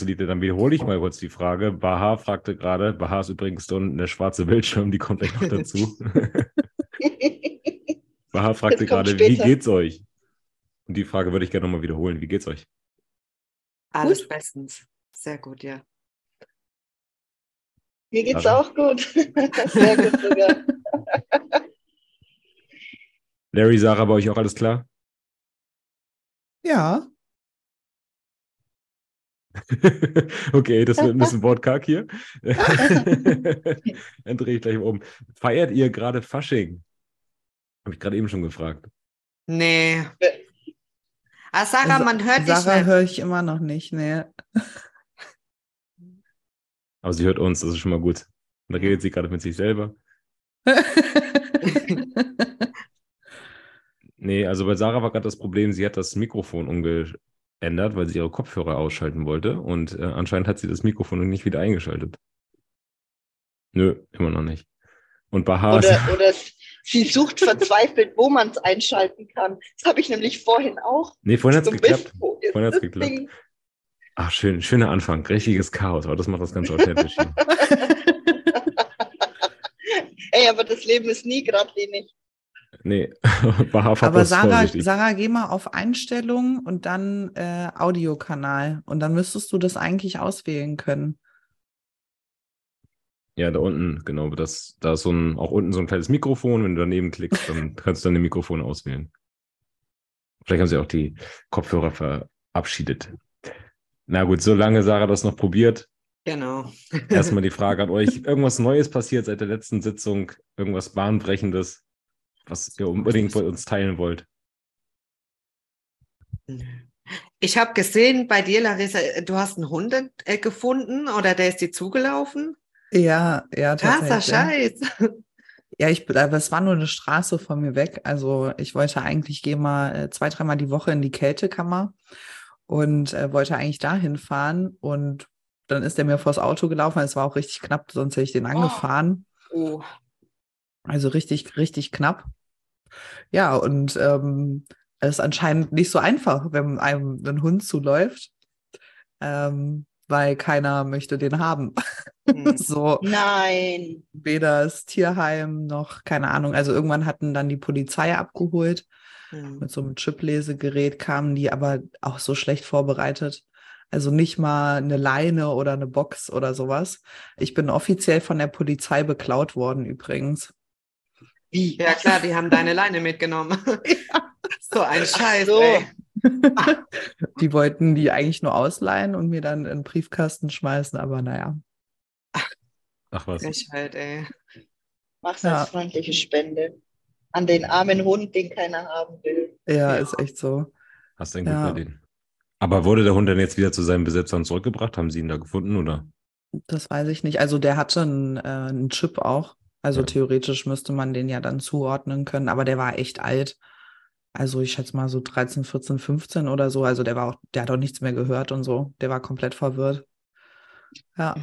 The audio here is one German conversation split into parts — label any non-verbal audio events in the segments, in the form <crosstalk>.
Bildungselite, dann wiederhole ich mal kurz die Frage. Baha fragte gerade, Baha ist übrigens da unten der schwarze Bildschirm, die kommt gleich noch dazu. <laughs> Baha fragte gerade, wie geht's euch? Und die Frage würde ich gerne nochmal wiederholen. Wie geht's euch? Alles gut? bestens. Sehr gut, ja. Mir geht's Sarah? auch gut. <laughs> Sehr gut sogar. Larry, Sarah, bei euch auch alles klar? Ja. <laughs> okay, das wird ein bisschen wortkarg hier. <laughs> Dann drehe ich gleich um. Feiert ihr gerade Fasching? Habe ich gerade eben schon gefragt. Nee. Ah, Sarah, man hört dich Sarah höre ich immer noch nicht, nee. <laughs> Aber sie hört uns, das ist schon mal gut. Und da redet sie gerade mit sich selber. nee, also bei Sarah war gerade das Problem, sie hat das Mikrofon umgeändert, weil sie ihre Kopfhörer ausschalten wollte. Und äh, anscheinend hat sie das Mikrofon nicht wieder eingeschaltet. Nö, immer noch nicht. Und Baha. Oder, oder sie sucht verzweifelt, wo man es einschalten kann. Das habe ich nämlich vorhin auch. Nee, vorhin hat es geklappt. Vorhin hat es geklappt. Ding? Ach, schön, schöner Anfang. Richtiges Chaos, aber das macht das ganz authentisch. <laughs> Ey, aber das Leben ist nie geradlinig. Nee, <laughs> aber Sarah, Sarah, geh mal auf Einstellungen und dann äh, Audiokanal und dann müsstest du das eigentlich auswählen können. Ja, da unten, genau. Das, da ist so ein, auch unten so ein kleines Mikrofon. Wenn du daneben klickst, dann <laughs> kannst du deine Mikrofone auswählen. Vielleicht haben sie auch die Kopfhörer verabschiedet. Na gut, solange Sarah das noch probiert. Genau. Erstmal die <laughs> Frage an euch: Irgendwas Neues passiert seit der letzten Sitzung? Irgendwas Bahnbrechendes, was ihr unbedingt bei uns teilen wollt? Ich habe gesehen bei dir, Larissa, du hast einen Hund äh, gefunden oder der ist dir zugelaufen? Ja, ja, tatsächlich. Krasser Scheiß. Ja, ich, aber es war nur eine Straße von mir weg. Also ich wollte eigentlich gehen mal äh, zwei, dreimal die Woche in die Kältekammer und äh, wollte eigentlich dahin fahren und dann ist er mir vors Auto gelaufen. Es war auch richtig knapp, sonst hätte ich den oh. angefahren. Oh. Also richtig, richtig knapp. Ja, und ähm, es ist anscheinend nicht so einfach, wenn einem ein Hund zuläuft, ähm, weil keiner möchte den haben. Hm. <laughs> so. Nein. Weder das Tierheim noch, keine Ahnung. Also irgendwann hatten dann die Polizei abgeholt. Mhm. Mit so einem Chip-Lesegerät kamen die aber auch so schlecht vorbereitet. Also nicht mal eine Leine oder eine Box oder sowas. Ich bin offiziell von der Polizei beklaut worden übrigens. Wie? Ja klar, die haben deine Leine mitgenommen. <laughs> Ja. So ein Scheiß. So. Ey. <laughs> die wollten die eigentlich nur ausleihen und mir dann in den Briefkasten schmeißen, aber naja. Ach was. Frechheit, ey. Mach's ja. als freundliche Spende an den armen Hund, den keiner haben will. Ja, ja. ist echt so. Hast du einen ja. gut verdient. Aber wurde der Hund dann jetzt wieder zu seinen Besitzern zurückgebracht? Haben Sie ihn da gefunden oder? Das weiß ich nicht. Also der hatte einen, äh, einen Chip auch. Also ja. theoretisch müsste man den ja dann zuordnen können, aber der war echt alt. Also ich schätze mal so 13, 14, 15 oder so. Also der war auch, der hat auch nichts mehr gehört und so. Der war komplett verwirrt. Ja.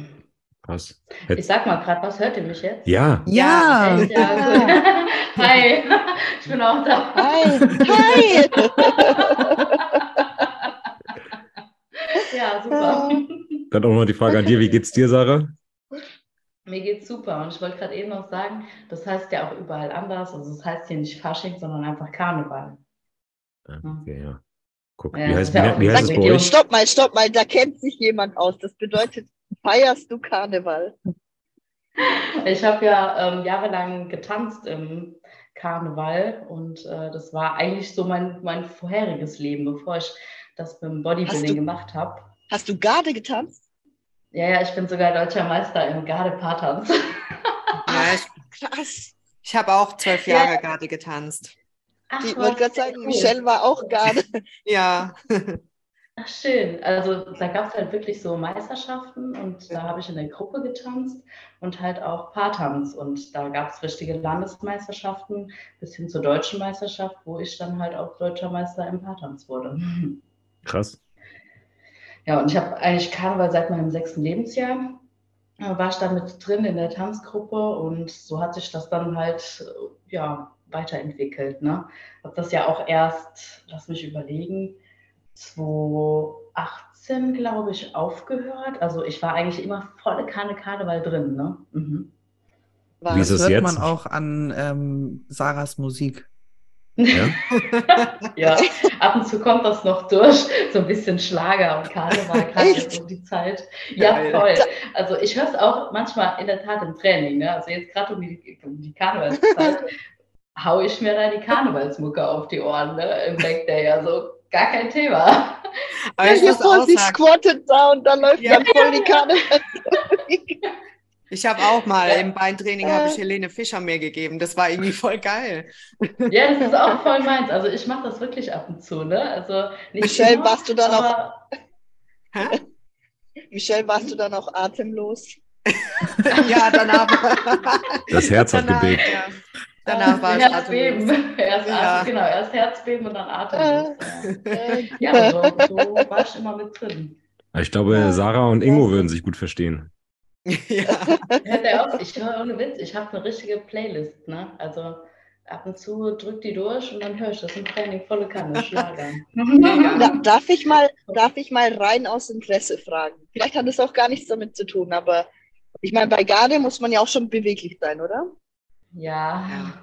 Krass. Ich sag mal gerade, was hört ihr mich jetzt? Ja. Ja. ja, ja <laughs> Hi. Ich bin auch da. Hi. Hi. <laughs> ja, super. Dann auch noch die Frage an dir, wie geht's dir, Sarah? Mir geht's super und ich wollte gerade eben noch sagen, das heißt ja auch überall anders. Also es das heißt hier nicht Fasching, sondern einfach Karneval. Okay, ja. Guck, wie heißt, wie, wie heißt es bei euch? Stopp mal, stopp mal, da kennt sich jemand aus. Das bedeutet feierst du Karneval? <laughs> Ich habe ja ähm, jahrelang getanzt im Karneval und äh, das war eigentlich so mein, mein vorheriges Leben, bevor ich das beim Bodybuilding du, gemacht habe. Hast du Garde getanzt? Ja, ja, ich bin sogar deutscher Meister im Garde-Paartanz. <laughs> ja, ich, krass. Ich habe auch zwölf Jahre ja. Garde getanzt. Ach, ich wollte gerade sagen, cool. Michelle war auch Garde. <laughs> ja. Ach, schön. Also da gab es halt wirklich so Meisterschaften und da habe ich in der Gruppe getanzt und halt auch Paartanz. Und da gab es richtige Landesmeisterschaften bis hin zur deutschen Meisterschaft, wo ich dann halt auch deutscher Meister im Paartanz wurde. <laughs> Krass. Ja, und ich habe eigentlich Karneval seit meinem sechsten Lebensjahr. Da war ich da mit drin in der Tanzgruppe und so hat sich das dann halt ja, weiterentwickelt. Ne? Habe das ja auch erst, lass mich überlegen, 2018 18, glaube ich, aufgehört. Also ich war eigentlich immer volle Kanne Karneval drin. Ne? Mhm. Wie ist Das es hört jetzt? man auch an ähm, Sarahs Musik. Ja? <laughs> ja, ab und zu kommt das noch durch, so ein bisschen Schlager und Karneval, <laughs> gerade jetzt um die Zeit. Ja, voll. Also ich höre es auch manchmal in der Tat im Training. Ne? Also jetzt gerade um die, um die Karnevalszeit <laughs> haue ich mir da die Karnevalsmucke auf die Ohren ne? im Backday. Also gar kein Thema. Aber Stell ich dir muss vor, auch sie squattet da und dann läuft Ja. dann voll die Kanne. Ich habe auch mal Ja. im Beintraining habe ich Helene Fischer mir gegeben. Das war irgendwie voll geil. Ja, das ist auch voll meins. Also ich mache das wirklich ab und zu. Ne? Also nicht Michelle, immer, warst du dann auch- aber Hä? <laughs> Michelle, warst du dann auch atemlos? <laughs> ja, danach. <laughs> Das Herz hat danach, gebebt. Ja. Danach war ich atemlos. Herzbeben. Erst, Ja. Atem, genau, erst Herzbeben und dann Atemlos. Äh, Ja, so, so war ich immer mit drin. Ich glaube, Sarah und Ingo würden sich gut verstehen. <laughs> ja. Hört er auf? Ich höre ohne Witz, ich habe eine richtige Playlist, ne? Also ab und zu drückt die durch und dann höre ich das im Training volle Kanne, <laughs> Schlager. Da, darf, ich mal, darf ich mal rein aus Interesse fragen? Vielleicht hat es auch gar nichts damit zu tun, aber ich meine, bei Garde muss man ja auch schon beweglich sein, oder? Ja.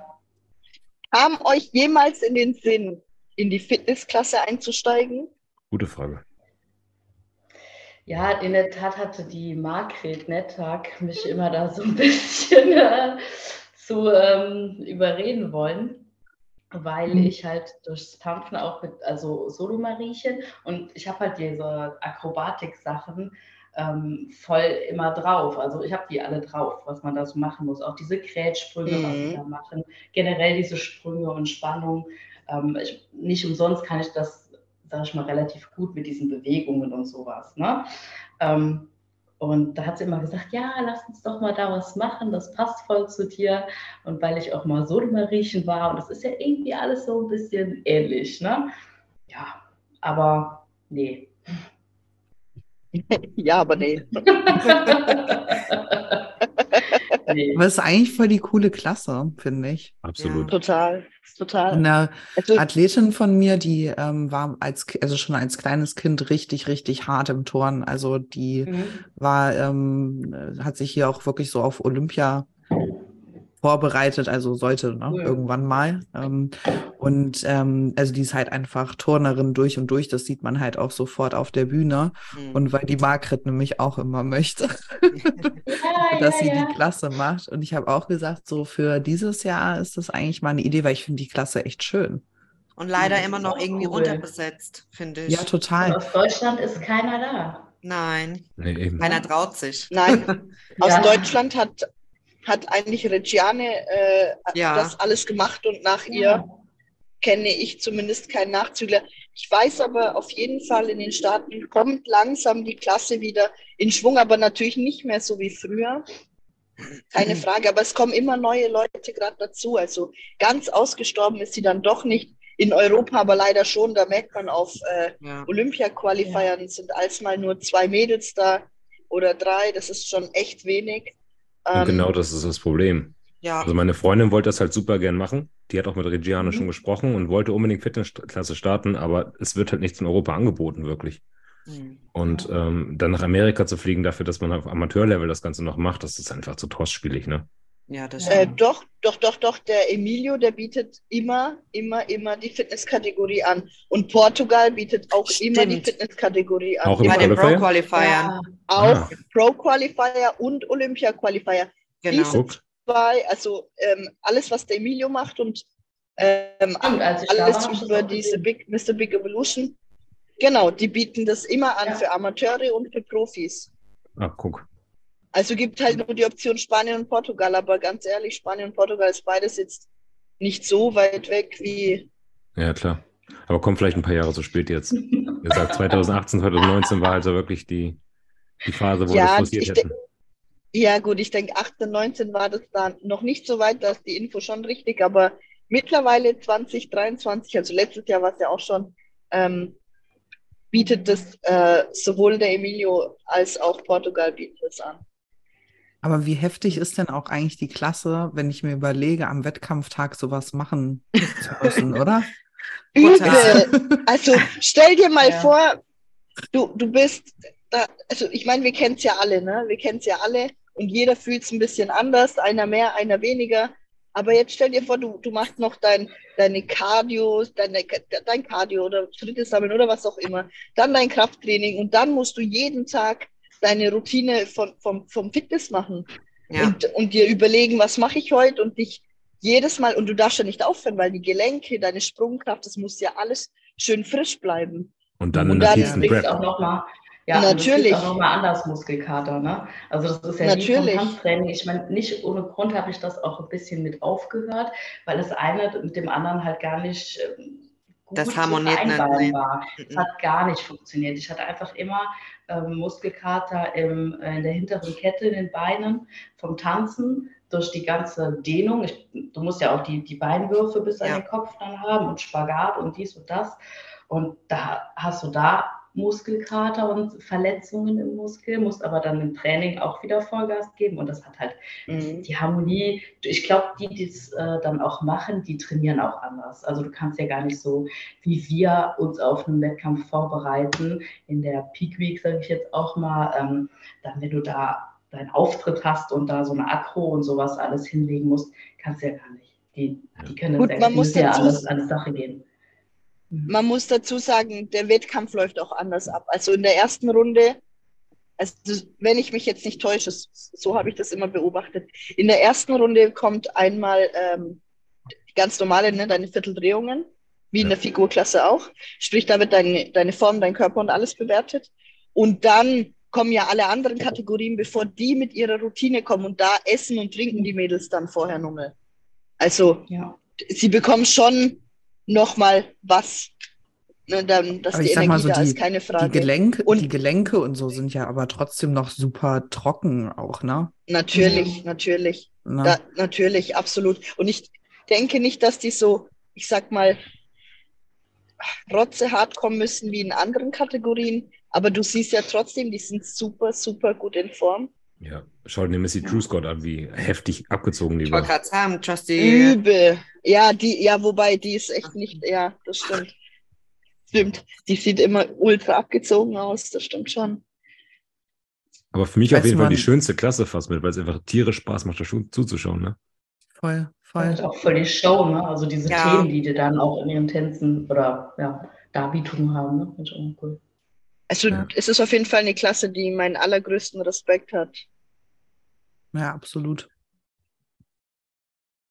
Kam euch jemals in den Sinn, in die Fitnessklasse einzusteigen? Gute Frage. Ja, in der Tat hatte die Margret Nettag mich immer da so ein bisschen äh, zu ähm, überreden wollen, weil Mhm. ich halt durchs Tanzen auch mit, also Solo-Mariechen und ich habe halt diese Akrobatik-Sachen ähm, voll immer drauf. Also ich habe die alle drauf, was man da so machen muss. Auch diese Krätsprünge, was Mhm. sie da machen, generell diese Sprünge und Spannung. Ähm, ich, nicht umsonst kann ich das, sage ich mal, relativ gut mit diesen Bewegungen und sowas. Ne? Ähm, und da hat sie immer gesagt, ja, lass uns doch mal da was machen, das passt voll zu dir. Und weil ich auch mal Solo-Mariechen war, und das ist ja irgendwie alles so ein bisschen ähnlich, ne? Ja, aber nee. <laughs> Ja, aber nee. <laughs> nee. Aber es ist eigentlich voll die coole Klasse, finde ich. Absolut. Total. Total. Eine Also, Athletin von mir, die ähm, war als, also schon als kleines Kind richtig, richtig hart im Turnen. Also die Mhm. war, ähm, äh, hat sich hier auch wirklich so auf Olympia vorbereitet, also sollte ne, Cool. irgendwann mal. Ähm, und ähm, also die ist halt einfach Turnerin durch und durch, das sieht man halt auch sofort auf der Bühne. Hm. Und weil die Margret nämlich auch immer möchte, <laughs> Ja, dass ja, sie ja. die Klasse macht. Und ich habe auch gesagt, so für dieses Jahr ist das eigentlich mal eine Idee, weil ich finde die Klasse echt schön. Und leider immer noch irgendwie cool. unterbesetzt, finde ich. Ja, Und total. aus Deutschland ist keiner da. Nein, Nee, eben. keiner traut sich. nein, <laughs> aus. Deutschland hat, hat eigentlich Regiane äh, Ja. das alles gemacht und nach ihr. Kenne ich zumindest keinen Nachzügler. Ich weiß aber auf jeden Fall, in den Staaten kommt langsam die Klasse wieder in Schwung, aber natürlich nicht mehr so wie früher. Keine Frage, aber es kommen immer neue Leute gerade dazu. Also ganz ausgestorben ist sie dann doch nicht. In Europa aber leider schon. Da merkt man auf äh, Ja. Olympia-Qualifiern sind alsmal nur zwei Mädels da oder drei. Das ist schon echt wenig. Ähm, genau das ist das Problem. Ja. Also meine Freundin wollte das halt super gern machen. Die hat auch mit Regiane Mhm. schon gesprochen und wollte unbedingt Fitnessklasse starten, aber es wird halt nichts in Europa angeboten, wirklich. Hm. Und ähm, dann nach Amerika zu fliegen dafür, dass man auf Amateurlevel das Ganze noch macht, das ist einfach zu kostspielig, ne? Ja, das Äh, stimmt. doch, doch, doch, doch. Der Emilio, der bietet immer, immer, immer die Fitnesskategorie an. Und Portugal bietet auch immer die Stimmt. Fitnesskategorie an. Auch im Bei den Qualifier? Pro-Qualifiern. Auch Ah. Pro-Qualifier und Olympia-Qualifier. Genau. Guck. Zwei, also ähm, alles, was der Emilio macht und ähm, Stimmt, als ich da war, alles das über diese. Big, Mr. Big Evolution. Genau, die bieten das immer an Ja. für Amateure und für Profis. Ah, guck. Also gibt halt nur die Option Spanien und Portugal, aber ganz ehrlich, Spanien und Portugal ist beides jetzt nicht so weit weg wie. Ja, klar. Aber kommt vielleicht ein paar Jahre zu spät jetzt. <laughs> Ihr sagt 2018, 2019 war also wirklich die, die Phase, wo Ja, wir das forciert ich hätten. Ja, gut, ich denke, 18, 19 war das dann noch nicht so weit, da ist die Info schon richtig, aber mittlerweile 2023, also letztes Jahr war es ja auch schon, ähm, bietet das äh, sowohl der Emilio als auch Portugal bietet es an. Aber wie heftig ist denn auch eigentlich die Klasse, wenn ich mir überlege, am Wettkampftag sowas machen zu müssen, <laughs> oder? Übel. <laughs> Also stell dir mal Ja. vor, du, du bist, da, also ich meine, wir kennen es ja alle, ne? Wir kennen es ja alle und jeder fühlt es ein bisschen anders, einer mehr, einer weniger. Aber jetzt stell dir vor, du, du machst noch dein, deine Cardio, deine, dein Cardio oder Schritte sammeln oder was auch immer, dann dein Krafttraining und dann musst du jeden Tag deine Routine von, vom, vom Fitness machen Ja. und, und dir überlegen, was mache ich heute und dich jedes Mal, und du darfst ja nicht aufhören, weil die Gelenke, deine Sprungkraft, das muss ja alles schön frisch bleiben. Und dann Und in der dann kriegst Prep. auch noch mal, ja, Natürlich. Das auch nochmal anders Muskelkater, ne? Also das ist ja Natürlich. vom Tanztraining. Ich meine, nicht ohne Grund habe ich das auch ein bisschen mit aufgehört, weil das eine mit dem anderen halt gar nicht ähm, gut Das harmoniert nicht, war. Es Mhm. hat gar nicht funktioniert. Ich hatte einfach immer ähm, Muskelkater im, äh, in der hinteren Kette in den Beinen vom Tanzen durch die ganze Dehnung. Ich, du musst ja auch die, die Beinwürfe bis an Ja. den Kopf dann haben und Spagat und dies und das. Und da hast du da Muskelkater und Verletzungen im Muskel, musst aber dann im Training auch wieder Vollgas geben. Und das hat halt Mhm. die Harmonie. Ich glaube, die, die es äh, dann auch machen, die trainieren auch anders. Also du kannst ja gar nicht so, wie wir uns auf einen Wettkampf vorbereiten, in der Peak Week, sage ich jetzt auch mal, ähm, dann wenn du da deinen Auftritt hast und da so eine Akro und sowas alles hinlegen musst, kannst du ja gar nicht. Die, die können Gut, das man muss ja dazu- alles an die Sache gehen. Mhm. Man muss dazu sagen, der Wettkampf läuft auch anders ab. Also in der ersten Runde, also wenn ich mich jetzt nicht täusche, so habe ich das immer beobachtet. In der ersten Runde kommt einmal ähm, ganz normale, ne, deine Vierteldrehungen, wie in Ja. der Figurklasse auch. Sprich, da wird deine, deine Form, dein Körper und alles bewertet. Und dann kommen ja alle anderen Kategorien, bevor die mit ihrer Routine kommen. Und da essen und trinken die Mädels dann vorher nochmal. Also Ja. sie bekommen schon nochmal was. Ne, dann, dass Aber die ich sag Energie mal so, da die- ist, keine Die Frage. Gelenke, Und- die Gelenke und so sind ja aber trotzdem noch super trocken auch, ne? Natürlich, natürlich. Na, Da, natürlich, absolut. Und ich denke nicht, dass die so, ich sag mal, rotzehart kommen müssen wie in anderen Kategorien. Aber du siehst ja trotzdem, die sind super, super gut in Form. Ja, schau dir Missy True Scott an, wie heftig abgezogen die Ich wollte war. gerade sagen, Justy. Übel. Ja, die, ja, wobei die ist echt nicht, ja, das stimmt. Stimmt. Die sieht immer ultra abgezogen aus, das stimmt schon. Aber für mich Weiß auf jeden Fall die schönste Klasse fast mit, weil es einfach tierisch Spaß macht, da schu- zuzuschauen. Ne? voll, Das ist voll. auch voll die Show, ne? Also diese Ja. Themen, die die dann auch in ihren Tänzen oder ja, Darbietungen haben, ne? Finde ich auch cool. Also Ja. es ist auf jeden Fall eine Klasse, die meinen allergrößten Respekt hat. Ja, absolut.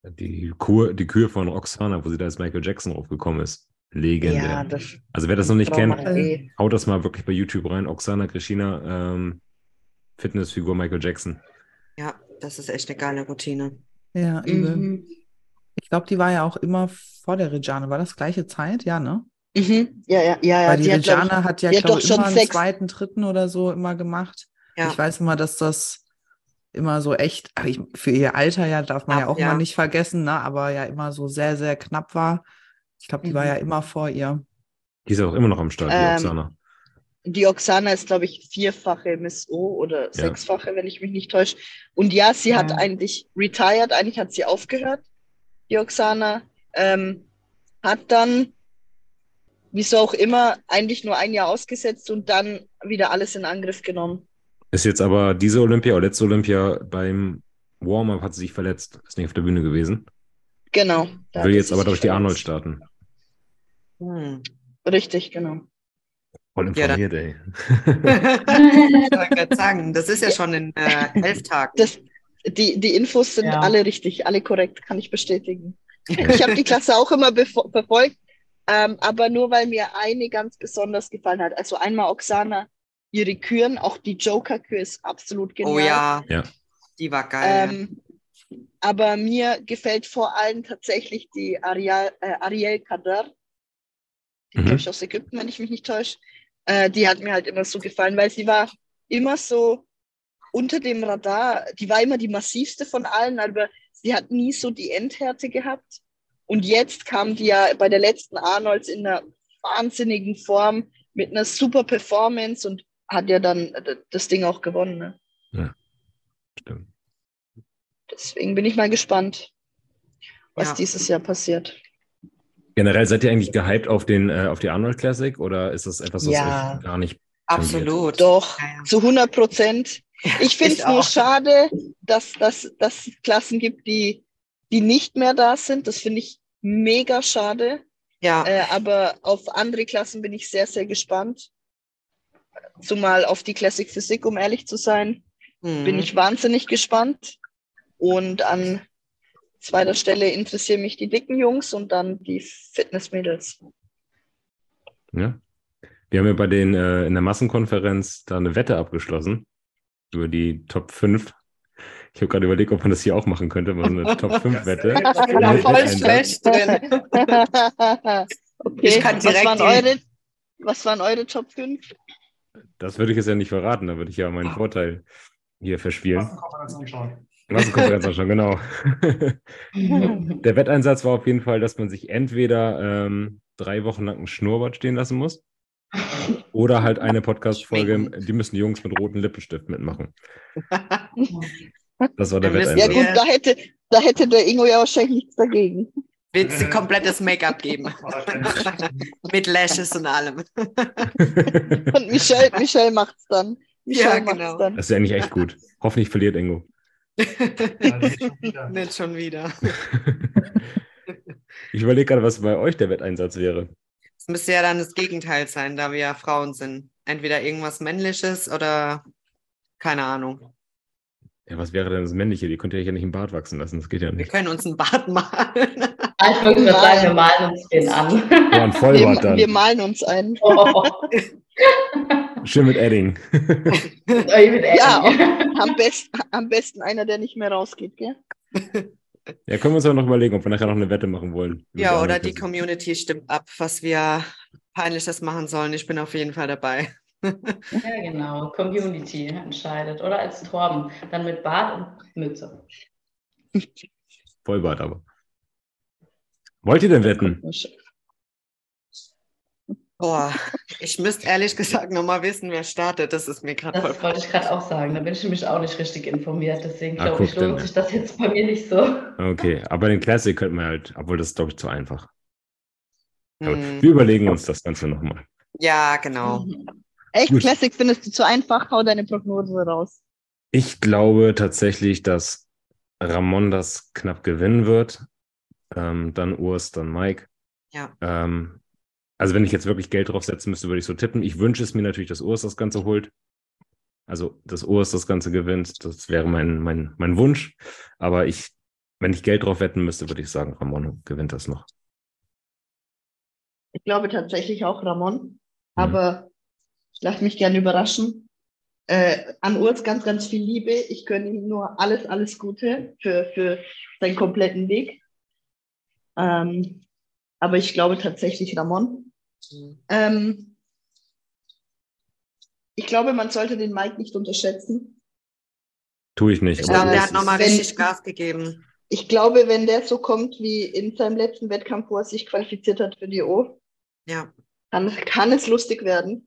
Die Kur, die Kür von Roxana, wo sie da als Michael Jackson draufgekommen ist. Legendär. das also wer das noch nicht kennt, eh. haut das mal wirklich bei YouTube rein. Oksana Krishina, ähm, Fitnessfigur Michael Jackson. Ja, das ist echt eine geile Routine. Ja, übel. Mhm. Ich glaube, die war ja auch immer vor der Reggiane. War das gleiche Zeit? Ja, ne? Mhm. Ja, ja, ja, ja. Weil die, die hat, glaub Reggiane hat ja, die hat ich, schon immer einen zweiten, dritten oder so immer gemacht. Ja. Ich weiß immer, dass das immer so echt, für ihr Alter ja, darf man ja Ab, auch ja. mal nicht vergessen, ne? aber ja immer so sehr, sehr knapp war. Ich glaube, die war Mhm. ja immer vor ihr. Die ist auch immer noch am Start, die Ähm, Oksana. die Oksana ist, glaube ich, vierfache Miss O oder sechsfache, wenn ich mich nicht täusche. Und ja, sie hat Ja. eigentlich retired, eigentlich hat sie aufgehört, die Oksana. Ähm, hat dann, wieso auch immer, eigentlich nur ein Jahr ausgesetzt und dann wieder alles in Angriff genommen. Ist jetzt aber diese Olympia oder letzte Olympia beim Warm-Up hat sie sich verletzt. Ist nicht auf der Bühne gewesen. Genau. Will jetzt aber durch die Arnold starten. Hm. Richtig, genau. Voll Ja, informiert, ey. Ich wollte <laughs> gerade sagen, das ist ja schon in äh, elf Tagen. Das, die, die Infos sind Ja. alle richtig, alle korrekt, kann ich bestätigen. Ich habe die Klasse auch immer befo- verfolgt, ähm, aber nur weil mir eine ganz besonders gefallen hat. Also einmal Oksana, ihre Küren, auch die Joker-Kür ist absolut genial. oh ja, Ja. die war geil. Ähm, aber mir gefällt vor allem tatsächlich die Ariel, äh, Ariel Kader, die Mhm. glaube ich aus Ägypten, wenn ich mich nicht täusche. Äh, die hat mir halt immer so gefallen, weil sie war immer so unter dem Radar. Die war immer die massivste von allen, aber sie hat nie so die Endhärte gehabt. Und jetzt kam die ja bei der letzten Arnolds in einer wahnsinnigen Form mit einer super Performance und hat ja dann äh, das Ding auch gewonnen. Ne? Stimmt. Deswegen bin ich mal gespannt, was Ja. dieses Jahr passiert. Generell seid ihr eigentlich gehypt auf, den, äh, auf die Arnold Classic oder ist das etwas, was Ja. euch gar nicht Absolut. Doch, Ja, ja. zu 100 Prozent. Ich finde es nur schade, dass dass dass es Klassen gibt, die, die nicht mehr da sind. Das finde ich mega schade. Ja, Äh, aber auf andere Klassen bin ich sehr, sehr gespannt. Zumal auf die Classic Physik, um ehrlich zu sein, bin mhm. ich wahnsinnig gespannt. Und an zweiter Stelle interessieren mich die dicken Jungs und dann die Fitnessmädels. Ja. Wir haben ja bei den äh, in der Massenkonferenz da eine Wette abgeschlossen über die Top 5. Ich habe gerade überlegt, ob man das hier auch machen könnte, mal so eine Top 5 Wette. Ich bin da voll schlecht drin. okay, Ich kann was direkt waren, die- eure, was waren eure Top 5? Das würde ich jetzt ja nicht verraten, da würde ich ja meinen Vorteil hier verspielen. Massenkonferenz anschauen. Massenkonferenz auch schon, genau. <laughs> Der Wetteinsatz war auf jeden Fall, dass man sich entweder ähm, drei Wochen lang einen Schnurrbart stehen lassen muss oder halt eine Podcast-Folge, die müssen die Jungs mit rotem Lippenstift mitmachen. <laughs> Das war der müssen- Ja Wetteinsatz. gut, da hätte, da hätte der Ingo ja wahrscheinlich nichts dagegen. Willst du komplettes Make-up geben? <laughs> Mit Lashes und allem. <laughs> Und Michelle, Michelle macht's dann. Michelle Ja, macht's genau. dann. Das ist ja eigentlich echt gut. Hoffentlich verliert Ingo. Nicht schon wieder. Ich überlege gerade, was bei euch der Wetteinsatz wäre. Es müsste ja dann das Gegenteil sein, da wir ja Frauen sind. Entweder irgendwas Männliches oder keine Ahnung. Ja, was wäre denn das Männliche? Die könnt ihr euch ja nicht im Bart wachsen lassen. Das geht ja Wir nicht. können uns einen Bart malen. Ich wollte gerade sagen, wir malen uns den an. Oh, ein Wir, Vollbart wir dann. malen uns ein. Oh, Schön mit Edding. bin Ja. Am, best, am besten einer, der nicht mehr rausgeht, gell? Ja, können wir uns auch noch überlegen, ob wir nachher noch eine Wette machen wollen. Ja, oder die. Community stimmt ab, was wir peinliches machen sollen. Ich bin auf jeden Fall dabei. Ja, genau. Community entscheidet. Oder als Torben. Dann mit Bart und Mütze. Vollbart aber. Wollt ihr denn wetten? Boah, ich müsste ehrlich gesagt nochmal wissen, wer startet. Das ist mir gerade voll. Das wollte ich gerade auch sagen. Da bin ich nämlich auch nicht richtig informiert. Deswegen Ah, glaube ich, lohnt sich das jetzt bei mir nicht so. Okay, aber den Classic könnten wir halt, obwohl das ist, glaube ich, zu einfach. Hm. wir überlegen uns das Ganze nochmal. Ja, genau. Echt, Gut. Classic findest du zu einfach? Hau deine Prognose raus. Ich glaube tatsächlich, dass Ramon das knapp gewinnen wird. Ähm, dann Urs, dann Mike. Ja. Ähm, also wenn ich jetzt wirklich Geld drauf setzen müsste, würde ich so tippen. Ich wünsche es mir natürlich, dass Urs das Ganze holt. Also, dass Urs das Ganze gewinnt. Das wäre mein, mein, mein Wunsch. Aber ich, wenn ich Geld drauf wetten müsste, würde ich sagen, Ramon gewinnt das noch. Ich glaube tatsächlich auch Ramon, Mhm. aber ich lasse mich gerne überraschen. Äh, an Urs ganz, ganz viel Liebe. Ich gönne ihm nur alles, alles Gute für, für seinen kompletten Weg. Ähm, aber ich glaube tatsächlich Ramon. Ähm, ich glaube, man sollte den Mike nicht unterschätzen. Tue ich nicht. Ich glaube, der hat nochmal wenn- richtig Gas gegeben. Ich glaube, wenn der so kommt wie in seinem letzten Wettkampf, wo er sich qualifiziert hat für die O, Ja. dann kann es lustig werden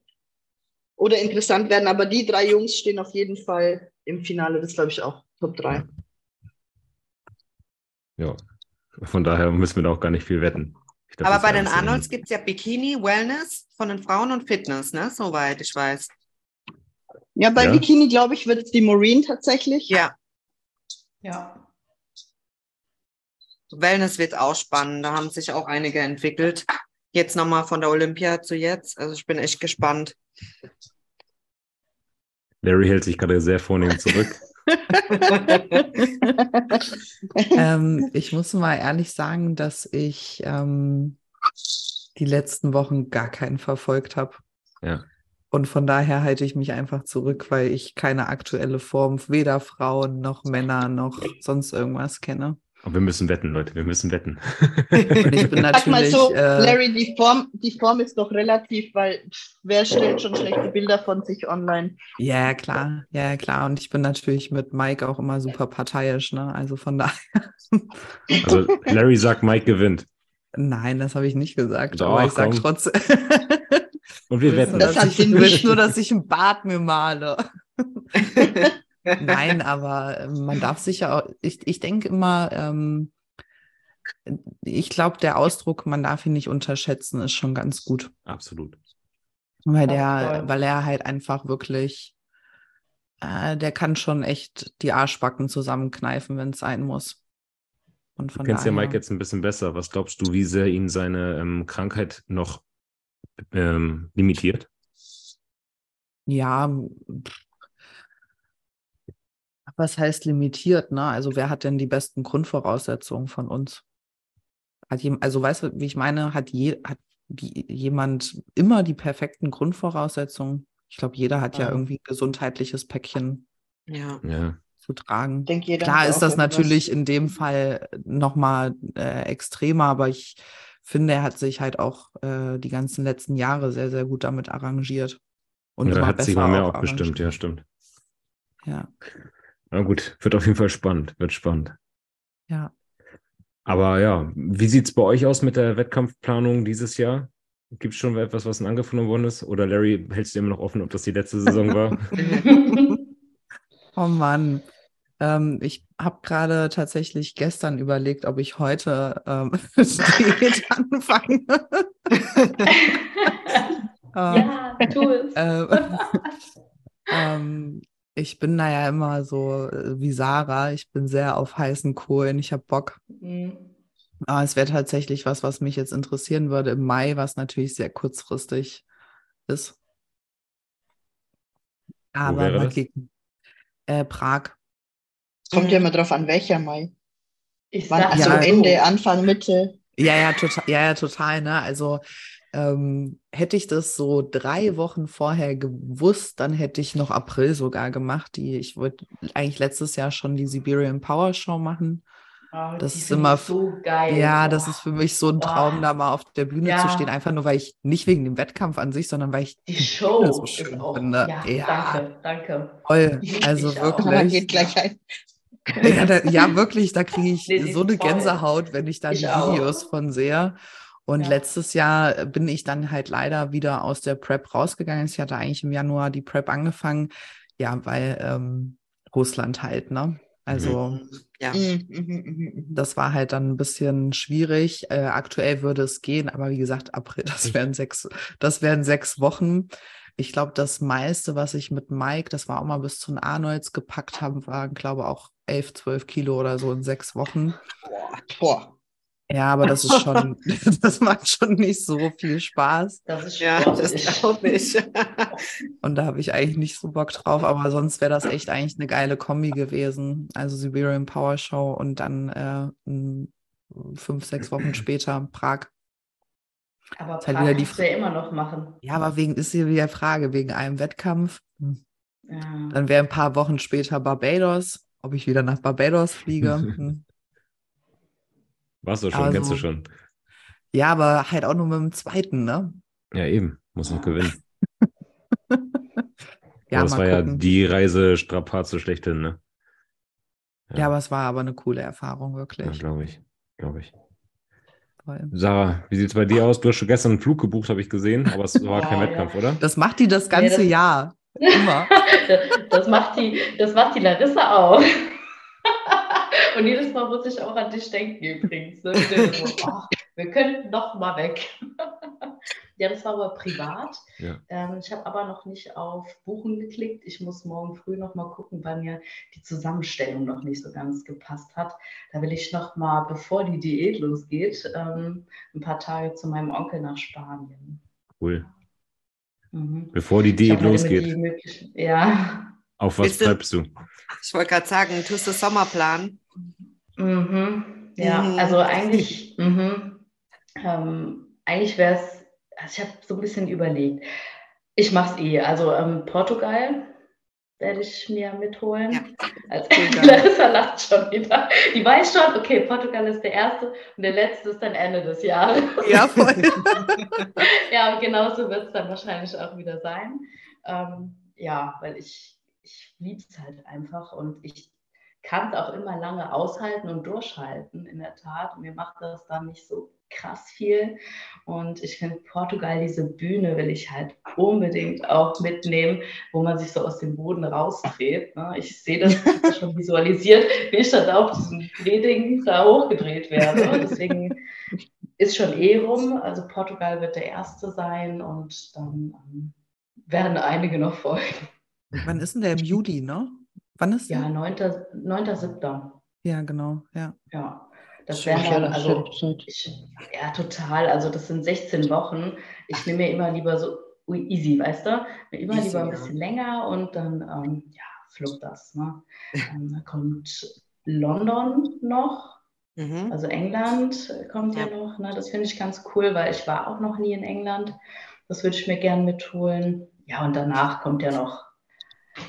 oder interessant werden. Aber die drei Jungs stehen auf jeden Fall im Finale. Das glaube ich auch. Top 3. Ja, von daher müssen wir da auch gar nicht viel wetten. Glaub, Aber bei den Arnolds gibt es ja Bikini, Wellness von den Frauen und Fitness, ne? Soweit ich weiß. Ja, bei Ja. Bikini, glaube ich, wird es die Maureen tatsächlich. Ja, Ja. Wellness wird auch spannend. Da haben sich auch einige entwickelt. Jetzt nochmal von der Olympia zu jetzt. Also ich bin echt gespannt. Larry hält sich gerade sehr vornehm zurück. <laughs> ähm, ich muss mal ehrlich sagen, dass ich ähm, die letzten Wochen gar keinen verfolgt habe. Ja. Und von daher halte ich mich einfach zurück, weil ich keine aktuelle Form weder Frauen noch Männer noch sonst irgendwas kenne. Aber wir müssen wetten, Leute, wir müssen wetten. Und ich bin <laughs> Sag mal so, äh, Larry, die Form, die Form ist doch relativ, weil pff, wer stellt schon schlechte Bilder von sich online? ja, klar, ja, klar. Und ich bin natürlich mit Mike auch immer super parteiisch, ne? Also von daher. Also Larry sagt, Mike gewinnt. Nein, das habe ich nicht gesagt, Doch, aber ich sage trotzdem. Und wir <laughs> wetten. Das dass hat willst nicht. nur, dass ich ein Bart mir male. <laughs> Nein, aber ähm, man darf sich ja auch, ich, ich denke immer, ähm, ich glaube, der Ausdruck, man darf ihn nicht unterschätzen, ist schon ganz gut. Absolut. Weil der, weil er halt einfach wirklich, äh, der kann schon echt die Arschbacken zusammenkneifen, wenn es sein muss. Und Du von kennst ja Mike jetzt ein bisschen besser. Was glaubst du, wie sehr ihn seine ähm, Krankheit noch ähm, limitiert? ja, pff. Was heißt limitiert, ne? Also wer hat denn die besten Grundvoraussetzungen von uns? Hat jem, also weißt du, wie ich meine, hat, je, hat die, jemand immer die perfekten Grundvoraussetzungen? Ich glaube, jeder hat ja Ja. irgendwie ein gesundheitliches Päckchen Ja. Ja. zu tragen. Ich denke, jeder Klar ist das natürlich in dem Fall nochmal äh, extremer, aber ich finde, er hat sich halt auch äh, die ganzen letzten Jahre sehr, sehr gut damit arrangiert. Und er immer hat sich mal mehr auch abgestimmt, ja, stimmt. Ja, Na gut, wird auf jeden Fall spannend, wird spannend. ja. Aber ja, wie sieht's bei euch aus mit der Wettkampfplanung dieses Jahr? Gibt es schon etwas, was angefangen worden ist? Oder Larry, hältst du immer noch offen, ob das die letzte Saison war? <laughs> <laughs> Oh Mann. Ähm, ich habe gerade tatsächlich gestern überlegt, ob ich heute ähm, <laughs> Diät anfange. Ähm, ja, tu es. ähm, ähm, ich bin da ja immer so äh, wie Sarah. Ich bin sehr auf heißen Kohlen. Ich habe Bock. Mhm. Aber es wäre tatsächlich was, was mich jetzt interessieren würde im Mai, was natürlich sehr kurzfristig ist. Aber wäre mal das? kicken. Äh, Prag. Kommt ja immer drauf an, welcher Mai. Ich Wann, sag also Ja. Ende, Anfang, Mitte. Ja, ja, total, ja, ja, total, ne? Also ähm, hätte ich das so drei Wochen vorher gewusst, dann hätte ich noch April sogar gemacht. Die, ich wollte eigentlich letztes Jahr schon die Siberian Power Show machen. Oh, Das die ist immer- ich so geil. Ja, das ist für mich so ein Traum, Oh. da mal auf der Bühne Ja. zu stehen. Einfach nur, weil ich nicht wegen dem Wettkampf an sich, sondern weil ich Die Bühne Show so schön auch. finde. Ja, Ja. danke, danke. toll. Ich Also auch. Man wirklich. Ja, da, ja, wirklich, da kriege ich Nee, so eine toll. Gänsehaut, wenn ich da Ich die auch. Videos von sehe. Und Ja. letztes Jahr bin ich dann halt leider wieder aus der Prep rausgegangen. Ich hatte eigentlich im Januar die Prep angefangen. Ja, weil ähm, Russland halt, ne? Also Ja. Mhm, mhm, mhm, mhm. das war halt dann ein bisschen schwierig. Äh, aktuell würde es gehen, aber wie gesagt, April, das wären sechs, das wären sechs Wochen. Ich glaube, das meiste, was ich mit Mike, das war auch mal bis zu den Arnolds gepackt haben, waren, glaube auch elf, zwölf Kilo oder so in sechs Wochen. Boah, boah. Ja, aber das ist schon, <laughs> <laughs> das macht schon nicht so viel Spaß. Das ist Ja, das glaube ich. <laughs> Und da habe ich eigentlich nicht so Bock drauf, aber sonst wäre das echt eigentlich eine geile Kombi gewesen. Also Siberian Power Show und dann äh, fünf, sechs Wochen <clears throat> später Prag. Aber Ist halt Prag wieder die kannst du ja immer noch machen. Ja, aber wegen ist hier wieder Frage, wegen einem Wettkampf. Hm. Ja. Dann wäre ein paar Wochen später Barbados, ob ich wieder nach Barbados fliege. Hm. Warst du schon, Also- kennst du schon. Ja, aber halt auch nur mit dem zweiten, ne? Ja, eben. Muss noch gewinnen. <laughs> Ja, das war ja gucken. die Reise Strapaze schlechthin, ne? Ja, aber es war aber eine coole Erfahrung, Ja, wirklich. glaube ich. Glaube ich. Voll. Sarah, wie sieht es bei dir aus? Du hast schon gestern einen Flug gebucht, habe ich gesehen, aber es war Ja, kein ja. Wettkampf, oder? Das macht die das ganze das- Jahr. <laughs> Immer. Das macht die, das macht die Larissa auch. Und jedes Mal muss ich auch an dich denken übrigens. Ne? So, <laughs> oh, wir könnten noch mal weg. Ja, das war aber privat. Ja. Ähm, ich habe aber noch nicht auf Buchen geklickt. Ich muss morgen früh noch mal gucken, weil mir die Zusammenstellung noch nicht so ganz gepasst hat. Da will ich noch mal, bevor die Diät losgeht, ähm, ein paar Tage zu meinem Onkel nach Spanien. Cool. Mhm. Bevor die Diät halt losgeht, die Ja. auf was das- bleibst du? Ich wollte gerade sagen, tust du Sommerplan? Mhm. Ja, Mhm. also eigentlich, mhm. ähm, eigentlich wäre es, also ich habe so ein bisschen überlegt. Ich mache es eh. Also ähm, Portugal werde ich mir mitholen. Ja. Also. <laughs> Larissa lacht schon wieder. Die weiß schon, okay, Portugal ist der erste und der letzte ist dann Ende des Jahres. Ja, voll. <laughs> ja, und genauso wird es dann wahrscheinlich auch wieder sein. Ähm, ja, weil ich, ich liebe es halt einfach und ich kann es auch immer lange aushalten und durchhalten, in der Tat. Mir macht das dann nicht so krass viel. Und ich finde Portugal, diese Bühne will ich halt unbedingt auch mitnehmen, wo man sich so aus dem Boden rausdreht. Ne? Ich sehe das, <laughs> <laughs> schon visualisiert, wie ich dann auf diesem Drehding da hochgedreht werde. Deswegen ist schon eh rum. Also Portugal wird der erste sein und dann ähm, werden einige noch folgen. Wann ist denn der im Juli, ne? Wann ist Ja, der? 9.7. 9. Ja, genau, ja. Ja, das wäre dann, ja, also ich, ja, total. Also das sind 16 Wochen. Ich nehme mir immer lieber so easy, weißt du? Mir Immer Easy, lieber ein ja. bisschen länger und dann, ähm, ja, fluppt das. Ne? Ähm, da kommt London noch, Mhm. also England kommt ja, Ja. noch. Ne? Das finde ich ganz cool, weil ich war auch noch nie in England. Das würde ich mir gern mitholen. Ja, und danach kommt ja noch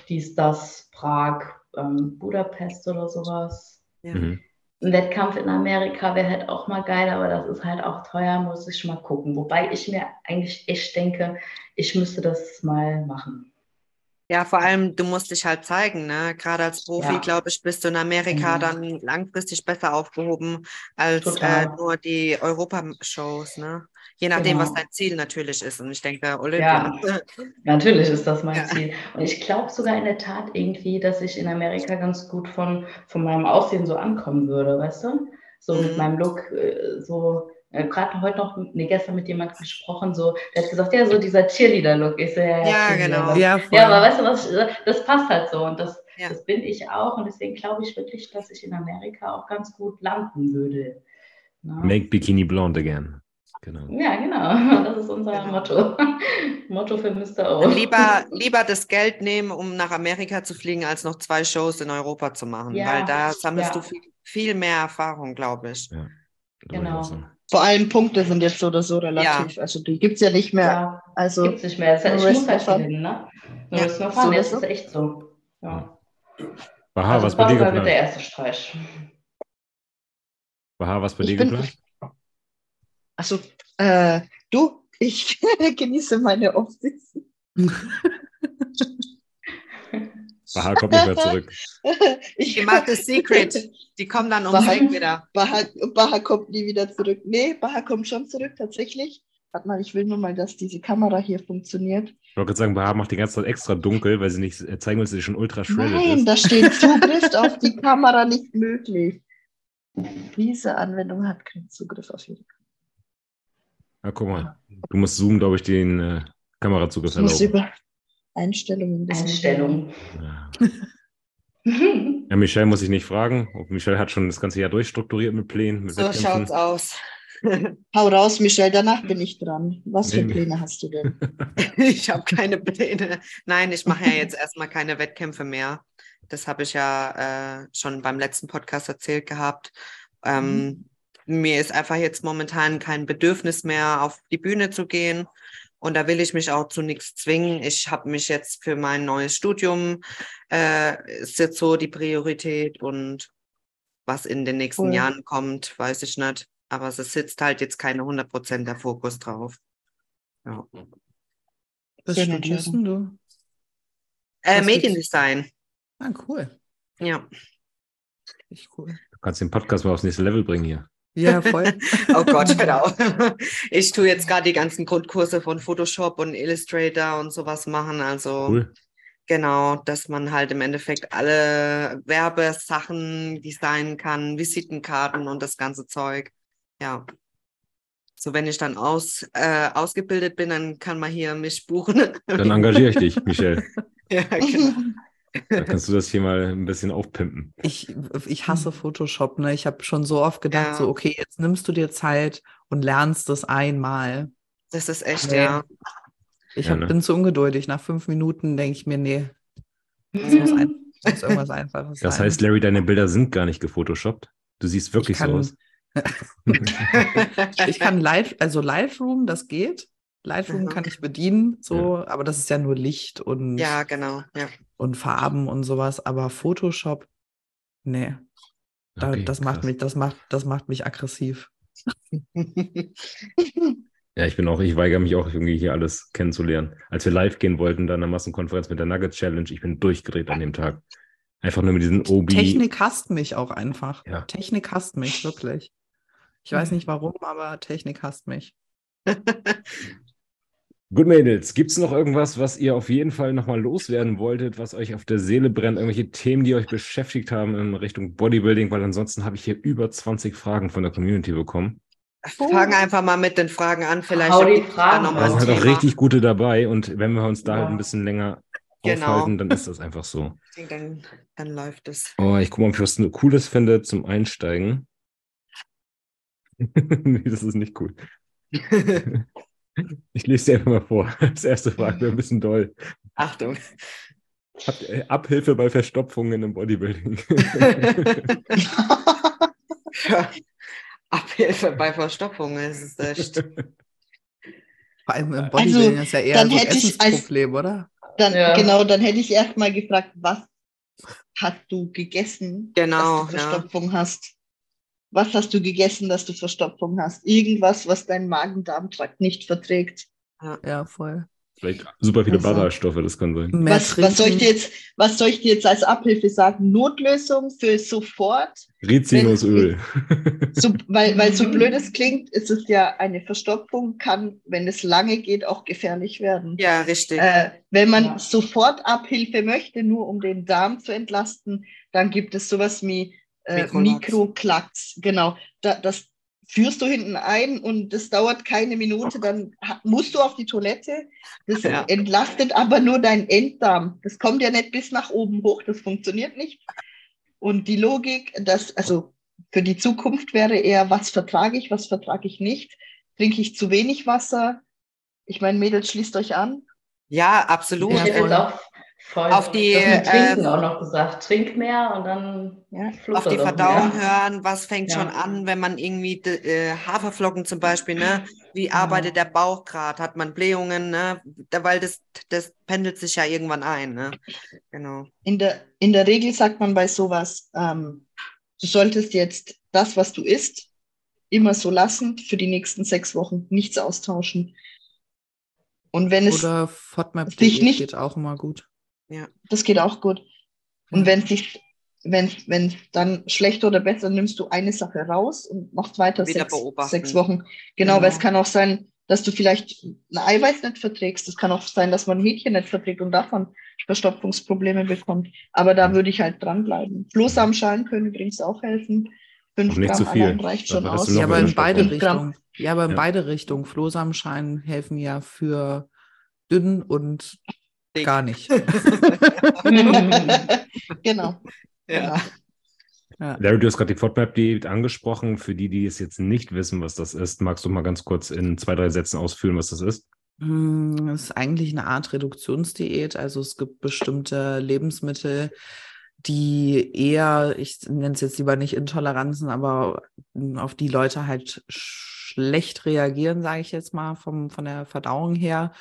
dies, das, Prag, ähm, Budapest oder sowas. Ja. Mhm. Ein Wettkampf in Amerika wäre halt auch mal geil, aber das ist halt auch teuer, muss ich mal gucken. Wobei ich mir eigentlich echt denke, ich müsste das mal machen. Ja, vor allem, du musst dich halt zeigen, ne? Gerade als Profi, Ja. glaube ich, bist du in Amerika Genau. dann langfristig besser aufgehoben als äh, nur die Europashows, ne? Je nachdem, was Genau. dein Ziel natürlich ist. Und ich denke, Olympia. <laughs> Natürlich ist das mein Ja. Ziel. Und ich glaube sogar in der Tat irgendwie, dass ich in Amerika ganz gut von, von meinem Aussehen so ankommen würde, weißt du? So mit Mhm. meinem Look, äh, so, äh, gerade heute noch, nee, gestern mit jemandem gesprochen, so, der hat gesagt, ja, so dieser Cheerleader-Look. So, ja, Ja, Cheerleader. genau. Ja. Ja, aber weißt du was, das passt halt so und das, Ja. das bin ich auch und deswegen glaube ich wirklich, dass ich in Amerika auch ganz gut landen würde. Ne? Make Bikini Blonde again. Genau. Ja, genau, <laughs> das ist unser Genau. Motto. <laughs> Motto für Mr. O. Lieber, <laughs> lieber das Geld nehmen, um nach Amerika zu fliegen, als noch zwei Shows in Europa zu machen. Ja, Weil da sammelst ja. du viel, viel mehr Erfahrung, glaube ich. Das Genau. Vor allem Punkte sind jetzt so oder so relativ. Also die gibt es ja nicht mehr. Ja, Also gibt's nicht mehr. Das heißt, nur ich muss halt gewinnen, ne? Ja, Nur Wrestler fahren, so jetzt ist ist es echt so. Ja. Baha, also was bei dir wird der geplant? erste Streich. Baha, was bei dir geplant? Also, äh, du, ich <laughs> genieße meine Off-Season. Baha kommt nicht mehr zurück. <laughs> Ich Gemachtes Secret. Die kommen dann um Baha- Sieg wieder. Baha, Baha kommt nie wieder zurück. Nee, Baha kommt schon zurück, tatsächlich. Warte mal, ich will nur mal, dass diese Kamera hier funktioniert. Ich wollte gerade sagen, Baha macht die ganze Zeit extra dunkel, weil sie nicht zeigen will, dass sie schon ultra shredded Nein, ist. da steht Zugriff auf die Kamera nicht möglich. Diese Anwendung hat keinen Zugriff auf ihre Ja, guck mal. Du musst Zoom, glaube ich, den äh, Kamerazugriff Ich muss erlauben. über Einstellungen. das- Einstellung. Ja. ja, Michelle muss ich nicht fragen. Und Michelle hat schon das ganze Jahr durchstrukturiert mit Plänen, mit So Wettkämpfen. schaut's aus. <laughs> Hau raus, Michelle, danach bin ich dran. Was für. Pläne hast du denn? <laughs> Ich habe keine Pläne. Nein, ich mache ja jetzt erstmal keine Wettkämpfe mehr. Das habe ich ja äh, schon beim letzten Podcast erzählt gehabt. Ähm, Mir ist einfach jetzt momentan kein Bedürfnis mehr, auf die Bühne zu gehen. Und da will ich mich auch zu nichts zwingen. Ich habe mich jetzt für mein neues Studium, äh, ist jetzt so die Priorität. Und was in den nächsten Cool. Jahren kommt, weiß ich nicht. Aber es sitzt halt jetzt keine 100% der Fokus drauf. Ja. Was Schöne studierst du? Äh, Mediendesign. Ah, cool. Ja. Echt cool. Du kannst den Podcast mal aufs nächste Level bringen hier. Ja, voll. <laughs> Oh Gott, genau. Ich tue jetzt gerade die ganzen Grundkurse von Photoshop und Illustrator und sowas machen. Also Cool. genau, dass man halt im Endeffekt alle Werbesachen designen kann, Visitenkarten und das ganze Zeug. Ja. So, wenn ich dann aus, äh, ausgebildet bin, dann kann man hier mich buchen. Dann engagiere ich dich, Michelle. <laughs> ja, genau. Dann kannst du das hier mal ein bisschen aufpimpen. <laughs> Ich, ich hasse Photoshop, ne? Ich habe schon so oft gedacht, Ja. so, okay, jetzt nimmst du dir Zeit und lernst das einmal. Das ist echt, Nee. ja. Ich Ja, hab, ne? bin zu ungeduldig. Nach fünf Minuten denke ich mir, nee, das muss, ein, <laughs> das muss irgendwas Einfaches Das sein. heißt, Larry, deine Bilder sind gar nicht gefotoshoppt. Du siehst wirklich kann- so aus. <laughs> ich kann Live, also Lightroom, das geht. Lightroom Mhm. kann ich bedienen, so, aber das ist ja nur Licht und, ja, genau. Ja. Und Farben und sowas. Aber Photoshop, nee, da, Okay, das macht mich, das macht, das macht mich aggressiv. <laughs> Ja, ich bin auch, ich weigere mich auch irgendwie hier alles kennenzulernen. Als wir live gehen wollten, da in der Massenkonferenz mit der Nugget Challenge, ich bin durchgedreht an dem Tag. Einfach nur mit diesen OB. Technik hasst mich auch einfach. Ja. Technik hasst mich, wirklich. Ich weiß nicht warum, aber Technik hasst mich. <laughs> Gut, Mädels, gibt es noch irgendwas, was ihr auf jeden Fall nochmal loswerden wolltet, was euch auf der Seele brennt? Irgendwelche Themen, die euch beschäftigt haben in Richtung Bodybuilding? Weil ansonsten habe ich hier über 20 Fragen von der Community bekommen. Fang einfach mal mit den Fragen an. Vielleicht Hau die Fragen noch mal Da ein sind halt auch richtig gute dabei und wenn wir uns da halt Ja. ein bisschen länger Genau. aufhalten, dann ist das einfach so. Ich denke, Dann, dann läuft es. Oh, ich gucke mal, ob ich was Cooles finde zum Einsteigen. <laughs> nee, das ist nicht cool. <laughs> Ich lese dir einfach mal vor. <laughs> Das erste Frage wäre ein bisschen doll. Achtung. Habt ihr Abhilfe bei Verstopfungen im Bodybuilding. <laughs> Abhilfe bei Verstopfung. Es ist echt. Vor allem im Bodybuilding ist ja eher ein hätte ich als- Essensproblem, oder? Dann, Ja. Genau, dann hätte ich erst mal gefragt, was hast du gegessen, Genau, dass du ja. Verstopfung hast? Was hast du gegessen, dass du Verstopfung hast? Irgendwas, was dein Magen-Darm-Trakt nicht verträgt. Ja, voll. Vielleicht super viele Also- Ballaststoffe, das kann sein. Was, was, soll ich dir jetzt, was soll ich dir jetzt als Abhilfe sagen? Notlösung für sofort? Rizinusöl. So, weil, weil so blöd es klingt, ist es ja eine Verstopfung, kann, wenn es lange geht, auch gefährlich werden. Ja, richtig. Äh, wenn man Ja. sofort Abhilfe möchte, nur um den Darm zu entlasten, dann gibt es sowas wie äh. Mikroklacks. Genau. Da, das führst du hinten ein und das dauert keine Minute, dann ha- musst du auf die Toilette. Das Ja. entlastet aber nur deinen Enddarm. Das kommt ja nicht bis nach oben hoch, das funktioniert nicht. Und die Logik, dass, also für die Zukunft wäre eher, was vertrage ich, was vertrage ich nicht? Trinke ich zu wenig Wasser? Ich meine, Mädels, schließt euch an. Ja, absolut. Ich hätte jetzt auch voll Auf die, das Trinken äh, auch noch gesagt. Trink mehr und dann Ja. auf die Verdauung mehr. hören, was fängt Ja. schon an, wenn man irgendwie äh, Haferflocken zum Beispiel, ne? Wie arbeitet der Bauch gerade? Hat man Blähungen, ne? Da, weil das, das pendelt sich ja irgendwann ein, ne? Genau. In der, in der Regel sagt man bei sowas, ähm, du solltest jetzt das, was du isst, immer so lassen für die nächsten sechs Wochen, nichts austauschen. Und wenn es, Oder FODMAP Dich nicht- geht auch immer gut. Das geht auch gut. Und wenn sich, wenn, wenn dann schlechter oder besser, nimmst du eine Sache raus und machst weiter Wieder sechs, beobachten. sechs Wochen. Genau, Genau. weil es kann auch sein, dass du vielleicht ein Eiweiß nicht verträgst. Es kann auch sein, dass man ein Hähnchen nicht verträgt und davon Verstopfungsprobleme bekommt. Aber da würde ich halt dranbleiben. Flohsamenschalen können übrigens auch helfen. Fünf Gramm zu viel. reicht schon aus. Ja, aber in beide. Richtungen. Ja, aber in Ja. beide Richtungen. Flohsamenschein helfen ja für dünn und. Gar nicht. <laughs> <laughs> genau. Ja. Ja. Larry, du hast gerade die FODMAP-Diät angesprochen. Für die, die es jetzt nicht wissen, was das ist, magst du mal ganz kurz in zwei, drei Sätzen ausführen, was das ist? Hm, Es ist eigentlich eine Art Reduktionsdiät. Also es gibt bestimmte Lebensmittel, die eher, ich nenne es jetzt lieber nicht Intoleranzen, aber auf die Leute halt schlecht reagieren, sage ich jetzt mal, vom, von der Verdauung her.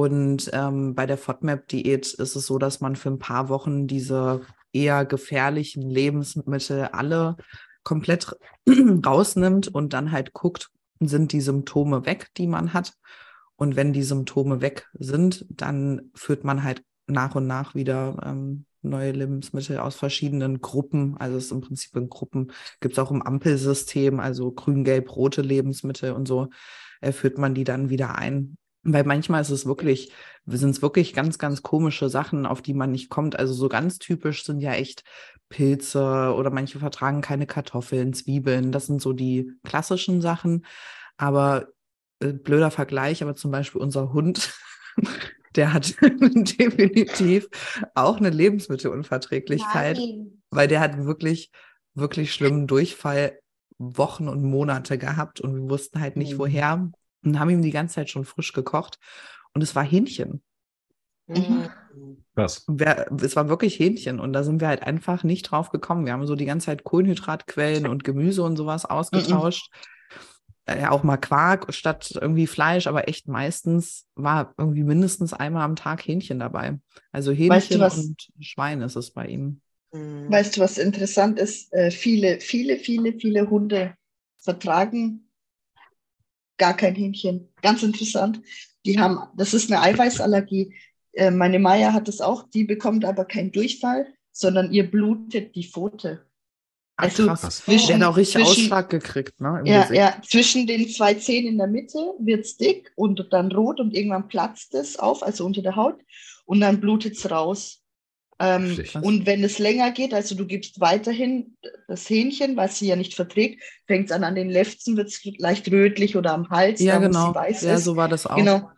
Und ähm, bei der FODMAP-Diät ist es so, dass man für ein paar Wochen diese eher gefährlichen Lebensmittel alle komplett <clears throat> rausnimmt und dann halt guckt, sind die Symptome weg, die man hat. Und wenn die Symptome weg sind, dann führt man halt nach und nach wieder ähm, neue Lebensmittel aus verschiedenen Gruppen. Also es ist im Prinzip in Gruppen, gibt es auch im Ampelsystem, also grün, gelb, rote Lebensmittel und so, äh, führt man die dann wieder ein. Weil manchmal ist es wirklich, sind es wirklich ganz, ganz komische Sachen, auf die man nicht kommt. Also so ganz typisch sind ja echt Pilze oder manche vertragen keine Kartoffeln, Zwiebeln. Das sind so die klassischen Sachen. Aber äh, blöder Vergleich, aber zum Beispiel unser Hund, <laughs> der hat <laughs> definitiv auch eine Lebensmittelunverträglichkeit, weil der hat wirklich, wirklich schlimmen Durchfall Wochen und Monate gehabt und wir wussten halt nicht Mhm. woher und haben ihm die ganze Zeit schon frisch gekocht und es war Hähnchen. Mhm. Was? Wir, es war wirklich Hähnchen und da sind wir halt einfach nicht drauf gekommen. Wir haben so die ganze Zeit Kohlenhydratquellen und Gemüse und sowas ausgetauscht. Äh, Ja, auch mal Quark statt irgendwie Fleisch, aber echt meistens war irgendwie mindestens einmal am Tag Hähnchen dabei. Also Hähnchen Weißt du was? und Schwein ist es bei ihm. Mhm. Weißt du, was interessant ist? Äh, viele, viele, viele, viele Hunde vertragen gar kein Hähnchen. Ganz interessant. Die haben, das ist eine Eiweißallergie. Äh, meine Maya hat es auch, die bekommt aber keinen Durchfall, sondern ihr blutet die Pfote. Ach, Also krass. zwischen- hat auch richtig zwischen- Ausschlag gekriegt, ne? Ja, Gesicht. ja, zwischen den zwei Zähnen in der Mitte wird es dick und dann rot und irgendwann platzt es auf, also unter der Haut, und dann blutet es raus. Ähm, und wenn es länger geht, also du gibst weiterhin das Hähnchen, was sie ja nicht verträgt, fängt es an an den Lefzen, wird es leicht rötlich oder am Hals, Ja, da genau. sie weiß Ja, ist. so war das auch. Genau,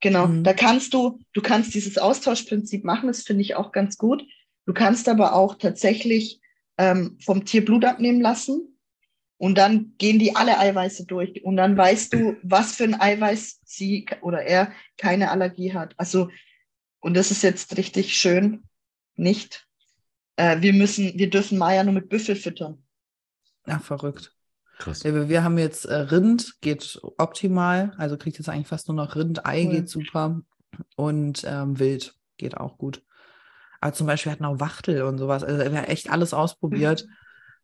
genau. Mhm. Da kannst du, du kannst dieses Austauschprinzip machen, das finde ich auch ganz gut. Du kannst aber auch tatsächlich ähm, vom Tier Blut abnehmen lassen und dann gehen die alle Eiweiße durch und dann weißt du, was für ein Eiweiß sie oder er keine Allergie hat. Also, und das ist jetzt richtig schön, nicht. Äh, wir müssen, wir dürfen Maya nur mit Büffel füttern. Ach, verrückt. Krass. Ja, wir, haben jetzt äh, Rind, geht optimal. Also kriegt jetzt eigentlich fast nur noch Rind. Ei Cool. geht super. Und ähm, Wild geht auch gut. Aber zum Beispiel hatten auch Wachtel und sowas. Also wir haben echt alles ausprobiert. <laughs>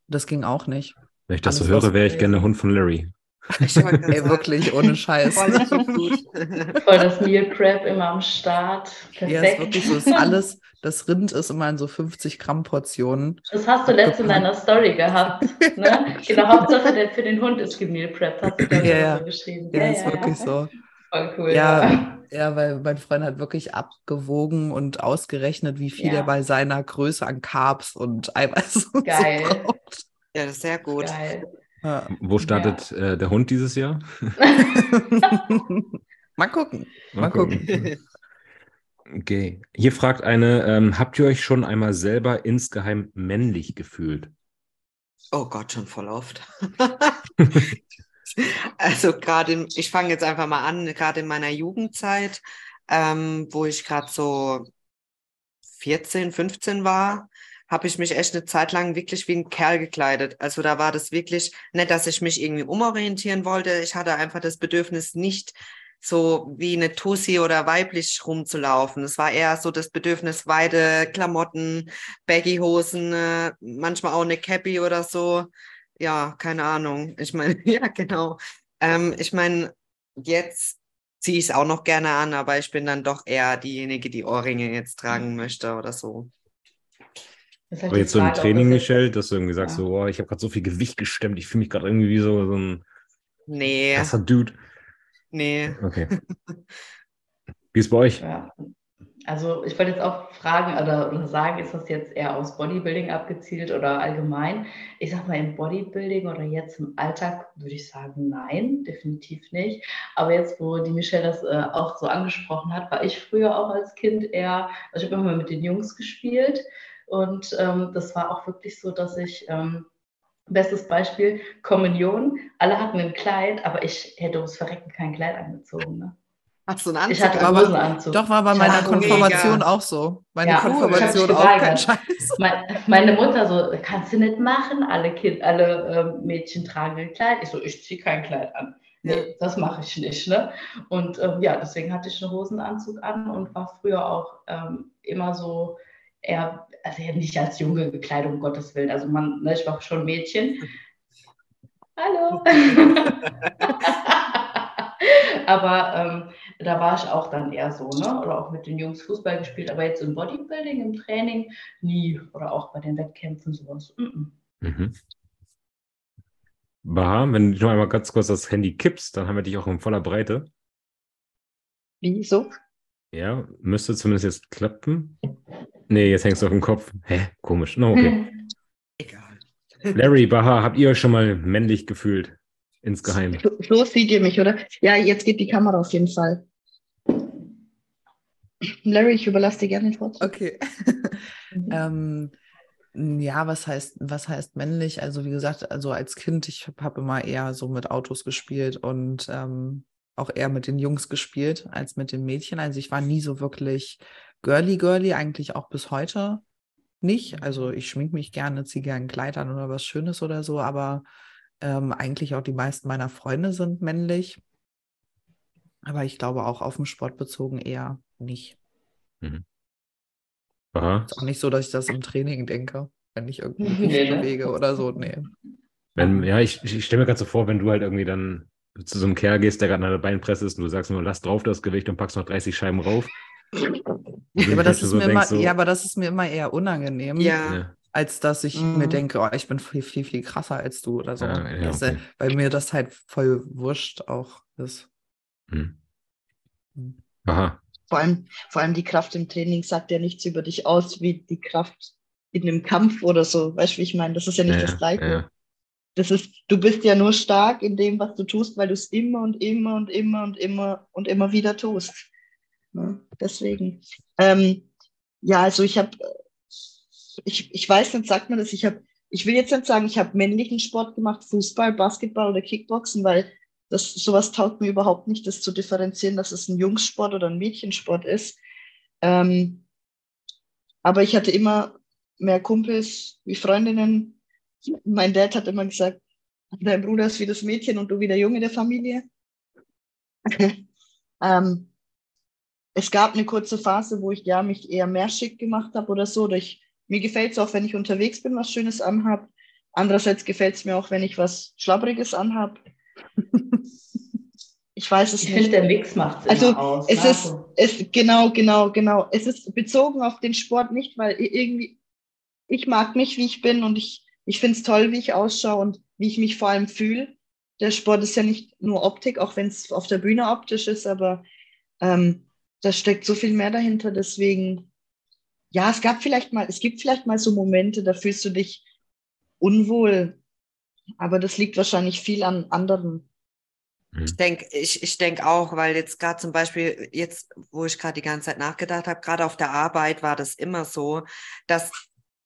Das ging auch nicht. Wenn ich das so Alles höre, wäre ich gerne der Hund von Larry. Ich Ey, wirklich, ohne <laughs> Scheiß. voll so das <laughs> Meal Prep immer am Start. Ja, ist Perfekt. wirklich so. Ist alles, das Rind ist immer in so 50 Gramm Portionen. Das hast du letztens in deiner Story gehabt. Ne? <laughs> Genau, Hauptsache der, für den Hund ist gemeal prepped, hast du da Ja, ja. so geschrieben. Ja, ist wirklich so. Voll cool. Ja, ja, weil mein Freund hat wirklich abgewogen und ausgerechnet, wie viel Ja. er bei seiner Größe an Carbs und Eiweiß und Geil. so braucht. Ja, das ist sehr gut. Geil. Ja. Wo startet äh, der Hund dieses Jahr? <laughs> <laughs> Mal gucken. Mal gucken. Okay. Hier fragt eine, ähm, habt ihr euch schon einmal selber insgeheim männlich gefühlt? Oh Gott, schon voll oft. <laughs> also gerade, ich fange jetzt einfach mal an, gerade in meiner Jugendzeit, ähm, wo ich gerade so 14, 15 war, habe ich mich echt eine Zeit lang wirklich wie ein Kerl gekleidet. Also da war das wirklich nicht, dass ich mich irgendwie umorientieren wollte. Ich hatte einfach das Bedürfnis, nicht so wie eine Tussi oder weiblich rumzulaufen. Es war eher so das Bedürfnis, weite Klamotten, Baggy-Hosen, äh, manchmal auch eine Cappy oder so. Ja, keine Ahnung. Ich meine, <laughs> ja, genau. Ähm, ich meine, jetzt ziehe ich es auch noch gerne an, aber ich bin dann doch eher diejenige, die Ohrringe jetzt tragen möchte oder so. Halt Aber jetzt so im Training, das Michelle, dass du irgendwie sagst, Ja. so, oh, ich habe gerade so viel Gewicht gestemmt, ich fühle mich gerade irgendwie wie so, so ein Nee, krasser Dude. Nee. Okay. <laughs> Wie ist bei euch? Ja. Also ich wollte jetzt auch fragen oder, oder sagen, ist das jetzt eher aufs Bodybuilding abgezielt oder allgemein? Ich sag mal, im Bodybuilding oder jetzt im Alltag würde ich sagen, nein, definitiv nicht. Aber jetzt, wo die Michelle das äh, auch so angesprochen hat, war ich früher auch als Kind eher, also ich habe immer mit den Jungs gespielt und ähm, das war auch wirklich so, dass ich ähm, Bestes Beispiel, Kommunion. Alle hatten ein Kleid, aber ich hätte ums Verrecken kein Kleid angezogen. Ne? Hast du einen Anzug? Ich hatte einen Hosenanzug. Doch, war bei meiner mega. Konfirmation auch so. Meine Ja, Konfirmation auch kein. Scheiß. <laughs> Mein, meine Mutter so, kannst du nicht machen, alle, kind, alle ähm, Mädchen tragen ein Kleid. Ich so, ich ziehe kein Kleid an. Nee, das mache ich nicht. Ne? Und ähm, ja, deswegen hatte ich einen Hosenanzug an und war früher auch ähm, immer so eher, also ja, nicht als Junge gekleidet, um Gottes Willen. Also man, ne, ich war schon Mädchen. Hallo. <laughs> aber ähm, da war ich auch dann eher so, ne? Oder auch mit den Jungs Fußball gespielt, aber jetzt im Bodybuilding, im Training nie. Oder auch bei den Wettkämpfen sowas. Mm -mm. Mhm. Baha, wenn du noch einmal ganz kurz das Handy kippst, dann haben wir dich auch in voller Breite. Wieso? Ja, müsste zumindest jetzt klappen. Nee, jetzt hängst du auf dem Kopf. Hä? Komisch. No, okay. <laughs> Egal. Larry, Baha, habt ihr euch schon mal männlich gefühlt? Insgeheim. So, so seht ihr mich, oder? Ja, jetzt geht die Kamera auf jeden Fall. Larry, ich überlasse dir gerne den Vorzug. Okay. <laughs> ähm, ja, was heißt, was heißt männlich? Also wie gesagt, also als Kind, ich habe hab immer eher so mit Autos gespielt und ähm, auch eher mit den Jungs gespielt als mit den Mädchen. Also ich war nie so wirklich girly girly, eigentlich auch bis heute nicht. Also ich schmink mich gerne, ziehe gerne Kleid an oder was Schönes oder so, aber ähm, eigentlich auch die meisten meiner Freunde sind männlich. Aber ich glaube auch auf den Sport bezogen eher nicht. Baha, Ist auch nicht so, dass ich das im Training denke, wenn ich <laughs> irgendwie Nee, mich ne? bewege oder so. Nee. wenn, ja, ich, ich stelle mir gerade so vor, wenn du halt irgendwie dann zu so einem Kerl gehst, der gerade an der Beinpresse ist und du sagst nur, lass drauf das Gewicht und packst noch 30 Scheiben rauf. Ja, aber, das ist so mir denkst, immer, so, ja, aber das ist mir immer eher unangenehm, Ja. ja, als dass ich Mhm. mir denke, oh, ich bin viel, viel, viel krasser als du oder so. Ja, ja, okay. Weil mir das halt voll wurscht auch ist. hm. Hm. Aha. Vor allem, vor allem die Kraft im Training sagt ja nichts über dich aus, wie die Kraft in einem Kampf oder so. Weißt du, wie ich meine? Das ist ja nicht Ja, das Gleiche. Das ist, du bist ja nur stark in dem, was du tust, weil du es immer und immer und immer und immer und immer wieder tust. Ne? Deswegen. Ähm, ja, also ich habe, ich, ich weiß nicht, sagt man das, ich habe, ich will jetzt nicht sagen, ich habe männlichen Sport gemacht, Fußball, Basketball oder Kickboxen, weil das sowas taugt mir überhaupt nicht, das zu differenzieren, dass es ein Jungssport oder ein Mädchensport ist. Ähm, aber ich hatte immer mehr Kumpels wie Freundinnen. Mein Dad hat immer gesagt, dein Bruder ist wie das Mädchen und du wie der Junge der Familie. <laughs> ähm, es gab eine kurze Phase, wo ich ja mich eher mehr schick gemacht habe oder so. Oder ich, mir gefällt es auch, wenn ich unterwegs bin, was Schönes anhab. Andererseits gefällt es mir auch, wenn ich was Schlabbriges anhab. <laughs> ich weiß es Ich nicht. finde, der Mix macht es Also, aus. Es ist, es, genau, genau, genau. Es ist bezogen auf den Sport nicht, weil irgendwie, ich mag mich, wie ich bin und ich, ich finde es toll, wie ich ausschaue und wie ich mich vor allem fühle. Der Sport ist ja nicht nur Optik, auch wenn es auf der Bühne optisch ist, aber ähm, da steckt so viel mehr dahinter. Deswegen, ja, es gab vielleicht mal, es gibt vielleicht mal so Momente, da fühlst du dich unwohl, aber das liegt wahrscheinlich viel an anderen. Ich denke ich, ich denk auch, weil jetzt gerade zum Beispiel, jetzt, wo ich gerade die ganze Zeit nachgedacht habe, gerade auf der Arbeit war das immer so, dass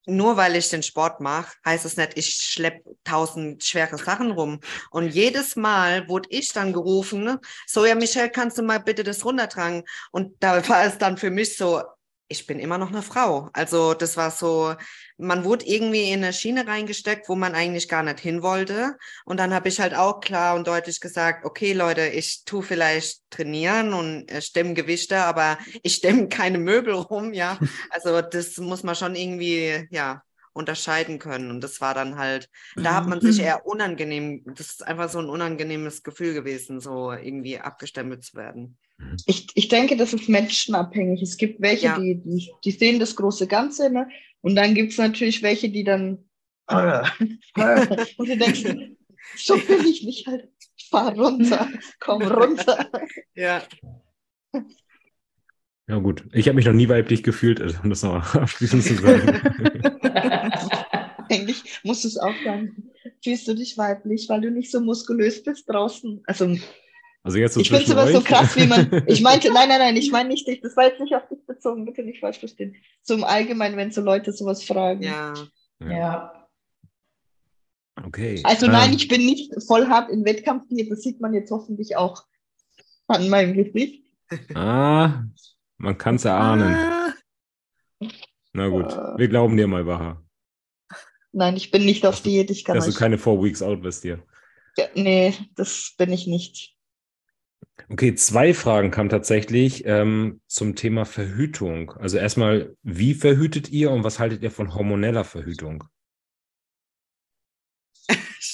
nur weil ich den Sport mache, heißt es nicht, ich schlepp tausend schwere Sachen rum. Und jedes Mal wurde ich dann gerufen, ne, so ja, Michelle, kannst du mal bitte das runtertragen? Und da war es dann für mich so, ich bin immer noch eine Frau. Also das war so, man wurde irgendwie in eine Schiene reingesteckt, wo man eigentlich gar nicht hin wollte. Und dann habe ich halt auch klar und deutlich gesagt, okay Leute, ich tu vielleicht trainieren und äh, stemmen Gewichte, aber ich stemme <laughs> keine Möbel rum, ja. <laughs> Also das muss man schon irgendwie, ja, unterscheiden können. Und das war dann halt, da hat man sich eher unangenehm, das ist einfach so ein unangenehmes Gefühl gewesen, so irgendwie abgestempelt zu werden. Ich, ich denke, das ist menschenabhängig. Es gibt welche, Ja. die, die, die sehen das große Ganze, ne? Und dann gibt es natürlich welche, die dann <laughs> und du denkst, so will ich nicht halt. Fahr runter, komm runter. Ja. Ja, gut. Ich habe mich noch nie weiblich gefühlt, also, um das noch <laughs> abschließend zu sagen. <laughs> Eigentlich musst du es auch sagen. Fühlst du dich weiblich, weil du nicht so muskulös bist draußen? Also Also jetzt so ich finde es zwischen aber so euch. krass, wie man. <laughs> Ich meinte, nein, nein, nein, ich meine nicht dich. Das war jetzt nicht auf dich bezogen, bitte nicht falsch verstehen. So im Allgemeinen, wenn so Leute sowas fragen. Ja. ja. Okay. Also nein, Ähm, ich bin nicht voll hart in Wettkampf hier. Das sieht man jetzt hoffentlich auch an meinem Gesicht. Ah, man kann es erahnen. Ah, Na gut, Äh. wir glauben dir mal, Baha. Nein, ich bin nicht auf Diät. Ich kann Dass du euch. keine Four Weeks out bist hier. Ja, nee, das bin ich nicht. Okay, zwei Fragen kamen tatsächlich ähm, zum Thema Verhütung. Also erstmal, wie verhütet ihr und was haltet ihr von hormoneller Verhütung?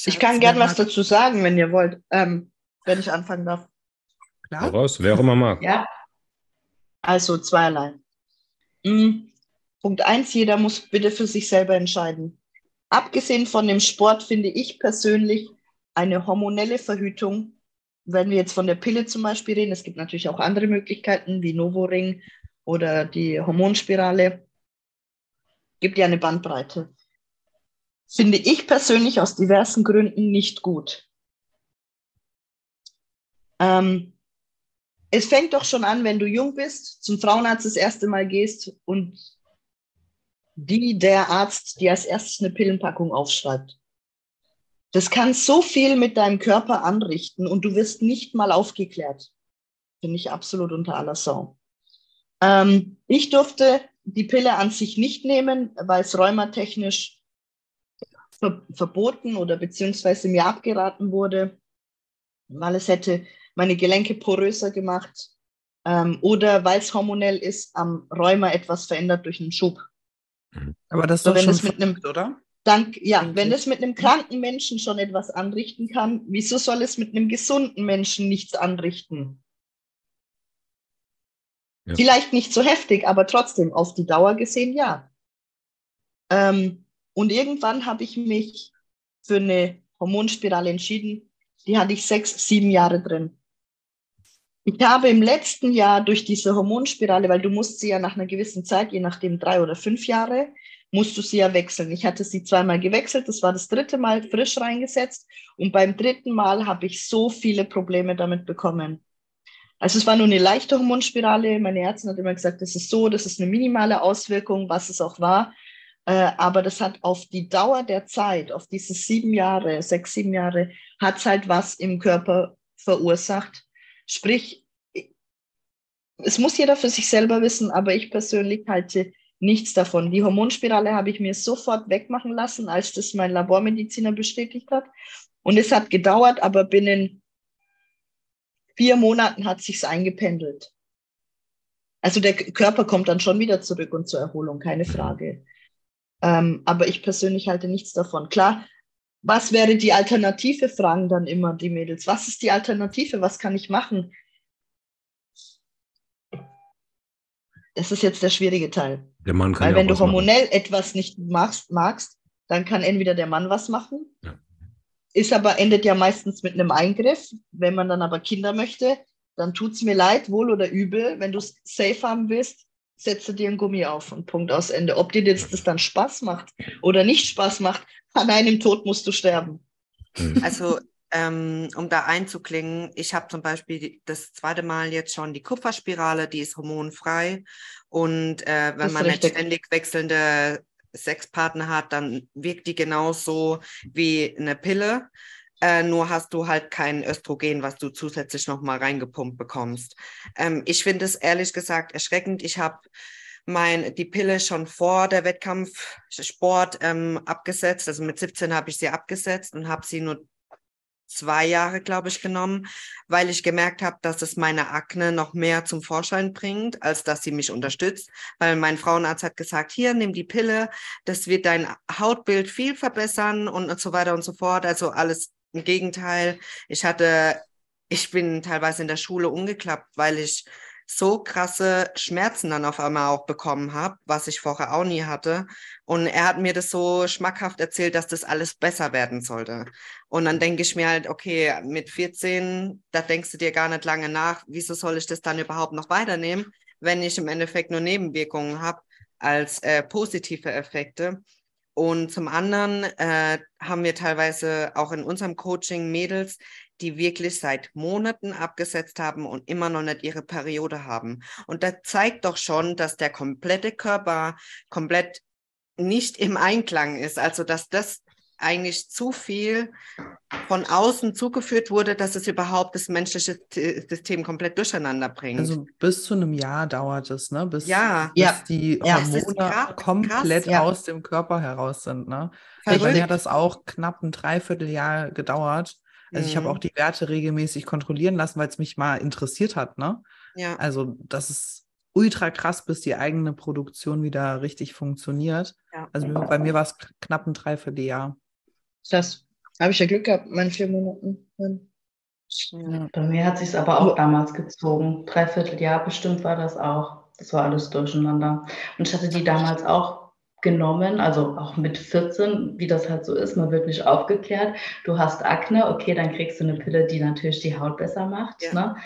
Ich kann gern was dazu sagen, wenn ihr wollt. Ähm, wenn ich anfangen darf. Klar. raus, wer auch immer mag. ja. Also zweierlei. Mm, Punkt eins, jeder muss bitte für sich selber entscheiden. Abgesehen von dem Sport finde ich persönlich eine hormonelle Verhütung, wenn wir jetzt von der Pille zum Beispiel reden, es gibt natürlich auch andere Möglichkeiten wie Novoring oder die Hormonspirale, gibt ja eine Bandbreite. Finde ich persönlich aus diversen Gründen nicht gut. Ähm, es fängt doch schon an, wenn du jung bist, zum Frauenarzt das erste Mal gehst und die, der Arzt, die als erstes eine Pillenpackung aufschreibt. Das kann so viel mit deinem Körper anrichten und du wirst nicht mal aufgeklärt. Finde ich absolut unter aller Sau. Ähm, ich durfte die Pille an sich nicht nehmen, weil es rheumatechnisch ver verboten oder beziehungsweise mir abgeraten wurde, weil es hätte meine Gelenke poröser gemacht ähm, oder weil es hormonell ist, am Rheuma etwas verändert durch einen Schub. Aber das ist So, doch wenn schon es mit einem- oder? Dank, ja, wenn es mit einem kranken Menschen schon etwas anrichten kann, wieso soll es mit einem gesunden Menschen nichts anrichten? Ja. Vielleicht nicht so heftig, aber trotzdem auf die Dauer gesehen ja. Ähm, und irgendwann habe ich mich für eine Hormonspirale entschieden. Die hatte ich sechs, sieben Jahre drin. Ich habe im letzten Jahr durch diese Hormonspirale, weil du musst sie ja nach einer gewissen Zeit, je nachdem drei oder fünf Jahre, musst du sie ja wechseln. Ich hatte sie zweimal gewechselt, das war das dritte Mal frisch reingesetzt und beim dritten Mal habe ich so viele Probleme damit bekommen. Also es war nur eine leichte Hormonspirale. Meine Ärztin hat immer gesagt, das ist so, das ist eine minimale Auswirkung, was es auch war. Äh, aber das hat auf die Dauer der Zeit, auf diese sieben Jahre, sechs, sieben Jahre, hat es halt was im Körper verursacht. Sprich, es muss jeder für sich selber wissen, aber ich persönlich halte nichts davon. Die Hormonspirale habe ich mir sofort wegmachen lassen, als das mein Labormediziner bestätigt hat. Und es hat gedauert, aber binnen vier Monaten hat sich's eingependelt. Also der Körper kommt dann schon wieder zurück und zur Erholung, keine Frage. Ähm, aber ich persönlich halte nichts davon. Klar, was wäre die Alternative, fragen dann immer die Mädels. Was ist die Alternative? Was kann ich machen? Das ist jetzt der schwierige Teil. Der Mann kann Weil ja wenn auch du was machen. hormonell etwas nicht magst, magst, dann kann entweder der Mann was machen, Ja. ist aber endet ja meistens mit einem Eingriff. Wenn man dann aber Kinder möchte, dann tut's mir leid, wohl oder übel. Wenn du es safe haben willst, setze dir ein Gummi auf und Punkt aus Ende. Ob dir jetzt das dann Spaß macht oder nicht Spaß macht, an einem Tod musst du sterben. Mhm. Also, ähm, um da einzuklingen, ich habe zum Beispiel das zweite Mal jetzt schon die Kupferspirale, die ist hormonfrei. Und äh, wenn man nicht richtig. ständig wechselnde Sexpartner hat, dann wirkt die genauso wie eine Pille. Äh, nur hast du halt kein Östrogen, was du zusätzlich nochmal reingepumpt bekommst. Ähm, ich finde es ehrlich gesagt erschreckend. Ich habe mein, die Pille schon vor der Wettkampfsport ähm, abgesetzt. Also mit 17 habe ich sie abgesetzt und habe sie nur zwei Jahre, glaube ich, genommen, weil ich gemerkt habe, dass es meine Akne noch mehr zum Vorschein bringt, als dass sie mich unterstützt. Weil mein Frauenarzt hat gesagt, hier, nimm die Pille, das wird dein Hautbild viel verbessern und, so weiter und so fort. Also alles im Gegenteil. Ich hatte, ich bin teilweise in der Schule umgeklappt, weil ich so krasse Schmerzen dann auf einmal auch bekommen habe, was ich vorher auch nie hatte. Und er hat mir das so schmackhaft erzählt, dass das alles besser werden sollte. Und dann denke ich mir halt, okay, mit 14, da denkst du dir gar nicht lange nach, wieso soll ich das dann überhaupt noch weiternehmen, wenn ich im Endeffekt nur Nebenwirkungen habe als äh, positive Effekte. Und zum anderen äh, haben wir teilweise auch in unserem Coaching Mädels, die wirklich seit Monaten abgesetzt haben und immer noch nicht ihre Periode haben. Und das zeigt doch schon, dass der komplette Körper komplett nicht im Einklang ist. Also dass das eigentlich zu viel von außen zugeführt wurde, dass es überhaupt das menschliche System komplett durcheinander bringt. Also bis zu einem Jahr dauert es, ne? Bis, Ja. bis Ja. die Ja. Hormone krass, komplett krass, ja. aus dem Körper heraus sind, ne? Bei mir hat das auch knapp ein Dreivierteljahr gedauert. Also ich habe Mhm. auch die Werte regelmäßig kontrollieren lassen, weil es mich mal interessiert hat, ne? ja. Also das ist ultra krass, bis die eigene Produktion wieder richtig funktioniert. Ja. Also mir- bei mir war es knapp ein Dreivierteljahr. Das habe ich ja Glück gehabt, meine vier Monaten. Ja. Bei mir hat sich aber auch damals gezogen. Dreiviertel Jahr bestimmt war das auch. Das war alles durcheinander. Und ich hatte die damals auch genommen, also auch mit 14, wie das halt so ist. Man wird nicht aufgeklärt. Du hast Akne, okay, dann kriegst du eine Pille, die natürlich die Haut besser macht. Ja. Ne?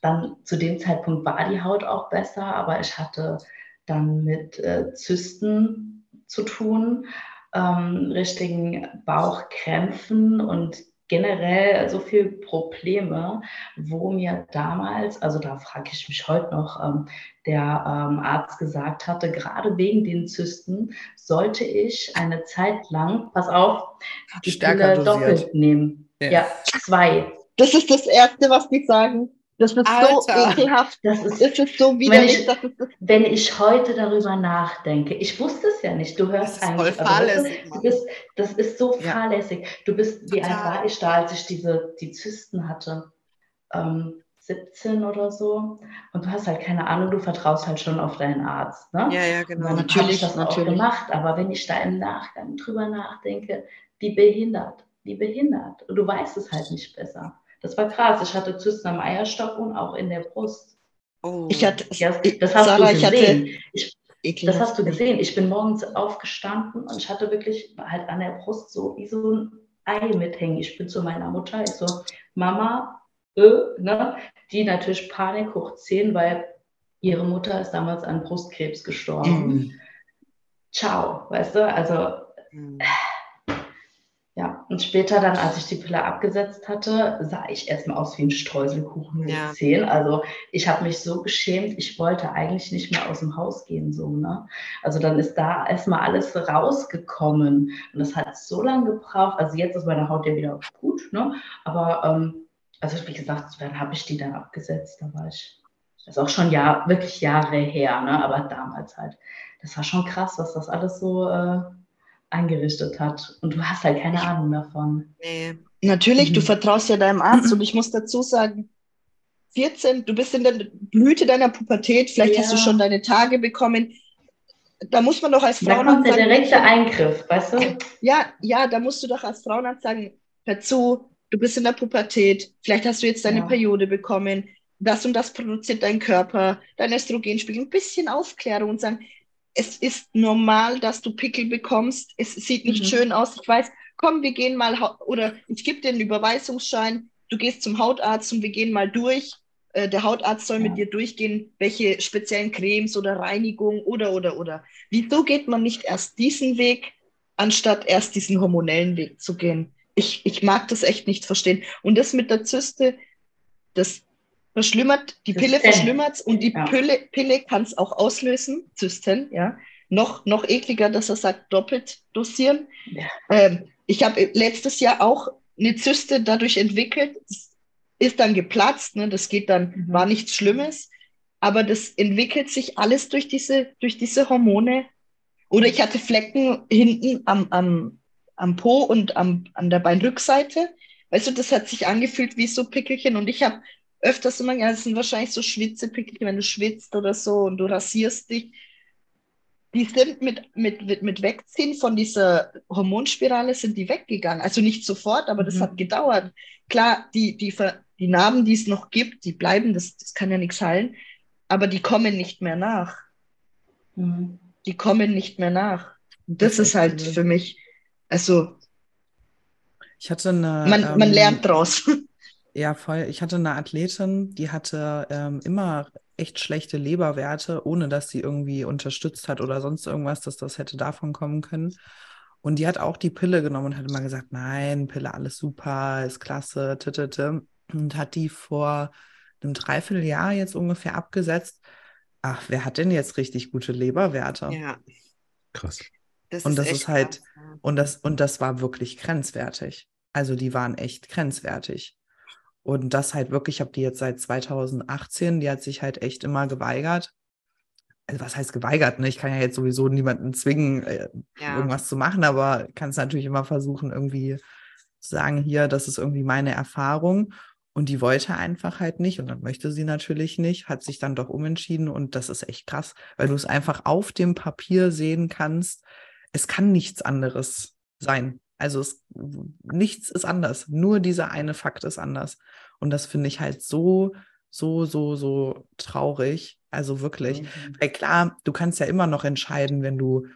Dann zu dem Zeitpunkt war die Haut auch besser, aber ich hatte dann mit äh, Zysten zu tun, ähm, richtigen Bauchkrämpfen und generell so viele Probleme, wo mir damals, also da frage ich mich heute noch, ähm, der ähm, Arzt gesagt hatte, gerade wegen den Zysten sollte ich eine Zeit lang, pass auf, die Stärker Pille dosiert. doppelt nehmen. Ja. Ja, zwei. Das ist das Erste, was die sagen. Das ist so Alter. ekelhaft. Das ist Das ist so Wenn widerlich. ich- Das ist das wenn ich heute darüber nachdenke, ich wusste es ja nicht, du hörst Das ist voll eigentlich, also, fahrlässig, du, Mann. du bist, das ist so Ja. fahrlässig. Du bist, wie alt war ich da, als ich diese, die Zysten hatte? Ähm, 17 oder so. Und du hast halt keine Ahnung, du vertraust halt schon auf deinen Arzt. Ne? ja, ja, genau. Natürlich, ich das auch natürlich. gemacht. Aber wenn ich da im Nachgang drüber nachdenke, wie behindert, wie behindert. Und du weißt es halt nicht besser. Das war krass. Ich hatte Zysten am Eierstock und auch in der Brust. Oh. Ich hatte, Ja, ich, das hast Sarah, du ich hatte gesehen. Ich, das ekelhaft. hast du gesehen. Ich bin morgens aufgestanden und ich hatte wirklich halt an der Brust so wie so ein Ei mithängen. Ich bin zu meiner Mutter, ich so, Mama, äh, ne, die natürlich Panik hochziehen, weil ihre Mutter ist damals an Brustkrebs gestorben. Mhm. Ciao, weißt du? Also Mhm. Ja, und später dann, als ich die Pille abgesetzt hatte, sah ich erstmal aus wie ein Streuselkuchen mit Ja. Zehen. Also ich habe mich so geschämt, ich wollte eigentlich nicht mehr aus dem Haus gehen, so, ne? Also dann ist da erstmal alles rausgekommen. Und das hat so lange gebraucht. Also jetzt ist meine Haut ja wieder gut, ne? Aber ähm, also wie gesagt, wann habe ich die dann abgesetzt? Da war ich, das ist auch schon Jahr, wirklich Jahre her, ne? Aber damals halt. Das war schon krass, was das alles so äh, eingerichtet hat. Und du hast halt keine Ahnung davon. Nee. Natürlich, du Mhm. vertraust ja deinem Arzt und ich muss dazu sagen, 14, du bist in der Blüte deiner Pubertät, vielleicht hast du Ja. schon deine Tage bekommen. Da muss man doch als Da Frauenarzt kommt der sagen, direkte Eingriff, weißt du? ja, ja, da musst du doch als Frauenarzt sagen, hör zu, du bist in der Pubertät, vielleicht hast du jetzt deine Ja. Periode bekommen, das und das produziert dein Körper, dein Östrogenspiegel, ein bisschen Aufklärung und sagen, es ist normal, dass du Pickel bekommst, es sieht nicht Mhm. schön aus, ich weiß, komm, wir gehen mal, oder ich gebe dir einen Überweisungsschein, du gehst zum Hautarzt und wir gehen mal durch. Äh, Der Hautarzt soll Ja. mit dir durchgehen, welche speziellen Cremes oder Reinigung oder, oder, oder. Wieso geht man nicht erst diesen Weg, anstatt erst diesen hormonellen Weg zu gehen? Ich, ich mag das echt nicht verstehen. Und das mit der Zyste, das verschlimmert, die Pille verschlimmert und die Ja. Pille, Pille kann es auch auslösen, Zysten, ja. Noch, noch ekliger, dass er sagt, doppelt dosieren. Ja. Ähm, ich habe letztes Jahr auch eine Zyste dadurch entwickelt. Ist dann geplatzt, ne? das geht dann, Mhm. war nichts Schlimmes. Aber das entwickelt sich alles durch diese, durch diese Hormone. Oder ich hatte Flecken hinten am, am, am Po und am, an der Beinrückseite. Weißt du, das hat sich angefühlt wie so Pickelchen. Und ich habe öfters immer, ja, das sind wahrscheinlich so Schwitzepickelchen, wenn du schwitzt oder so und du rasierst dich. Die sind mit, mit, mit, mit Wegziehen von dieser Hormonspirale sind die weggegangen. Also nicht sofort, aber das Mhm. hat gedauert. Klar, die, die, die Narben, die es noch gibt, die bleiben, das, das kann ja nichts heilen, aber die kommen nicht mehr nach. Mhm. Die kommen nicht mehr nach. Und das, Das ist halt für mich, also Ich hatte eine. man, man ähm, lernt draus. Ja, voll. Ich hatte eine Athletin, die hatte ähm, immer echt schlechte Leberwerte, ohne dass sie irgendwie unterstützt hat oder sonst irgendwas, dass das hätte davon kommen können. Und die hat auch die Pille genommen und hat immer gesagt, nein, Pille, alles super, ist klasse, titete. Und hat die vor einem Dreivierteljahr jetzt ungefähr abgesetzt. Ach, wer hat denn jetzt richtig gute Leberwerte? Ja, Krass. das Und das echt ist halt- krass. Und das, und das war wirklich grenzwertig. Also die waren echt grenzwertig. Und das halt wirklich, ich habe die jetzt seit 2018, die hat sich halt echt immer geweigert. Also was heißt geweigert? Ne? Ich kann ja jetzt sowieso niemanden zwingen, äh, Ja. irgendwas zu machen, aber kann es natürlich immer versuchen, irgendwie zu sagen, hier, das ist irgendwie meine Erfahrung. Und die wollte einfach halt nicht und dann möchte sie natürlich nicht, hat sich dann doch umentschieden und das ist echt krass, weil du es einfach auf dem Papier sehen kannst. Es kann nichts anderes sein. Also es, nichts ist anders. Nur dieser eine Fakt ist anders. Und das finde ich halt so, so, so, so traurig. Also wirklich. Mhm. Weil klar, du kannst ja immer noch entscheiden, wenn du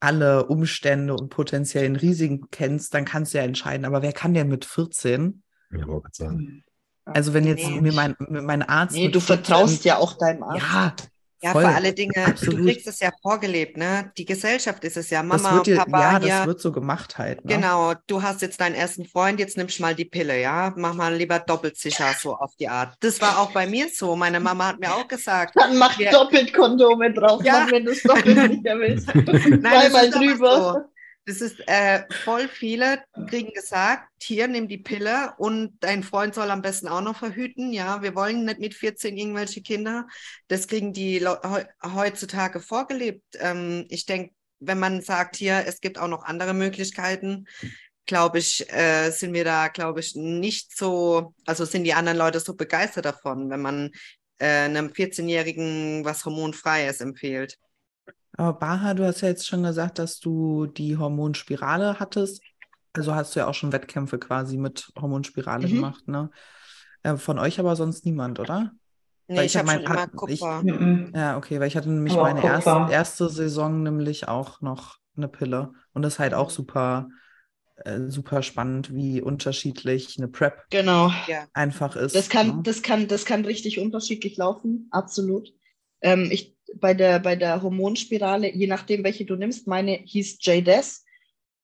alle Umstände und potenziellen Risiken kennst, dann kannst du ja entscheiden. Aber wer kann denn mit 14? Ja, sagen. Mhm. Also wenn jetzt Nee. mir mein, mein Arzt. Nee, du 14 vertraust ja auch deinem Arzt. Ja, Ja, voll. vor alle Dinge, du Absolut. kriegst es ja vorgelebt, ne? Die Gesellschaft ist es ja, das Mama wird dir, und Papa ja, hier. das wird so gemacht halt. Ne? Genau, du hast jetzt deinen ersten Freund, jetzt nimmst du mal die Pille, ja? Mach mal lieber doppelt sicher, so auf die Art. Das war auch bei mir so. Meine Mama hat mir auch gesagt, Dann mach Ja. doppelt Kondome drauf, Ja. Mann, wenn du es doppelt sicher willst. <laughs> Nein, Zweimal drüber. Das ist äh, voll viele kriegen gesagt, hier nimm die Pille und dein Freund soll am besten auch noch verhüten. Ja, wir wollen nicht mit 14 irgendwelche Kinder. Das kriegen die heutzutage vorgelebt. Ähm, ich denke, wenn man sagt hier, es gibt auch noch andere Möglichkeiten, glaube ich, äh, sind wir da, glaube ich, nicht so, also sind die anderen Leute so begeistert davon, wenn man äh, einem 14-Jährigen was Hormonfreies empfiehlt. Aber Baha, du hast ja jetzt schon gesagt, dass du die Hormonspirale hattest. Also hast du ja auch schon Wettkämpfe quasi mit Hormonspirale Mhm. gemacht, ne? Äh, von euch aber sonst niemand, oder? Nee, Weil ich ich hab habe schon immer hat- ich- Kupfer. Mhm. Ja, okay, weil ich hatte nämlich Aber meine erste, Kupfer. erste Saison nämlich auch noch eine Pille. Und das ist halt auch super äh, super spannend, wie unterschiedlich eine Prep Genau. Einfach ist. Das kann, ne? das kann, das kann richtig unterschiedlich laufen, absolut. Ähm, ich, bei, der, bei der Hormonspirale, je nachdem, welche du nimmst, meine hieß JDES.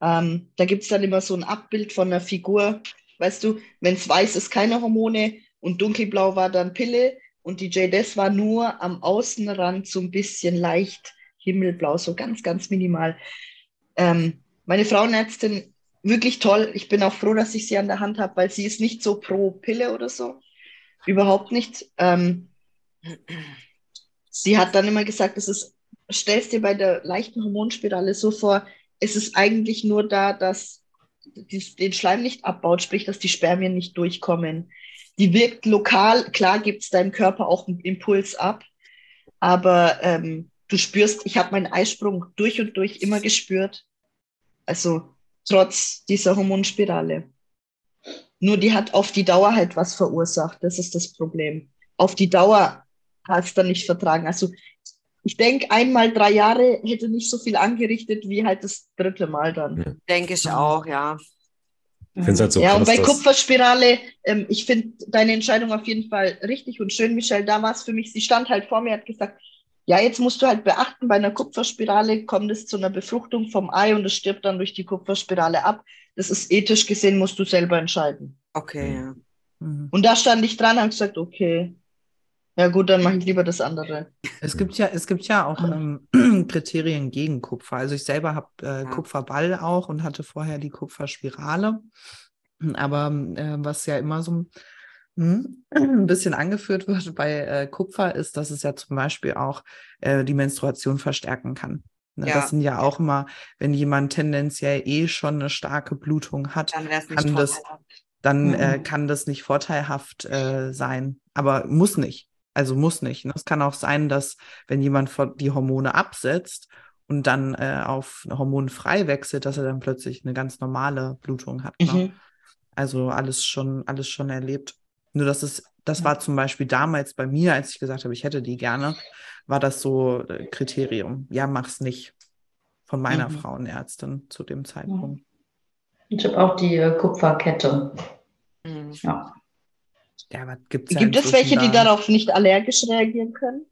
Ähm, da gibt es dann immer so ein Abbild von einer Figur. Weißt du, wenn es weiß ist, keine Hormone und dunkelblau war dann Pille und die JDES war nur am Außenrand so ein bisschen leicht himmelblau, so ganz, ganz minimal. Ähm, meine Frauenärztin, wirklich toll. Ich bin auch froh, dass ich sie an der Hand habe, weil sie ist nicht so pro Pille oder so. Überhaupt nicht. Ähm, sie hat dann immer gesagt, es ist, stellst dir bei der leichten Hormonspirale so vor, es ist eigentlich nur da, dass die, den Schleim nicht abbaut, sprich, dass die Spermien nicht durchkommen. Die wirkt lokal, klar gibt es deinem Körper auch einen Impuls ab, aber ähm, du spürst, ich habe meinen Eisprung durch und durch immer gespürt. Also trotz dieser Hormonspirale. Nur die hat auf die Dauer halt was verursacht. Das ist das Problem. Auf die Dauer hat es dann nicht vertragen. Also ich denke, einmal drei Jahre hätte nicht so viel angerichtet wie halt das dritte Mal dann. Ja. Denke ich auch, ja. Ich finde es halt so ja, krass, und bei Kupferspirale, ähm, ich finde deine Entscheidung auf jeden Fall richtig und schön, Michelle. Da war es für mich, sie stand halt vor mir, hat gesagt, ja, jetzt musst du halt beachten, bei einer Kupferspirale kommt es zu einer Befruchtung vom Ei und es stirbt dann durch die Kupferspirale ab. Das ist ethisch gesehen, musst du selber entscheiden. Okay, ja. Mhm. Und da stand ich dran und habe gesagt, okay, ja gut, dann mache ich lieber das andere. Es gibt ja, es gibt ja auch ähm, <clears throat> Kriterien gegen Kupfer. Also ich selber habe äh, Ja. Kupferball auch und hatte vorher die Kupferspirale. Aber äh, was ja immer so hm, <clears throat> ein bisschen angeführt wird bei äh, Kupfer, ist, dass es ja zum Beispiel auch äh, die Menstruation verstärken kann. Ne, Ja. Das sind ja auch immer, wenn jemand tendenziell eh schon eine starke Blutung hat, Dann Kann das- dann Mhm. äh, kann das nicht vorteilhaft äh, sein. Aber muss nicht. Also muss nicht. Ne? Es kann auch sein, dass wenn jemand die Hormone absetzt und dann äh, auf hormonfrei wechselt, dass er dann plötzlich eine ganz normale Blutung hat. Ne? Mhm. Also alles schon, alles schon erlebt. Nur das ist, das Ja. war zum Beispiel damals bei mir, als ich gesagt habe, ich hätte die gerne, war das so äh, Kriterium. Ja, mach's nicht. Von meiner Mhm. Frauenärztin zu dem Zeitpunkt. Ich habe auch die äh, Kupferkette. Mhm. Ja. Ja, aber gibt's Gibt es welche, die da- darauf nicht allergisch reagieren können?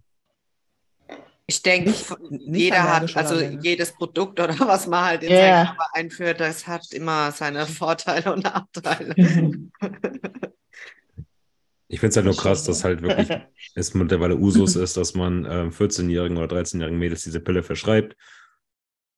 Ich denke, Nicht- nicht jeder hat, also allergisch. jedes Produkt oder <laughs> was man halt in Ja. seinen Körper einführt, das hat immer seine <laughs> Vorteile und Nachteile. <laughs> ich finde es halt nur krass, dass halt wirklich es mittlerweile Usus ist, dass man ähm, 14-Jährigen oder 13-Jährigen Mädels diese Pille verschreibt.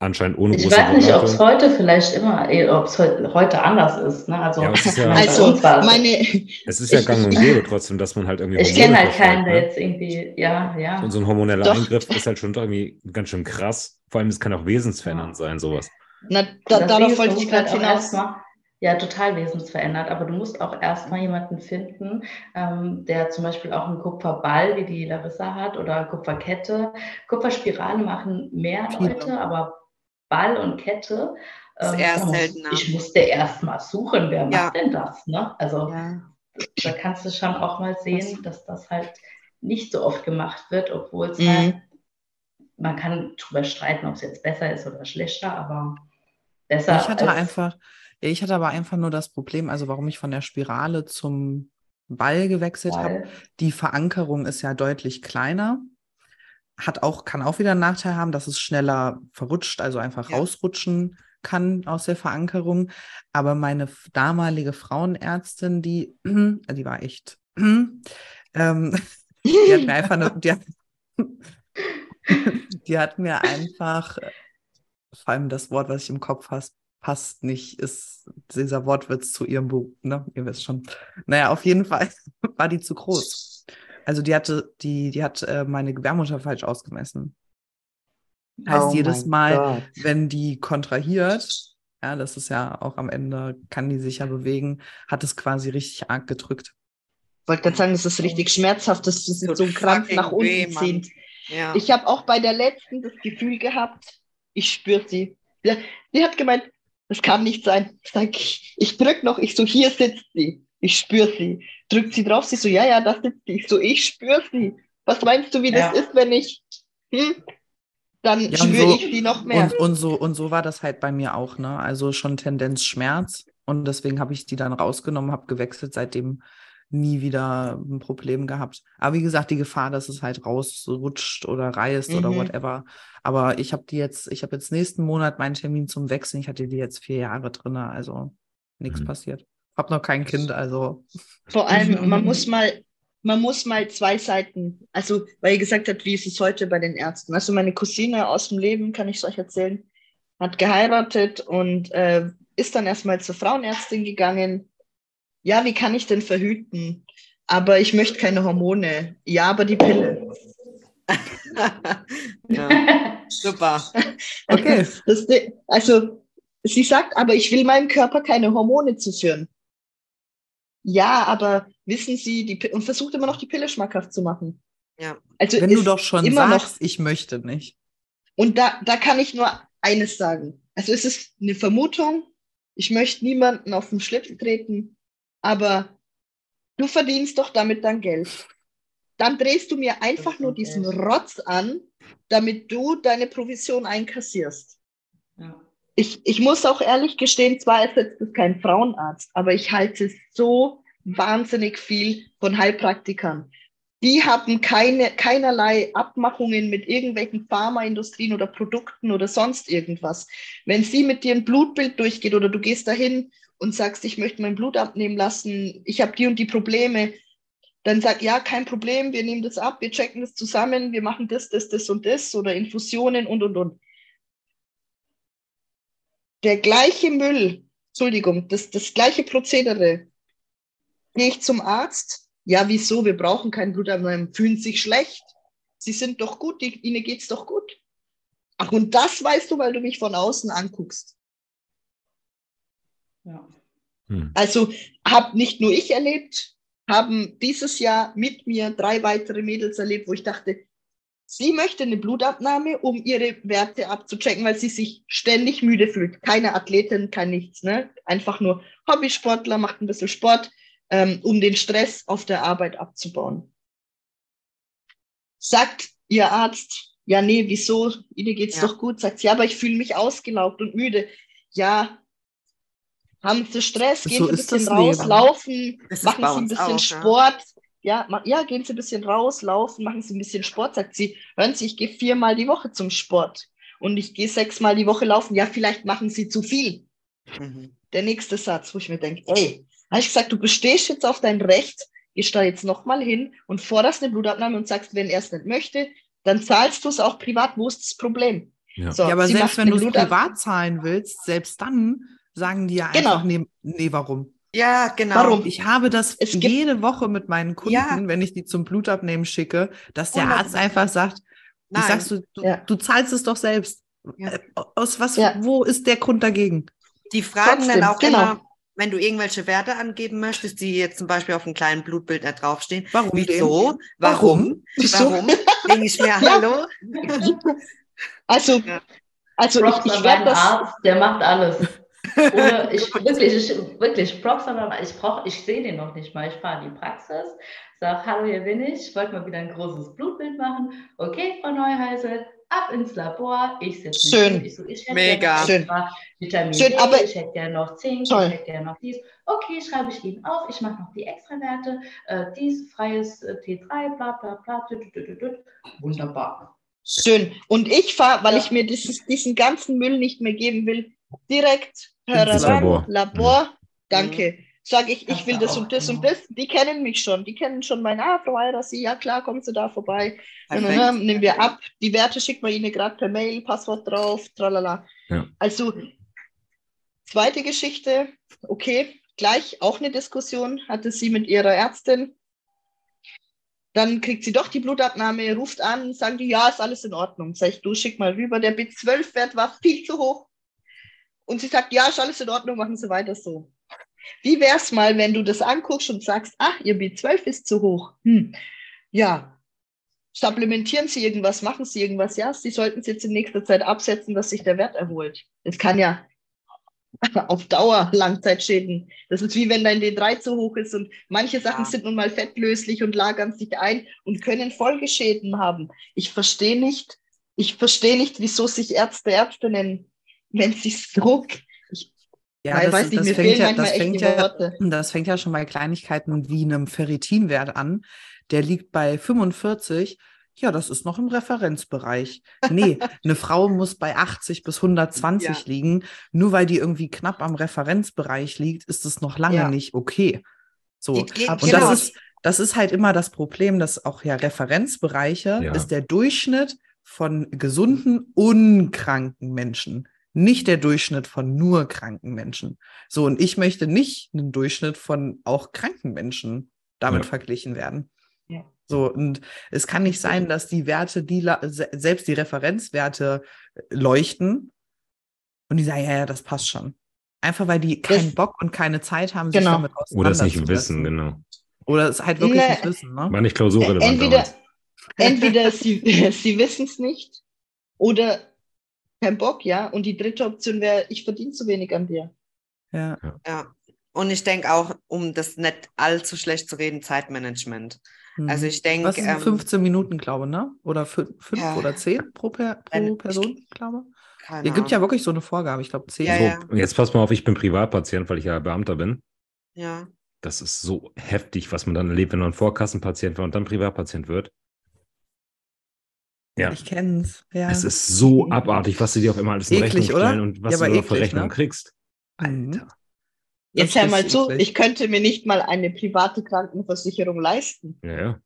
Anscheinend ohne Ich große weiß nicht, ob es heute vielleicht immer, ob es heute anders ist. Ne? Also, Ja, ist ja- bei Also, uns war es- meine, <laughs> Es ist ja Ich- gang und gäbe trotzdem, dass man halt irgendwie ich kenne halt keinen, der ne? jetzt irgendwie, ja, ja. Und so ein hormoneller Doch. Eingriff ist halt schon irgendwie ganz schön krass. Vor allem, es kann auch wesensverändernd sein, sowas. na, da, darauf wollte ich gerade halt hinaus. erstmal- Ja, total wesensverändert, aber du musst auch erstmal jemanden finden, ähm, der zum Beispiel auch einen Kupferball, wie die Larissa hat, oder Kupferkette. Kupferspirale machen mehr. Leute, aber Ball und Kette. Ist ähm, muss-. Ich musste erst mal suchen, wer Ja. macht denn das? Ne? Also Ja. da kannst du schon auch mal sehen, dass das halt nicht so oft gemacht wird, obwohl es Mhm. halt, man kann drüber streiten, ob es jetzt besser ist oder schlechter, aber besser. Ich hatte einfach, ich hatte aber einfach nur das Problem, also warum ich von der Spirale zum Ball gewechselt habe. Die Verankerung ist ja deutlich kleiner. Hat auch, kann auch wieder einen Nachteil haben, dass es schneller verrutscht, also einfach Ja. rausrutschen kann aus der Verankerung. Aber meine damalige Frauenärztin, die, <clears throat> die war echt, <clears throat> ähm, die hat mir einfach eine, die hat, <laughs> die hat mir einfach, vor allem das Wort, was ich im Kopf hast, passt nicht, ist dieser Wortwitz zu ihrem Buch, ne? Ihr wisst schon. Naja, auf jeden Fall <laughs> war die zu groß. Also die hatte, die, die hat äh, meine Gebärmutter falsch ausgemessen. Heißt, Oh jedes Mal, Gott. wenn die kontrahiert, ja, das ist ja auch am Ende, kann die sich ja bewegen, hat es quasi richtig arg gedrückt. Ich wollte gerade sagen, das ist richtig schmerzhaft, dass das so ein Krampf nach unten weh, zieht. Ja. Ich habe auch bei der letzten das Gefühl gehabt, ich spüre sie. Die hat gemeint, das kann nicht sein. Ich sag, ich, ich drück noch, ich so, hier sitzt sie. Ich spüre sie. Drückt sie drauf, sie so, ja, ja, da sitzt sie. Ich so, ich spüre sie. Was meinst du, wie das Ja. ist, wenn ich. Hm? dann Ja, spüre so- ich die noch mehr. Und, und, so, und so war das halt bei mir auch, ne? Also schon Tendenz Schmerz. Und deswegen habe ich die dann rausgenommen, habe gewechselt, seitdem nie wieder ein Problem gehabt. Aber wie gesagt, die Gefahr, dass es halt rausrutscht oder reißt oder Mhm. whatever. Aber ich habe die jetzt, ich habe jetzt nächsten Monat meinen Termin zum Wechseln. Ich hatte die jetzt vier Jahre drin, also nichts Mhm. passiert. Hab noch kein Kind, also. Vor allem, man muss mal, man muss mal zwei Seiten, also weil ihr gesagt habt, wie ist es heute bei den Ärzten? Also meine Cousine aus dem Leben, kann ich es euch erzählen, hat geheiratet und äh, ist dann erstmal zur Frauenärztin gegangen. Ja, wie kann ich denn verhüten? Aber ich möchte keine Hormone. Ja, aber die Pille. <laughs> ja, super. <laughs> Okay. Das, also sie sagt, aber ich will meinem Körper keine Hormone zuführen. Ja, aber wissen Sie, die, und versucht immer noch die Pille schmackhaft zu machen. Ja. Also Wenn du doch schon immer noch sagst, ich möchte nicht. Und da, da kann ich nur eines sagen. Also es ist eine Vermutung. Ich möchte niemanden auf den Schlips treten, aber du verdienst doch damit dein Geld. Dann drehst du mir einfach nur diesen. Rotz an, damit du deine Provision einkassierst. Ich, ich muss auch ehrlich gestehen, zwar ist jetzt das kein Frauenarzt, aber ich halte so wahnsinnig viel von Heilpraktikern. Die haben keine, keinerlei Abmachungen mit irgendwelchen Pharmaindustrien oder Produkten oder sonst irgendwas. Wenn sie mit dir ein Blutbild durchgeht oder du gehst dahin und sagst, ich möchte mein Blut abnehmen lassen, ich habe die und die Probleme, dann sag ja, kein Problem, wir nehmen das ab, wir checken das zusammen, wir machen das, das, das und das oder Infusionen und und und der gleiche Müll, Entschuldigung, das, das gleiche Prozedere. Gehe ich zum Arzt? Ja, wieso? Wir brauchen kein Blutabnehmen. Fühlen sich schlecht. Sie sind doch gut, die, Ihnen geht's doch gut. Ach, und das weißt du, weil du mich von außen anguckst. Ja. Hm. Also habe nicht nur ich erlebt, haben dieses Jahr mit mir drei weitere Mädels erlebt, wo ich dachte, sie möchte eine Blutabnahme, um ihre Werte abzuchecken, weil sie sich ständig müde fühlt. Keine Athletin, kein nichts, ne? Einfach nur Hobbysportler, macht ein bisschen Sport, ähm, um den Stress auf der Arbeit abzubauen. Sagt ihr Arzt, ja, nee, wieso? Ihnen geht's Ja. doch gut. Sagt sie, ja, aber ich fühle mich ausgelaugt und müde. Ja, haben Sie Stress, gehen So Sie ein bisschen raus, Leben. laufen, machen Sie ein bisschen ja. Sport. Ja, ma- ja, gehen Sie ein bisschen raus, laufen, machen Sie ein bisschen Sport. Sagt sie, hören Sie, ich gehe viermal die Woche zum Sport und ich gehe sechsmal die Woche laufen. Ja, vielleicht machen Sie zu viel. Mhm. Der nächste Satz, wo ich mir denke, ey, habe ich gesagt, du bestehst jetzt auf dein Recht, gehst da jetzt nochmal hin und forderst eine Blutabnahme und sagst, wenn er es nicht möchte, dann zahlst du es auch privat. Wo ist das Problem? Ja. So, ja, aber selbst wenn du es privat zahlen willst, selbst dann sagen die ja Genau. einfach, nee, nee, warum? Ja, genau. Warum? Ich habe das Es jede Woche mit meinen Kunden, Ja. wenn ich die zum Blutabnehmen schicke, dass der 100. Arzt einfach sagt, Nein. ich sagst du, du, Ja. du zahlst es doch selbst. Ja. Äh, Aus was, Ja. wo ist der Grund dagegen? Die fragen Trotzdem, dann auch genau. immer, wenn du irgendwelche Werte angeben möchtest, die jetzt zum Beispiel auf einem kleinen Blutbild nicht draufstehen. Warum Wieso? Warum? Warum? Wieso? Warum? Denke ich mir, Ja. hallo? Also, Ja. also Props ich, ich werde das. Arzt, der macht alles. Ohne, <laughs> ich, wirklich, ich, wirklich, Props an. Ich, brauch- ich sehe den noch nicht mal. Ich fahre in die Praxis, sage, hallo, hier bin ich. Ich wollte mal wieder ein großes Blutbild machen. Okay, Frau Neuheisel, ab ins Labor. Ich sitze Schön. Ich, so, ich hätte Mega. Schön. Vitamin Schön, D, aber- ich hätte gerne noch Zink, Toll. ich hätte gerne noch dies. Okay, schreibe ich Ihnen auf. Ich mache noch die Extrawerte. Äh, dies, freies äh, T3, bla bla bla. tü, tü, tü, tü, tü. Wunderbar. Schön. Und ich fahre, weil Ja. ich mir dieses, diesen ganzen Müll nicht mehr geben will, direkt Labor. Labor. Danke. Sage ich, ich will das und das und genau. das. Die kennen mich schon. Die kennen schon mein, ah, Frau Eirasi, ja klar, kommen Sie da vorbei. Nehmen wir ab. Die Werte schickt man Ihnen gerade per Mail, Passwort drauf, tralala. Ja. Also, zweite Geschichte, okay, gleich auch eine Diskussion hatte sie mit ihrer Ärztin. Dann kriegt sie doch die Blutabnahme, ruft an, sagen die, ja, ist alles in Ordnung. Sag ich, du schick mal rüber, der B12-Wert war viel zu hoch. Und sie sagt, ja, ist alles in Ordnung, machen Sie weiter so. Wie wär's mal, wenn du das anguckst und sagst, ach, Ihr B12 ist zu hoch. Hm. Ja, supplementieren Sie irgendwas, machen Sie irgendwas. Ja, Sie sollten es jetzt in nächster Zeit absetzen, dass sich der Wert erholt. Das kann ja <laughs> auf Dauer Langzeitschäden. Das ist wie wenn dein D3 zu hoch ist und manche Sachen Ja. sind nun mal fettlöslich und lagern sich ein und können Folgeschäden haben. Ich verstehe nicht, ich verstehe nicht, wieso sich Ärzte Ärzte nennen, wenn sie so. Ich Ja, das, weiß nicht, das, mir fängt ja, manchmal das, fängt ja, das fängt ja schon bei Kleinigkeiten wie einem Ferritinwert an. Der liegt bei 45. Ja, das ist noch im Referenzbereich. Nee, <laughs> eine Frau muss bei 80 bis 120 Ja. liegen. Nur weil die irgendwie knapp am Referenzbereich liegt, ist es noch lange Ja. nicht okay. So. Und genau. das ist, das ist halt immer das Problem, dass auch ja Referenzbereiche Ja. ist der Durchschnitt von gesunden, unkranken Menschen. Nicht der Durchschnitt von nur kranken Menschen. So, und ich möchte nicht einen Durchschnitt von auch kranken Menschen damit Ja. verglichen werden. Ja. So, und es kann nicht sein, dass die Werte, die selbst die Referenzwerte äh, leuchten und die sagen, ja, ja, das passt schon. Einfach weil die keinen Das- Bock und keine Zeit haben, sich Genau. damit Oder es nicht auseinanderzusetzen. wissen, genau. Oder es halt wirklich Ne, nicht wissen, ne? War nicht klausurrelevant Entweder, damals. entweder sie, <laughs> sie wissen es nicht oder kein Bock, ja. Und die dritte Option wäre, ich verdiene zu wenig an dir. Ja. Ja. Und ich denke auch, um das nicht allzu schlecht zu reden, Zeitmanagement. Mhm. Also ich denke, Was sind ähm, 15 Minuten, glaube ne? Oder fün- fünf Ja. oder zehn pro, per, pro Person, glaube keine Es gibt ja wirklich so eine Vorgabe, ich glaube zehn. Ja, so, ja. jetzt pass mal auf, ich bin Privatpatient, weil ich ja Beamter bin. Ja. Das ist so heftig, was man dann erlebt, wenn man Vorkassenpatient war und dann Privatpatient wird. Ja. Ich kenn's. Ja. Es ist so abartig, was sie dir auf immer alles in Eklig, Rechnung oder? stellen und was Ja, du eklig, Rechnung ne? kriegst. Mhm. Alter. Jetzt hör mal zu, eklig. ich könnte mir nicht mal eine private Krankenversicherung leisten. Ja, ja.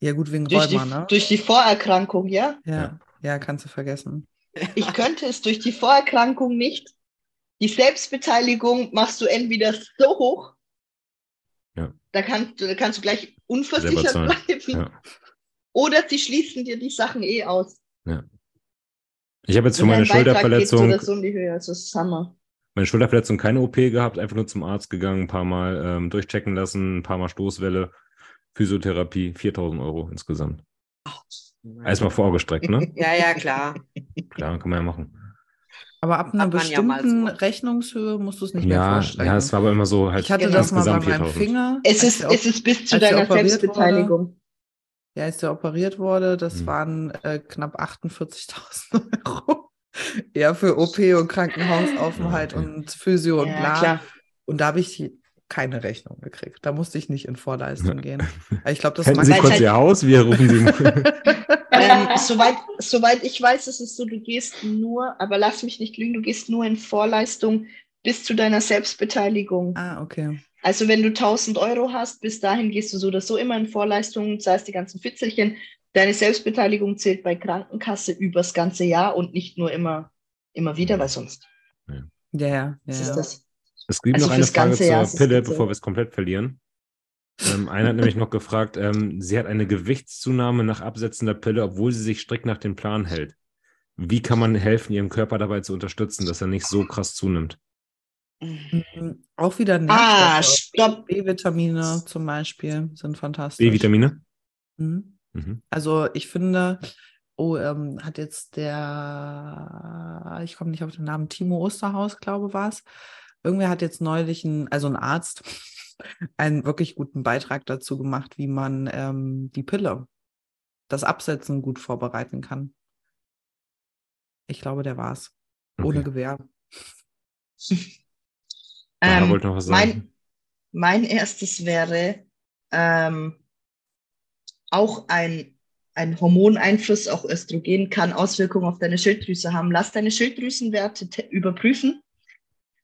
Ja, gut, wegen Durch die, Rheuma, ne? durch die Vorerkrankung, ja. Ja. ja, kannst du vergessen. Ich könnte es durch die Vorerkrankung nicht. Die Selbstbeteiligung machst du entweder so hoch, Ja. da, kannst, da kannst du gleich unversichert bleiben, Ja. Oder sie schließen dir die Sachen eh aus. Ich habe jetzt für meine Schulterverletzung, so in die Höhe, also das ist Hammer. meine Schulterverletzung keine OP gehabt, einfach nur zum Arzt gegangen, ein paar Mal ähm, durchchecken lassen, ein paar Mal Stoßwelle, Physiotherapie, 4000 Euro insgesamt. Erstmal vorgestreckt, ne? <laughs> Ja, ja, klar. Klar, kann man ja machen. Aber ab einer man ja bestimmten so. Rechnungshöhe musst du es nicht mehr Ja, vorstellen. ja, es war aber immer so halt ich hatte das mal bei insgesamt meinem 4000. Finger. Es ist, es ist bis zu deiner Selbstbeteiligung. Ja, als der operiert wurde, das Hm. waren äh, knapp 48.000 <laughs> Euro. Ja, für OP und Krankenhausaufenthalt Ja, okay. und Physio und Ja, bla. klar. Und da habe ich keine Rechnung gekriegt. Da musste ich nicht in Vorleistung gehen. Ich glaube, das Hätten Sie kurz halt- Ihr Haus? Wir rufen Sie. <laughs> Ähm, soweit, soweit ich weiß, ist es so, du gehst nur, aber lass mich nicht lügen, du gehst nur in Vorleistung bis zu deiner Selbstbeteiligung. ah, okay. Also wenn du 1000 Euro hast, bis dahin gehst du so oder so immer in Vorleistung, zahlst die ganzen Fitzelchen. Deine Selbstbeteiligung zählt bei Krankenkasse übers ganze Jahr und nicht nur immer, immer wieder, weil sonst Ja, ja. ja. ist das. Es gibt Also noch eine Frage Jahr zur es Pille, bevor wir es komplett verlieren. Ähm, einer hat nämlich noch gefragt, ähm, sie hat eine Gewichtszunahme nach Absetzen der Pille, obwohl sie sich strikt nach dem Plan hält. Wie kann man helfen, ihrem Körper dabei zu unterstützen, dass er nicht so krass zunimmt? Mhm. Auch wieder Ah, Nährstoffe. stopp. B-Vitamine zum Beispiel sind fantastisch. B-Vitamine? Mhm. Mhm. Also ich finde, oh, ähm, hat jetzt der, ich komme nicht auf den Namen, Timo Osterhaus, glaube war es. Irgendwer hat jetzt neulich, ein, also ein Arzt, <laughs> einen wirklich guten Beitrag dazu gemacht, wie man ähm, die Pille, das Absetzen gut vorbereiten kann. Ich glaube, der war es. Ohne Okay. Gewehr. <laughs> Sarah Ähm, wollte noch was mein, sagen. mein erstes wäre ähm, auch ein, ein Hormoneinfluss, auch Östrogen, kann Auswirkungen auf deine Schilddrüse haben. Lass deine Schilddrüsenwerte te- überprüfen.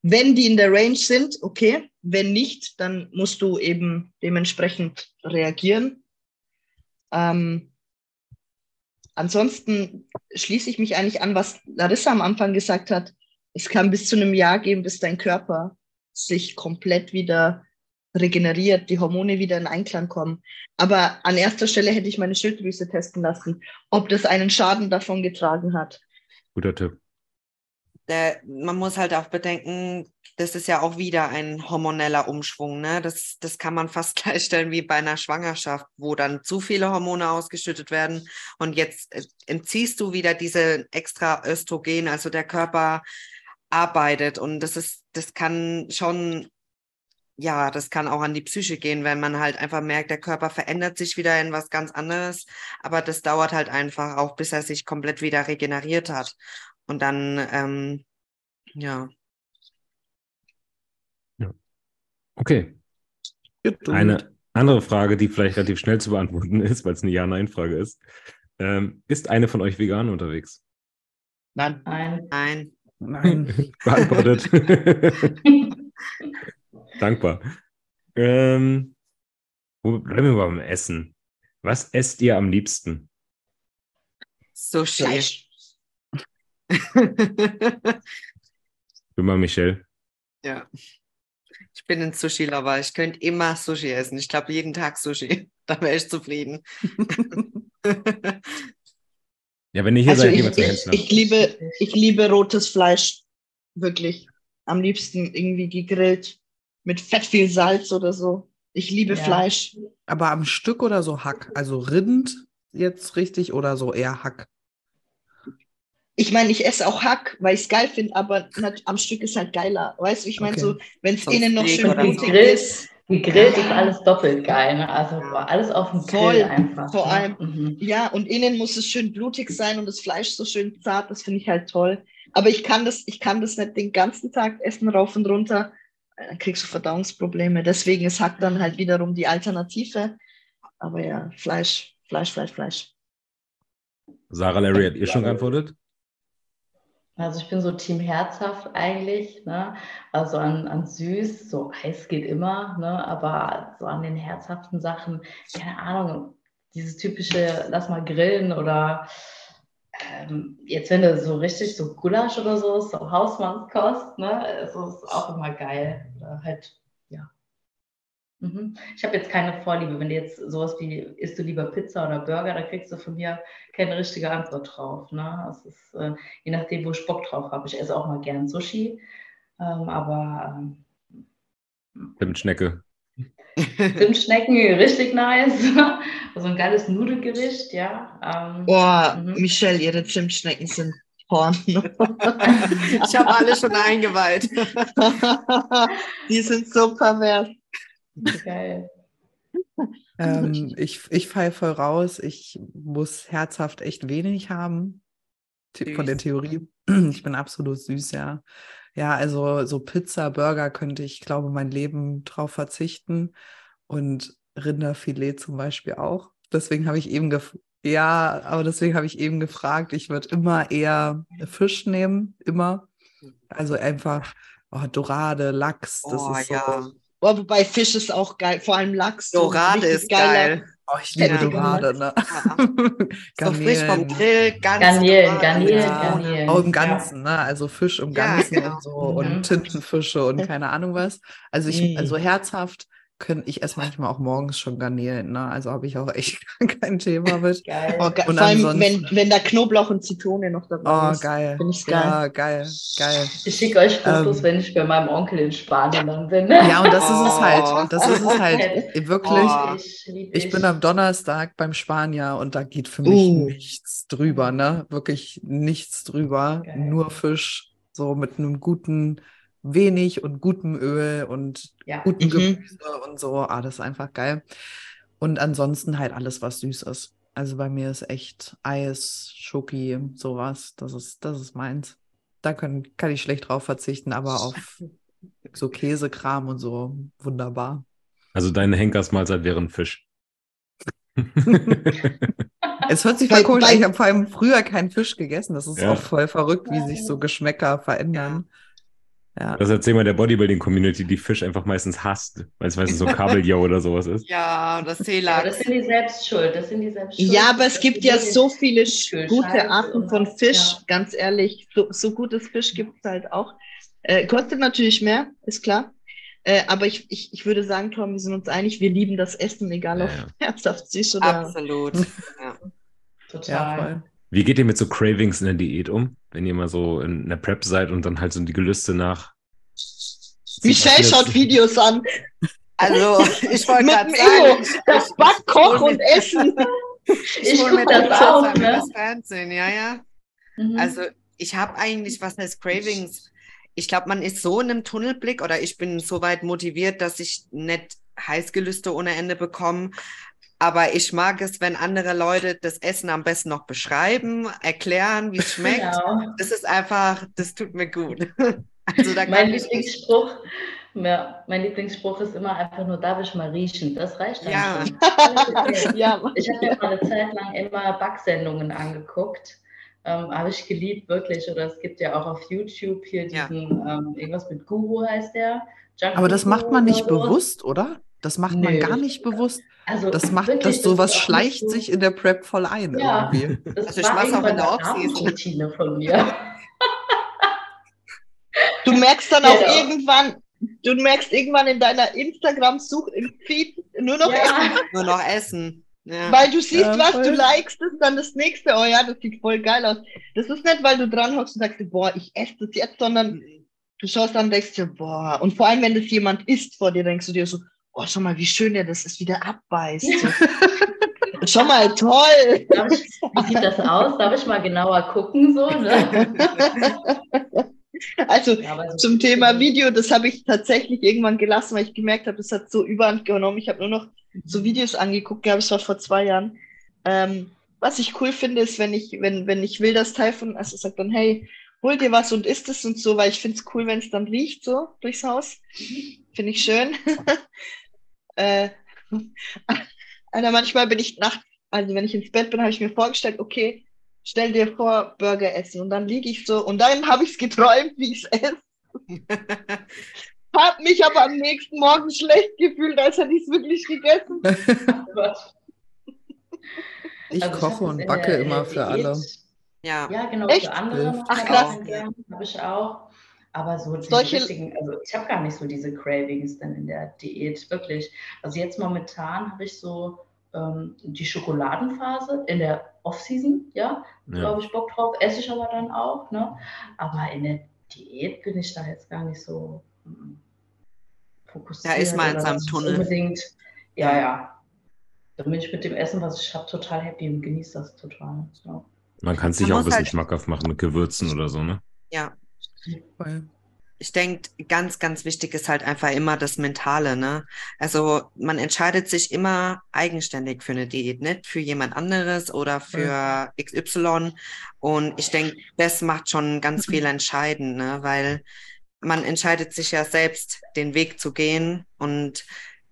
Wenn die in der Range sind, okay. Wenn nicht, dann musst du eben dementsprechend reagieren. Ähm, ansonsten schließe ich mich eigentlich an, was Larissa am Anfang gesagt hat. Es kann bis zu einem Jahr gehen, bis dein Körper sich komplett wieder regeneriert, die Hormone wieder in Einklang kommen. Aber an erster Stelle hätte ich meine Schilddrüse testen lassen, ob das einen Schaden davon getragen hat. Guter Tipp. Der, man muss halt auch bedenken, das ist ja auch wieder ein hormoneller Umschwung. Ne? Das, das kann man fast <laughs> gleichstellen wie bei einer Schwangerschaft, wo dann zu viele Hormone ausgeschüttet werden und jetzt äh, entziehst du wieder diese extra Östrogen, also der Körper arbeitet und das ist, das kann schon ja, das kann auch an die Psyche gehen, wenn man halt einfach merkt, der Körper verändert sich wieder in was ganz anderes. Aber das dauert halt einfach auch, bis er sich komplett wieder regeneriert hat. Und dann, ähm, ja. Okay. Eine andere Frage, die vielleicht relativ schnell zu beantworten ist, weil es eine Ja-Nein-Frage ist. Ähm, ist eine von euch vegan unterwegs? Nein. Nein. Nein. Nein. <laughs> Beantwortet. <laughs> Dankbar. Ähm, wo bleiben wir beim Essen? Was esst ihr am liebsten? Sushi. Fleisch. Immer Michelle. ja. Ich bin ein Sushi-Lover. Ich könnte immer Sushi essen. Ich glaube, jeden Tag Sushi. <laughs> Da wäre ich zufrieden. Ja, wenn ihr hier Also seid, ich, gehen wir zu ich, Hensler. ich, liebe, ich liebe rotes Fleisch. Wirklich. Am liebsten irgendwie gegrillt. Mit fett viel Salz oder so. Ich liebe Ja. Fleisch. Aber am Stück oder so Hack? Also Rind jetzt richtig oder so eher Hack? Ich meine, ich esse auch Hack, weil ich es geil finde, aber am Stück ist halt geiler. Weißt du, ich meine, Okay. so, wenn es innen noch schön blutig ist. Gegrillt ist alles doppelt geil. Ne? Also alles auf dem Voll, Grill einfach. vor ne? allem. Mhm. Ja, und innen muss es schön blutig sein und das Fleisch so schön zart, das finde ich halt toll. Aber ich kann das, ich kann das nicht den ganzen Tag essen, rauf und runter. Dann kriegst du Verdauungsprobleme. Deswegen ist Hack dann halt wiederum die Alternative. Aber ja, Fleisch, Fleisch, Fleisch, Fleisch. Sarah Larry, hat ihr schon geantwortet? Also ich bin so Team herzhaft eigentlich, ne? Also an, an süß, so Eis geht immer, ne? Aber so an den herzhaften Sachen, keine Ahnung, dieses typische, lass mal grillen oder ähm, jetzt wenn du so richtig so Gulasch oder so, so Hausmannskost, ne? Also ist auch immer geil. Oder halt. Ich habe jetzt keine Vorliebe. Wenn du jetzt sowas wie, isst du lieber Pizza oder Burger, da kriegst du von mir keine richtige Antwort drauf. Ne? Es ist, äh, je nachdem, wo ich Bock drauf habe. Ich esse auch mal gern Sushi, ähm, aber ähm, Zimtschnecke. Zimtschnecken, <laughs> richtig nice. <laughs> Also ein geiles Nudelgericht, ja. Ähm, Boah, Mhm. Michelle, ihre Zimtschnecken sind Porn. <laughs> Ich habe alle schon eingeweiht. Die sind so pervers. <laughs> geil. Ähm, ich ich fall voll raus. Ich muss herzhaft echt wenig haben. The- Von der Süß. Theorie. <clears throat> Ich bin absolut süß, ja. Ja, also so Pizza, Burger könnte ich, glaube mein Leben drauf verzichten. Und Rinderfilet zum Beispiel auch. Deswegen habe ich eben ja, aber deswegen habe ich eben gefragt, ich würde immer eher Fisch nehmen, immer. Also einfach oh, Dorade, Lachs, das Oh, ist so. ja. Boah, wobei Fisch ist auch geil, vor allem Lachs. so Dorade ist geiler- geil. Oh, ich liebe Ja. Dorade, <laughs> ne? <laughs> So frisch vom. Grill, ganz Garnelen. Garnelen, Ja, Garnelen. Auch im Ja. Ganzen, ne? Also Fisch im Ja, Ganzen genau. und so Mhm. und Tintenfische und keine Ahnung was. Also ich, Mhm. also herzhaft können, ich esse manchmal auch morgens schon Garnelen, ne? Also habe ich auch echt <laughs> kein Thema mit. Geil. Oh, ge- Und vor allem, wenn, wenn da Knoblauch und Zitrone noch dabei Oh, ist. geil. Finde ich geil. Ja, geil, geil. Ich schicke euch Fotos, Ähm. wenn ich bei meinem Onkel in Spanien dann bin. <laughs> Ja, und das ist es Oh. halt. Das ist es halt. Wirklich. Oh. Ich, Ich bin am Donnerstag beim Spanier und da geht für mich Uh. nichts drüber, ne? Wirklich nichts drüber. Geil. Nur Fisch, so mit einem guten, wenig und gutem Öl und Ja. guten Mhm. Gemüse und so. Ah, das ist einfach geil. Und ansonsten halt alles, was süß ist. Also bei mir ist echt Eis, Schoki, sowas. Das ist, das ist meins. Da können, kann ich schlecht drauf verzichten, aber auf <laughs> so Käsekram und so wunderbar. Also deine Henkersmahlzeit wäre ein Fisch. <laughs> <laughs> Es hört sich voll komisch an. Ich habe vor allem früher keinen Fisch gegessen. Das ist Ja. auch voll verrückt, wie sich so Geschmäcker verändern. Ja. Das erzähl mal der Bodybuilding-Community, die Fisch einfach meistens hasst, weil es meistens so Kabeljau oder sowas ist. Ja, das Ja, Seelachs. das sind die selbst schuld. Das sind die selbst schuld. Ja, aber es gibt ja so viele gute Arten von und- Fisch, ja. ganz ehrlich. So, so gutes Fisch gibt es halt auch. Äh, kostet natürlich mehr, ist klar. Äh, aber ich, ich, ich würde sagen, Tom, wir sind uns einig, wir lieben das Essen, egal Ja, ob ja. herzhaft süß oder. Absolut. Ja. <laughs> ja, Total. Wie geht ihr mit so Cravings in der Diät um, wenn ihr mal so in einer Prep seid und dann halt so die Gelüste nach. Michelle schaut Videos an. Also, ich wollte gerade sagen, Ego, das Backkoch und Essen. <laughs> ich Ich hole mir das das auch, ne? das Fernsehen, ja, ja. Mhm. Also ich habe eigentlich, was heißt Cravings? ich glaube, man ist so in einem Tunnelblick oder ich bin so weit motiviert, dass ich nicht Heißgelüste ohne Ende bekomme. Aber ich mag es, wenn andere Leute das Essen am besten noch beschreiben, erklären, wie es <laughs> schmeckt. Genau. Das ist einfach, das tut mir gut. <laughs> Also da Mein Lieblingsspruch, ja, mein Lieblingsspruch ist immer einfach nur, darf ich mal riechen? Das reicht Ja. schon. <laughs> ja, Ich habe mir mal eine Zeit lang immer Backsendungen angeguckt. Ähm, habe ich geliebt, wirklich. Oder es gibt ja auch auf YouTube hier Ja. diesen, ähm, irgendwas mit Guru heißt der. Junk Aber das macht man nicht oder bewusst, oder? Das macht man Nö. gar nicht bewusst. Also Das macht, wirklich, dass sowas nicht schleicht so- sich in der Prep voll ein Ja. irgendwie. Das Also ich war mach's auch in der. Abendroutine von mir. Du merkst dann Ja, auch ja. irgendwann, du merkst irgendwann in deiner Instagram-Such im Feed nur noch Essen, ja, nur noch essen. Ja. weil du siehst, Ja, was voll. du likest, ist dann das nächste. Oh ja, das sieht voll geil aus. Das ist nicht, weil du dran hockst und sagst, boah, ich esse das jetzt, sondern du schaust dann und denkst dir, boah, und vor allem, wenn das jemand isst vor dir, denkst du dir so, oh, schau mal, wie schön der das ist, wie der abbeißt. <laughs> Schau mal, toll. darf ich, wie sieht das aus? Darf ich mal genauer gucken? So, ne? <laughs> Also Ja, zum Thema Video, das habe ich tatsächlich irgendwann gelassen, weil ich gemerkt habe, das hat so überhand genommen. Ich habe nur noch so Videos angeguckt, glaube ich, war vor zwei Jahren. Ähm, was ich cool finde, ist, wenn ich, wenn, wenn ich will, das Teil von, also sagt dann, hey, hol dir was und isst es und so, weil ich finde es cool, wenn es dann riecht so durchs Haus. Finde ich schön. <laughs> äh, <laughs> also manchmal bin ich nachts, also wenn ich ins Bett bin, habe ich mir vorgestellt, okay, stell dir vor, Burger essen. Und dann liege ich so und dann habe ich es geträumt, wie ich es esse. <laughs> Hab mich aber am nächsten Morgen schlecht gefühlt, als hätte ich es wirklich gegessen. Ich Also koche und backe in immer für alle. Ja. Ja, genau, Echt? für andere. Ach, krass. Habe ich auch. Aber so Solche- richtigen, also ich habe gar nicht so diese Cravings dann in der Diät, wirklich. Also jetzt momentan habe ich so ähm, die Schokoladenphase in der Off-Season, ja, Ja. habe ich Bock drauf, esse ich aber dann auch, ne? Aber in der Diät bin ich da jetzt gar nicht so mm, fokussiert. Da ist man in seinem Tunnel. Unbedingt, ja, ja. Da bin ich mit dem Essen, was ich habe, total happy und genieße das total. Ja. Man kann es sich auch ein bisschen halt- schmackhaft machen mit Gewürzen oder so, ne? Ja. Voll. Ich denke, ganz, ganz wichtig ist halt einfach immer das Mentale, ne? Also man entscheidet sich immer eigenständig für eine Diät, nicht für jemand anderes oder für XY. Und ich denke, das macht schon ganz viel entscheidend, ne? Weil man entscheidet sich ja selbst, den Weg zu gehen. Und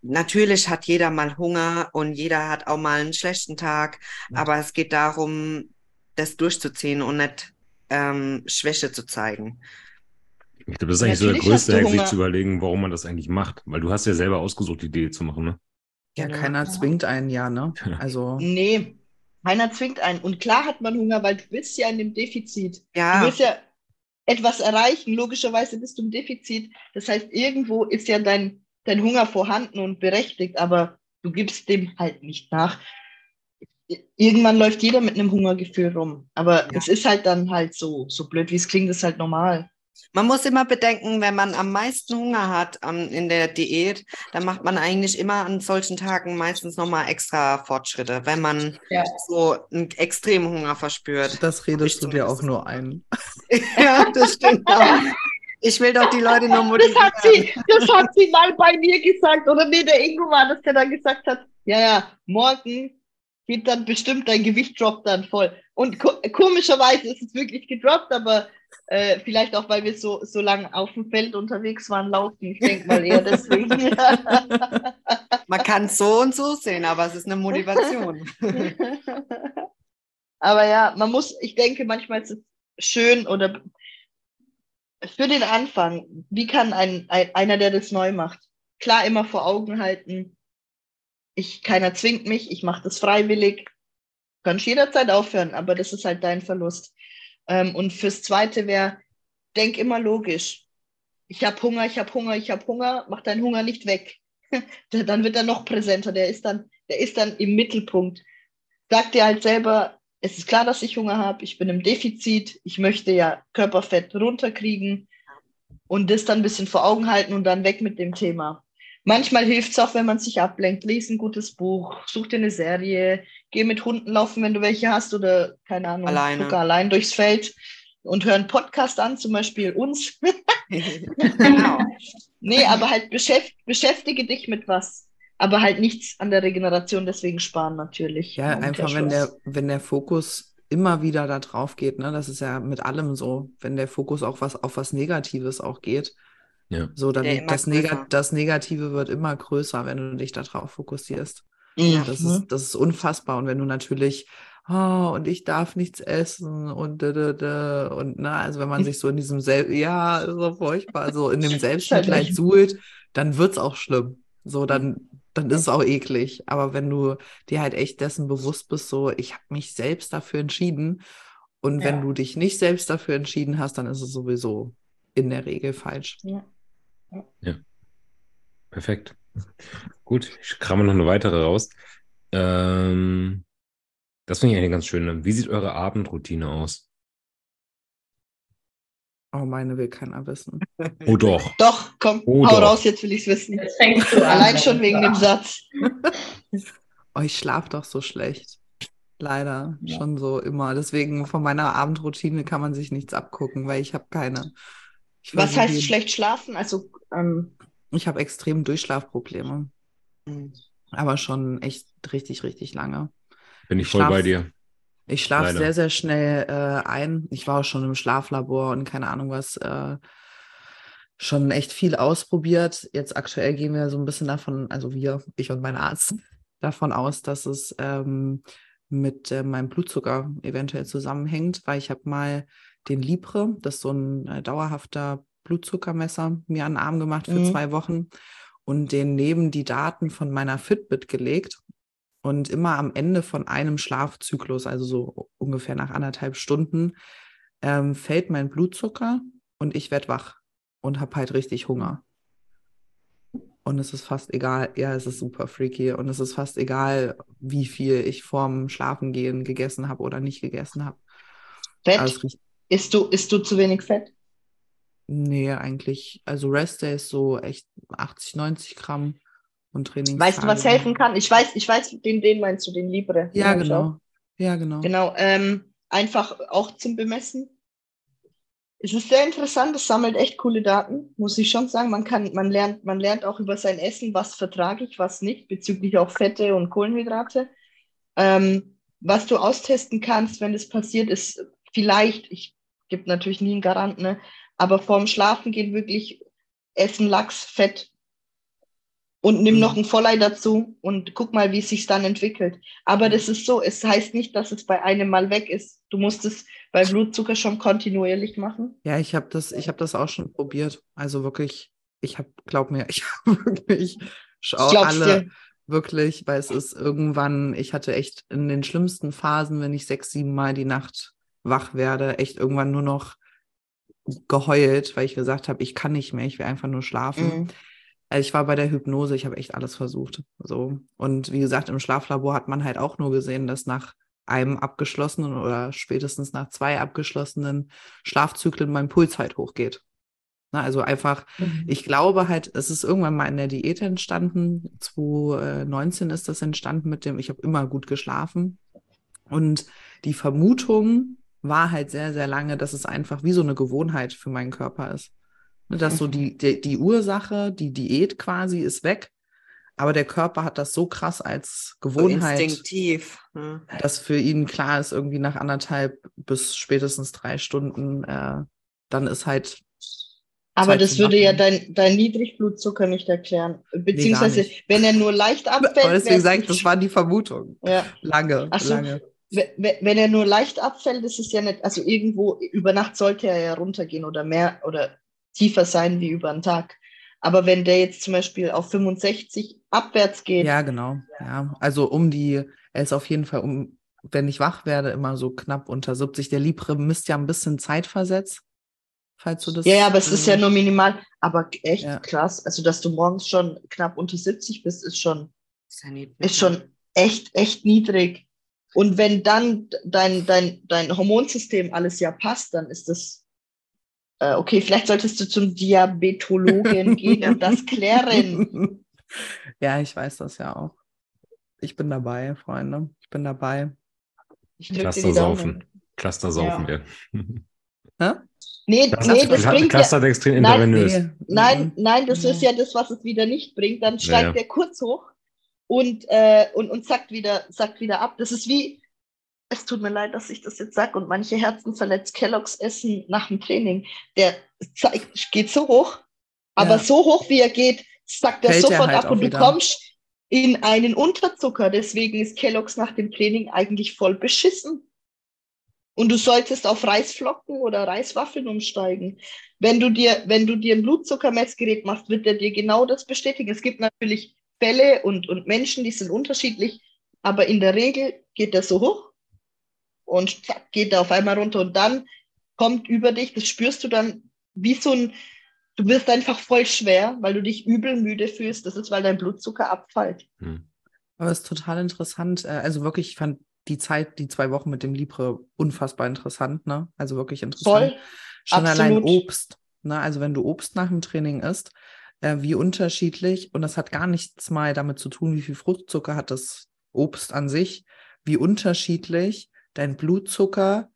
natürlich hat jeder mal Hunger und jeder hat auch mal einen schlechten Tag. Aber es geht darum, das durchzuziehen und nicht ähm, Schwäche zu zeigen. Ich glaube, das ist eigentlich so der Natürlich größte du Hack, sich zu überlegen, warum man das eigentlich macht. Weil du hast ja selber ausgesucht, die Idee zu machen, ne? Ja, Genau. keiner zwingt einen ja, ne? Also, Nee, keiner zwingt einen. Und klar hat man Hunger, weil du bist ja in dem Defizit. Du Ja, willst ja etwas erreichen. Logischerweise bist du im Defizit. Das heißt, irgendwo ist ja dein, dein Hunger vorhanden und berechtigt, aber du gibst dem halt nicht nach. Irgendwann läuft jeder mit einem Hungergefühl rum. Aber Ja. es ist halt dann halt so, so blöd wie es klingt, ist halt normal. man muss immer bedenken, wenn man am meisten Hunger hat ähm, in der Diät, dann macht man eigentlich immer an solchen Tagen meistens nochmal extra Fortschritte, wenn man Ja. so einen extremen Hunger verspürt. das ich redest du dir auch nur ein. <laughs> ja, das stimmt auch. Ich will doch die Leute nur Das motivieren. hat sie, das hat sie mal bei mir gesagt. Oder nee, der Ingo war das, der dann gesagt hat, ja, ja, morgen geht dann bestimmt dein Gewicht droppt dann voll. Und ko komischerweise ist es wirklich gedroppt, aber äh, vielleicht auch, weil wir so, so lange auf dem Feld unterwegs waren, laufen. Ich denke mal eher deswegen. <laughs> Man kann es so und so sehen, aber es ist eine Motivation. <laughs> aber ja, man muss, ich denke, manchmal ist es schön oder für den Anfang, wie kann ein, ein, einer, der das neu macht, klar immer vor Augen halten, ich, keiner zwingt mich, ich mache das freiwillig, kannst jederzeit aufhören, aber das ist halt dein Verlust. Ähm, und fürs Zweite wäre, denk immer logisch. Ich habe Hunger, ich habe Hunger, ich habe Hunger, mach deinen Hunger nicht weg. <laughs> dann wird er noch präsenter, der ist dann, der ist dann im Mittelpunkt. Sag dir halt selber, es ist klar, dass ich Hunger habe, ich bin im Defizit, ich möchte ja Körperfett runterkriegen und das dann ein bisschen vor Augen halten und dann weg mit dem Thema. Manchmal hilft es auch, wenn man sich ablenkt. Lies ein gutes Buch, such dir eine Serie, geh mit Hunden laufen, wenn du welche hast oder keine Ahnung, Alleine. sogar allein durchs Feld und hör einen Podcast an, zum Beispiel uns. <laughs> genau. Nee, aber halt beschäft, beschäftige dich mit was. Aber halt nichts an der Regeneration, deswegen sparen natürlich. Ja, einfach wenn der, wenn der Fokus immer wieder da drauf geht, ne? Das ist ja mit allem so, wenn der Fokus auch was auf was Negatives auch geht. Ja. So, dann Ja, das, Neg das Negative wird immer größer, wenn du dich darauf fokussierst. Mhm. Das ist, das ist unfassbar. Und wenn du natürlich, oh, und ich darf nichts essen und da, da, da, und na, also wenn man sich so in diesem Sel ja, so furchtbar, so in dem <laughs> Selbstmitleid suhlt, dann wird's auch schlimm. So, dann, dann ist es auch eklig. Aber wenn du dir halt echt dessen bewusst bist, so, ich habe mich selbst dafür entschieden. Und wenn Ja. du dich nicht selbst dafür entschieden hast, dann ist es sowieso in der Regel falsch. Perfekt. Gut, ich kramme noch eine weitere raus. Ähm, das finde ich eine ganz schöne. Wie sieht eure Abendroutine aus? Oh, meine will keiner wissen. Oh doch. Doch, komm, Oh, hau doch. raus, jetzt will ich es wissen. Allein schon wegen dem Satz. <laughs> Oh, ich schlafe doch so schlecht. Leider Ja. schon so immer. Deswegen von meiner Abendroutine kann man sich nichts abgucken, weil ich habe keine. Ich Was heißt jeden- schlecht schlafen? Also, ähm, Ich habe extrem Durchschlafprobleme, Mhm. aber schon echt richtig, richtig lange. Bin ich Ich voll schlaf- bei dir. Ich schlafe sehr, sehr schnell äh, ein. Ich war auch schon im Schlaflabor und keine Ahnung was. Äh, schon echt viel ausprobiert. Jetzt aktuell gehen wir so ein bisschen davon, also wir, ich und mein Arzt, davon aus, dass es ähm, mit äh, meinem Blutzucker eventuell zusammenhängt, weil ich habe mal den Libre, das ist so ein äh, dauerhafter Blutzuckermesser, mir an den Arm gemacht für Mhm. zwei Wochen und den neben die Daten von meiner Fitbit gelegt. Und immer am Ende von einem Schlafzyklus, also so ungefähr nach anderthalb Stunden, ähm, fällt mein Blutzucker und ich werde wach und habe halt richtig Hunger. Und es ist fast egal, ja, es ist super freaky und es ist fast egal, wie viel ich vorm Schlafengehen gegessen habe oder nicht gegessen habe. Fett? Riecht, Isst du, isst du zu wenig Fett? nee, eigentlich, also Rest Day ist so echt 80, 90 Gramm und Training. Weißt du, was helfen kann? Ich weiß, ich weiß, den, den meinst du, den Libre. Den Ja, auch. genau. Ja, genau. Genau, ähm, einfach auch zum Bemessen. Es ist sehr interessant, es sammelt echt coole Daten, muss ich schon sagen. Man kann, man lernt, man lernt auch über sein Essen, was vertrage ich, was nicht, bezüglich auch Fette und Kohlenhydrate. Ähm, was du austesten kannst, wenn das passiert, ist vielleicht, ich gebe natürlich nie einen Garant, ne, aber vorm Schlafen gehen wirklich Essen, Lachs, Fett und nimm Mhm. noch ein Vollei dazu und guck mal, wie es sich dann entwickelt. Aber das ist so, es heißt nicht, dass es bei einem Mal weg ist. Du musst es bei Blutzucker schon kontinuierlich machen. Ja, ich habe das, ich habe das auch schon probiert. Also wirklich, ich habe, glaub mir, <laughs> ich habe wirklich schau alle dir. wirklich, weil es ist irgendwann, ich hatte echt in den schlimmsten Phasen, wenn ich sechs, sieben Mal die Nacht wach werde, echt irgendwann nur noch geheult, weil ich gesagt habe, ich kann nicht mehr, ich will einfach nur schlafen. Mhm. Also ich war bei der Hypnose, ich habe echt alles versucht. So. Und wie gesagt, im Schlaflabor hat man halt auch nur gesehen, dass nach einem abgeschlossenen oder spätestens nach zwei abgeschlossenen Schlafzyklen mein Puls halt hochgeht. Na, also einfach, ich glaube halt, es ist irgendwann mal in der Diät entstanden. 2019 ist das entstanden mit dem, ich habe immer gut geschlafen. Und die Vermutung war halt sehr, sehr lange, dass es einfach wie so eine Gewohnheit für meinen Körper ist. Ne, Dass so die, die, die Ursache, die Diät quasi ist weg, aber der Körper hat das so krass als So Gewohnheit, instinktiv. Ne? dass für ihn klar ist, irgendwie nach anderthalb bis spätestens drei Stunden, äh, dann ist halt Aber Zeit das würde ja dein, dein Niedrigblutzucker nicht erklären. Beziehungsweise, nicht. wenn er nur leicht abfällt. Aber deswegen sage ich, das war die Vermutung. ja. Lange, so. lange. We- we- Wenn er nur leicht abfällt, ist es ja nicht, also irgendwo über Nacht sollte er ja runtergehen oder mehr oder tiefer sein wie über einen Tag. Aber wenn der jetzt zum Beispiel auf 65 abwärts geht, Ja, genau. Ja, also um die, er ist auf jeden Fall um, wenn ich wach werde, immer so knapp unter 70. Der Libre misst ja ein bisschen zeitversetzt, falls du das. ja, ja, aber es ist ja äh, nur minimal. Aber echt Ja. krass. Also, dass du morgens schon knapp unter 70 bist, ist schon, Ist, ja ist schon echt, echt niedrig. Und wenn dann dein, dein, dein Hormonsystem alles ja passt, dann ist das äh, okay. Vielleicht solltest du zum Diabetologen <laughs> gehen und das klären. ja, ich weiß das ja auch. Ich bin dabei, Freunde. Ich bin dabei. Ich Cluster saufen. Cluster saufen Ja. wir. Hä? Nee, Das nee, das bringt ja, Clusterdextrin Nein, intravenös. Nee. Nein, Mhm. nein, das ist ja das, was es wieder nicht bringt. Dann steigt ja. der kurz hoch und, äh, und, und sagt, wieder, sagt wieder ab. Das ist wie, es tut mir leid, dass ich das jetzt sage, und manche Herzen verletzt Kelloggs essen nach dem Training. Der zeigt, geht so hoch, aber Ja. so hoch wie er geht, sagt er Fällt er sofort halt ab und du wieder. kommst in einen Unterzucker. Deswegen ist Kelloggs nach dem Training eigentlich voll beschissen. Und du solltest auf Reisflocken oder Reiswaffeln umsteigen. Wenn du dir, wenn du dir ein Blutzuckermessgerät machst, wird er dir genau das bestätigen. Es gibt natürlich Fälle und, und Menschen, die sind unterschiedlich, aber in der Regel geht er so hoch und zack, geht er auf einmal runter und dann kommt über dich, das spürst du dann wie so ein, du wirst einfach voll schwer, weil du dich übel müde fühlst. Das ist, weil dein Blutzucker abfällt. Hm. Aber es ist total interessant. äh, Also wirklich, ich fand die Zeit, die zwei Wochen mit dem Libre unfassbar interessant, ne? Also wirklich interessant. Voll. Schon allein absolut. Obst. Ne? Also wenn du Obst nach dem Training isst, äh, wie unterschiedlich, und das hat gar nichts mal damit zu tun, wie viel Fruchtzucker hat das Obst an sich, wie unterschiedlich dein Blutzucker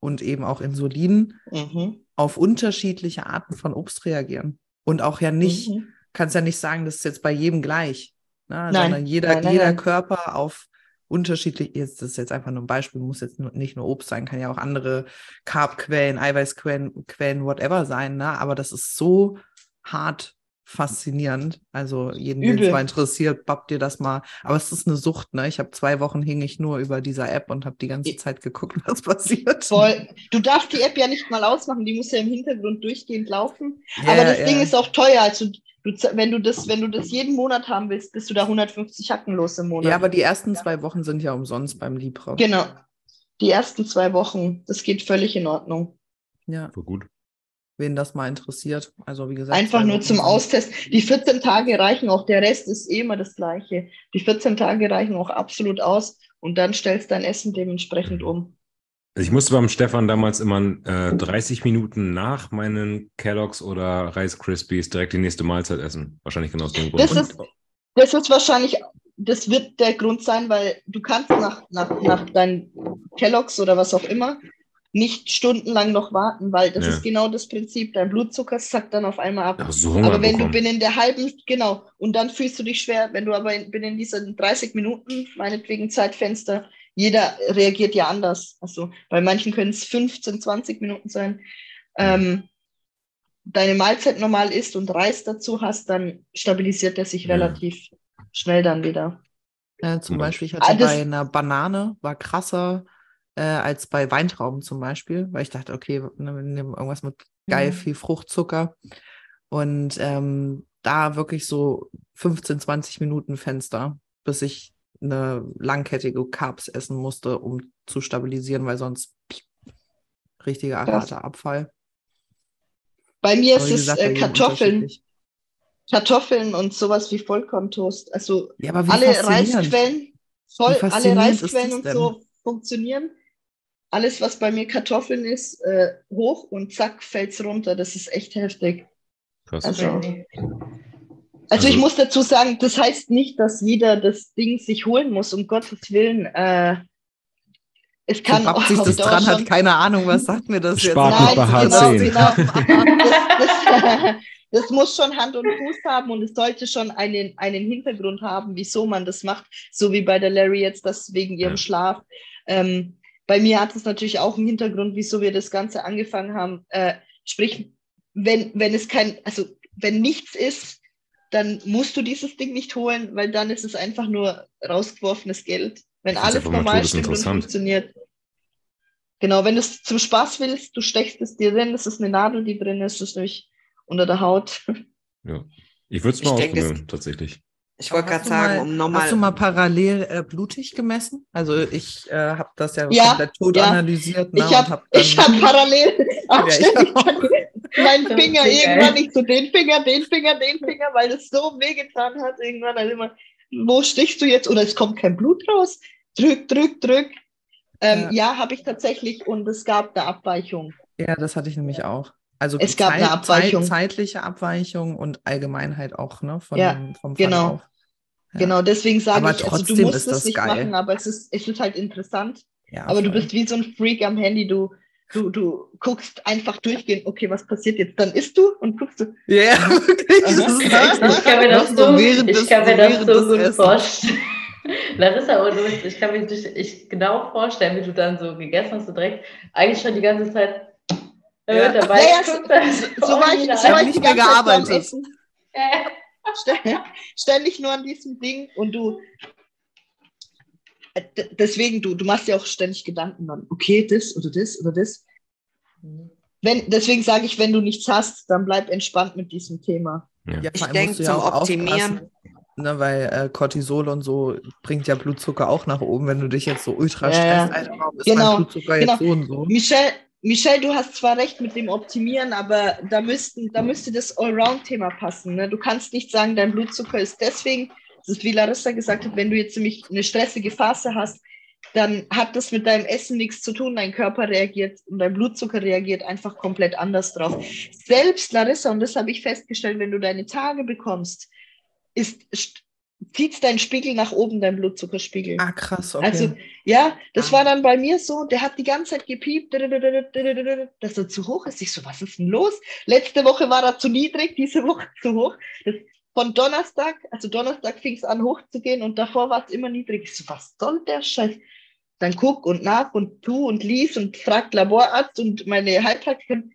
und eben auch Insulin Mhm. auf unterschiedliche Arten von Obst reagieren. Und auch ja nicht, Mhm. kannst ja nicht sagen, das ist jetzt bei jedem gleich. Ne? Nein, Sondern jeder, nein, nein, jeder. Körper auf unterschiedlich, jetzt das ist jetzt einfach nur ein Beispiel, muss jetzt nicht nur Obst sein, kann ja auch andere Carbquellen, Eiweißquellen, Quellen, whatever sein, ne? Aber das ist so hart faszinierend. Also jeden, den es mal interessiert, babbt dir das mal. Aber es ist eine Sucht, ne? Ich habe zwei Wochen hing ich nur über dieser App und habe die ganze Zeit geguckt, <laughs> was passiert. Voll. Du darfst die App ja nicht mal ausmachen, die muss ja im Hintergrund durchgehend laufen. Ja, Aber das ja. Ding ist auch teuer. Also du, wenn, du das, wenn du das jeden Monat haben willst, bist du da 150 Hacken los im Monat. Ja, aber die ersten zwei Wochen sind ja umsonst beim Libre. genau. Die ersten zwei Wochen, das geht völlig in Ordnung. Ja, Voll gut. Wen das mal interessiert. Also wie gesagt. Einfach zwei nur zum Austesten. Die 14 Tage reichen auch, der Rest ist eh immer das Gleiche. Die 14 Tage reichen auch absolut aus und dann stellst dein Essen dementsprechend um. Also ich musste beim Stefan damals immer äh, 30 Minuten nach meinen Kelloggs oder Rice Krispies direkt die nächste Mahlzeit essen. Wahrscheinlich genau aus dem Grund. Das ist, das ist wahrscheinlich, das wird der Grund sein, weil du kannst nach, nach, nach deinen Kelloggs oder was auch immer nicht stundenlang noch warten, weil das Ja. ist genau das Prinzip. Dein Blutzucker sackt dann auf einmal ab. Ja, so aber wenn bekommen. du binnen der halben, genau, und dann fühlst du dich schwer, wenn du aber in, binnen diesen 30 Minuten, meinetwegen Zeitfenster, jeder reagiert ja anders. Also bei manchen können es 15, 20 Minuten sein. Ähm, deine Mahlzeit normal isst und Reis dazu hast, dann stabilisiert er sich Ja. relativ schnell dann wieder. Äh, zum Beispiel, ich Ah, hatte das- bei einer Banane, war krasser äh, als bei Weintrauben zum Beispiel, weil ich dachte, okay, ne, wir nehmen irgendwas mit geil Mhm. viel Fruchtzucker. Und ähm, da wirklich so 15, 20 Minuten Fenster, bis ich eine langkettige Carbs essen musste, um zu stabilisieren, weil sonst richtiger Krass. harter Abfall. Bei mir ist es äh, Kartoffeln. Kartoffeln und sowas wie Vollkorntoast. Also Ja, alle. Reisquellen, voll, alle Reisquellen und denn? so funktionieren. Alles, was bei mir Kartoffeln ist, äh, hoch und zack, fällt's runter. Das ist echt heftig. Krass. Also. Also, ich Also- muss dazu sagen, das heißt nicht, dass jeder das Ding sich holen muss, um Gottes Willen. Äh, es kann babbt sich auf das dran, hat keine Ahnung, was sagt mir das jetzt? Nein, genau, H10. genau. Das, das, das muss schon Hand und Fuß haben und es sollte schon einen, einen Hintergrund haben, wieso man das macht, so wie bei der Larry jetzt, das wegen ihrem Ja. Schlaf. Ähm, bei mir hat es natürlich auch einen Hintergrund, wieso wir das Ganze angefangen haben. Äh, sprich, wenn, wenn es kein, also wenn nichts ist, dann musst du dieses Ding nicht holen, weil dann ist es einfach nur rausgeworfenes Geld. Wenn alles normal stimmt und funktioniert. Genau, wenn du es zum Spaß willst, du steckst es dir drin, das ist eine Nadel, die drin ist, das ist nämlich unter der Haut. Ja. Ich würde es mal ausprobieren, tatsächlich. Ich wollte gerade sagen, mal- um nochmal. Hast du mal parallel äh, blutig gemessen? Also ich äh, habe das ja, Ja, komplett tot ja. analysiert. Ne, Ich und habe hab ich hab parallel <laughs> anständig ich auch. meinen Finger irgendwann nicht so den Finger, den Finger, den Finger, weil es so wehgetan hat. Irgendwann also immer, wo stichst du jetzt? Oder es kommt kein Blut raus. Drück, drück, drück. Ähm, Ja. ja, habe ich tatsächlich und es gab eine Abweichung. Ja, das hatte ich nämlich auch. Also Es gab eine Abweichung. zeitliche Abweichung und Allgemeinheit auch, ne? Von Ja, dem, vom genau. Ja. Genau, deswegen sage Aber ich, also du musst es das nicht geil. machen, aber es ist, es ist halt interessant. Ja, aber du voll. bist wie so ein Freak am Handy, du, Du, du guckst einfach durchgehend, okay, was passiert jetzt? Dann isst du und guckst du. Ja, yeah, wirklich. Ich kann mir das so, ich kann mir das so gut vorstellen. <laughs> Larissa, und du, ich kann mir dich, ich genau vorstellen, wie du dann so gegessen hast und direkt eigentlich schon die ganze Zeit äh, Ja. dabei Naja, geguckt so- hast. So war ich, Oh, so war ich nicht mehr so gearbeitet. Äh, Stell- Ständig nur an diesem Ding und du. äh, Deswegen, du, du machst dir auch ständig Gedanken dann, okay, das oder das oder das. Wenn, deswegen sage ich, wenn du nichts hast, dann bleib entspannt mit diesem Thema. Ja. Ja, Ich vor allem denk, musst du ja zum auch Optimieren- Ne, weil äh, Cortisol und so bringt ja Blutzucker auch nach oben, wenn du dich jetzt so ultra Ja, ja. stresst. Alter, warum ist Genau, Blutzucker genau. jetzt so und so? Michelle, Michelle, du hast zwar recht mit dem Optimieren, aber da, müssten, da müsste das Allround-Thema passen. Ne? Du kannst nicht sagen, dein Blutzucker ist deswegen, das ist wie Larissa gesagt hat, wenn du jetzt nämlich eine stressige Phase hast, dann hat das mit deinem Essen nichts zu tun. Dein Körper reagiert und dein Blutzucker reagiert einfach komplett anders drauf. Selbst Larissa, und das habe ich festgestellt, wenn du deine Tage bekommst, ist, zieht dein Spiegel nach oben, dein Blutzuckerspiegel. Ah, krass, okay. Also, ja, das Ah. war dann bei mir so, der hat die ganze Zeit gepiept, dass er zu hoch ist. Ich so, was ist denn los? Letzte Woche war er zu niedrig, diese Woche zu hoch. Das, von Donnerstag, also Donnerstag fing es an hoch zu gehen und davor war es immer niedrig. Ich so, was soll der Scheiß? Dann guck und nach und tu und lies und fragt Laborarzt und meine Heilpraktikerin.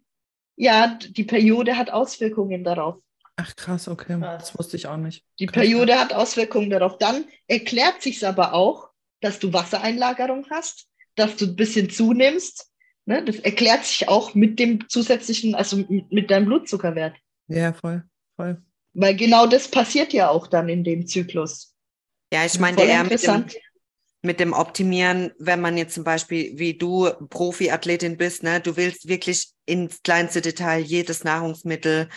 Ja, die Periode hat Auswirkungen darauf. Ach, krass, okay. Krass. Das wusste ich auch nicht. Die Krass, Periode hat Auswirkungen darauf. Dann erklärt sich aber auch, dass du Wassereinlagerung hast, dass du ein bisschen zunimmst. Ne? Das erklärt sich auch mit dem zusätzlichen, also mit deinem Blutzuckerwert. Ja, voll, voll. Weil genau das passiert ja auch dann in dem Zyklus. Ja, ich meinte Voll eher mit dem, mit dem Optimieren, wenn man jetzt zum Beispiel, wie du Profiathletin bist, ne, du willst wirklich ins kleinste Detail jedes Nahrungsmittel,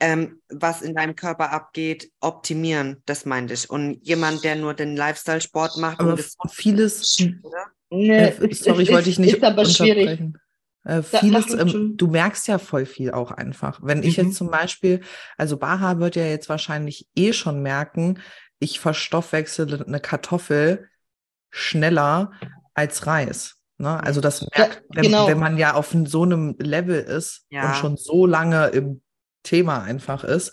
ähm, was in deinem Körper abgeht, optimieren. Das meinte ich. Und jemand, der nur den Lifestyle-Sport macht Aber und das, vieles, oder? Ne, äh, es- sorry, ich wollte ist- dich nicht Ist aber schwierig. unterbrechen. Äh, mach vieles, du, ähm, du merkst ja voll viel auch einfach. Wenn ich Mhm. jetzt zum Beispiel, also Baha wird ja jetzt wahrscheinlich eh schon merken, ich verstoffwechsele eine Kartoffel schneller als Reis. Ne? Also das merkt, wenn, genau. wenn man ja auf so einem Level ist Ja. und schon so lange im Thema einfach ist.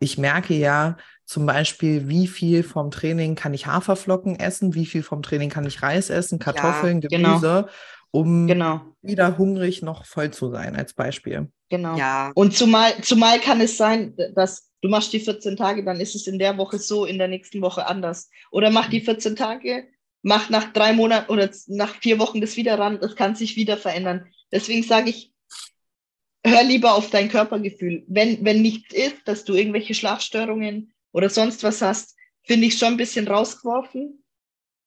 Ich merke ja zum Beispiel, wie viel vom Training kann ich Haferflocken essen, wie viel vom Training kann ich Reis essen, Kartoffeln, genau. Gemüse, um Genau, wieder hungrig noch voll zu sein, als Beispiel. genau. Ja, Und zumal, zumal kann es sein, dass du machst die 14 Tage, dann ist es in der Woche so, in der nächsten Woche anders. Oder mach die 14 Tage, mach nach drei Monaten oder nach vier Wochen das wieder ran, das kann sich wieder verändern. Deswegen sage ich, hör lieber auf dein Körpergefühl. Wenn, wenn nichts ist, dass du irgendwelche Schlafstörungen oder sonst was hast, finde ich schon ein bisschen rausgeworfen.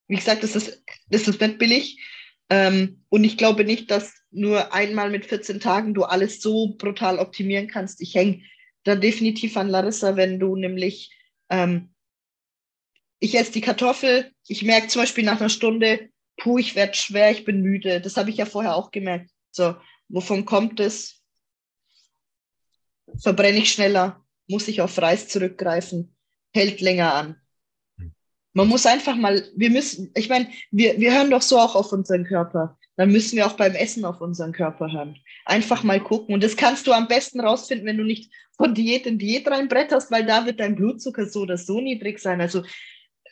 Wie gesagt, das ist, das ist nicht billig. Ähm, und ich glaube nicht, dass nur einmal mit 14 Tagen du alles so brutal optimieren kannst. Ich hänge da definitiv an Larissa, wenn du nämlich, ähm, ich esse die Kartoffel, ich merke zum Beispiel nach einer Stunde, puh, ich werde schwer, ich bin müde. Das habe ich ja vorher auch gemerkt. So, wovon kommt es? Verbrenne ich schneller? Muss ich auf Reis zurückgreifen? Hält länger an. Man muss einfach mal, wir müssen, ich meine, wir, wir hören doch so auch auf unseren Körper. Dann müssen wir auch beim Essen auf unseren Körper hören. Einfach mal gucken. Und das kannst du am besten rausfinden, wenn du nicht von Diät in Diät reinbretterst, weil da wird dein Blutzucker so oder so niedrig sein. Also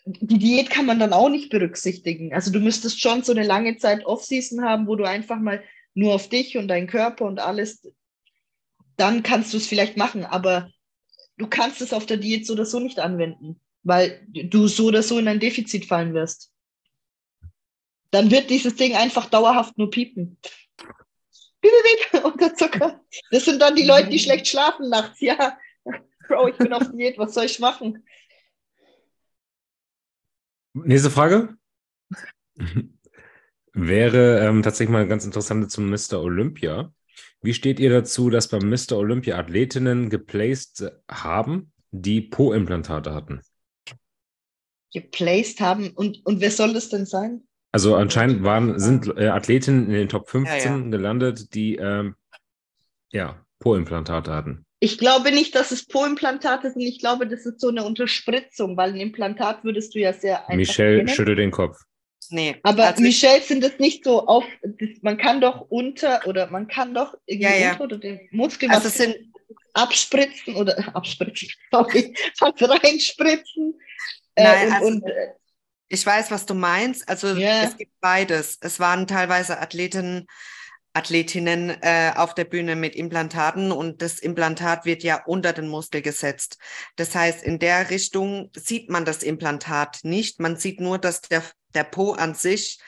die Diät kann man dann auch nicht berücksichtigen. Also du müsstest schon so eine lange Zeit Off-Season haben, wo du einfach mal nur auf dich und deinen Körper und alles, dann kannst du es vielleicht machen. Aber du kannst es auf der Diät so oder so nicht anwenden, weil du so oder so in ein Defizit fallen wirst. Dann wird dieses Ding einfach dauerhaft nur piepen. Piep, piep, piep, Unterzucker. Das sind dann die Leute, die schlecht schlafen nachts. Ja, Bro, ich bin auf Diät, was soll ich machen? Nächste Frage. Wäre ähm, tatsächlich mal ganz interessant zum Mr. Olympia. Wie steht ihr dazu, dass beim Mr. Olympia Athletinnen geplaced haben, die Po-Implantate hatten? Geplaced haben. Und, und wer soll das denn sein? Also anscheinend waren, sind äh, Athletinnen in den Top 15 Ja, ja. gelandet, die ähm, ja, Po-Implantate hatten. Ich glaube nicht, dass es Po-Implantate sind. Ich glaube, das ist so eine Unterspritzung, weil ein Implantat würdest du ja sehr einfach Michelle schüttelt den Kopf. Nee. Aber also ich- Michelle sind das nicht so auf, man kann doch unter oder man kann doch irgendwie Ja, ja. unter oder den Muskel also sind abspritzen oder <laughs> abspritzen, sorry, <laughs> was reinspritzen. Äh, Nein, und, also- und äh, Ich weiß, was du meinst. Also Ja. es gibt beides. Es waren teilweise Athleten, Athletinnen äh, auf der Bühne mit Implantaten und das Implantat wird ja unter den Muskel gesetzt. Das heißt, in der Richtung sieht man das Implantat nicht. Man sieht nur, dass der, der Po an sich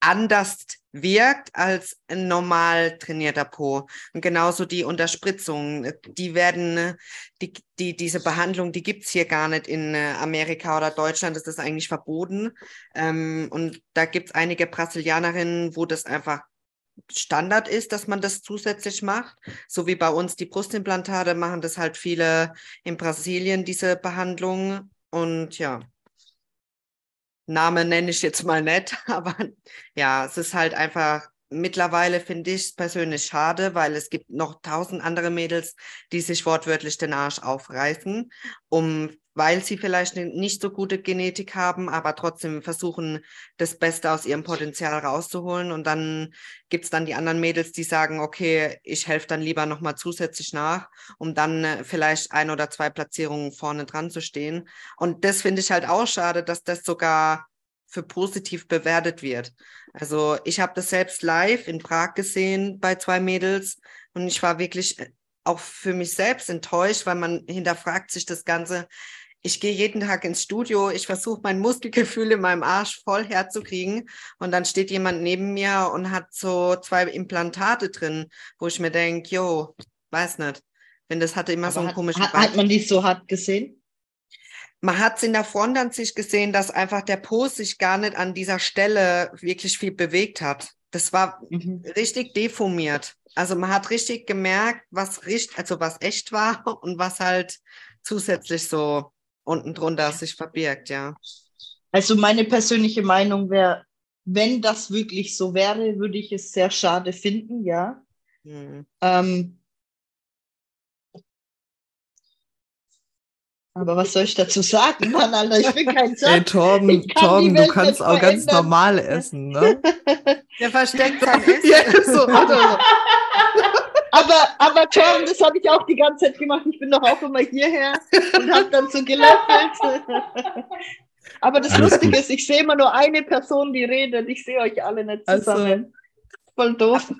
anders wirkt als ein normal trainierter Po. Und genauso die Unterspritzungen, die werden, die, die, diese Behandlung, die gibt's hier gar nicht in äh, Amerika oder Deutschland, das ist eigentlich verboten. Ähm, und da gibt's einige Brasilianerinnen, wo das einfach Standard ist, dass man das zusätzlich macht. So wie bei uns die Brustimplantate machen das halt viele in Brasilien, diese Behandlung. Und ja, Name nenne ich jetzt mal nicht, <laughs> aber ja, es ist halt einfach, mittlerweile finde ich es persönlich schade, weil es gibt noch tausend andere Mädels, die sich wortwörtlich den Arsch aufreißen, um, weil sie vielleicht nicht so gute Genetik haben, aber trotzdem versuchen, das Beste aus ihrem Potenzial rauszuholen. Und dann gibt's dann die anderen Mädels, die sagen, okay, ich helfe dann lieber nochmal zusätzlich nach, um dann äh, vielleicht ein oder zwei Platzierungen vorne dran zu stehen. Und das finde ich halt auch schade, dass das sogar für positiv bewertet wird. Also ich habe das selbst live in Prag gesehen bei zwei Mädels und ich war wirklich äh, auch für mich selbst enttäuscht, weil man hinterfragt sich das Ganze. Ich gehe jeden Tag ins Studio, ich versuche mein Muskelgefühl in meinem Arsch voll herzukriegen und dann steht jemand neben mir und hat so zwei Implantate drin, wo ich mir denke, jo, weiß nicht. Wenn das hatte immer so aber einen hat, komischen hat, hat man die so hart gesehen? Man hat es in der Frontansicht gesehen, dass einfach der Po sich gar nicht an dieser Stelle wirklich viel bewegt hat. Das war Mhm. richtig deformiert. Also man hat richtig gemerkt, was richtig, also was echt war <laughs> und was halt zusätzlich so unten drunter sich verbirgt, ja. Also meine persönliche Meinung wäre, wenn das wirklich so wäre, würde ich es sehr schade finden, ja. Hm. Ähm, aber was soll ich dazu sagen, <laughs> Mann, Alter? Ich bin kein Ey, Satz. Torben, Torben du kannst auch ganz verändern. normal essen, ne? <laughs> Der versteckt sein <laughs> Essen. ja, so, oder Aber, aber Tom, das habe ich auch die ganze Zeit gemacht. Ich bin doch auch immer hierher und habe dann so gelöffelt. Aber das Alles Lustige gut. ist, ich sehe immer nur eine Person, die redet. Ich sehe euch alle nicht zusammen. Voll doof.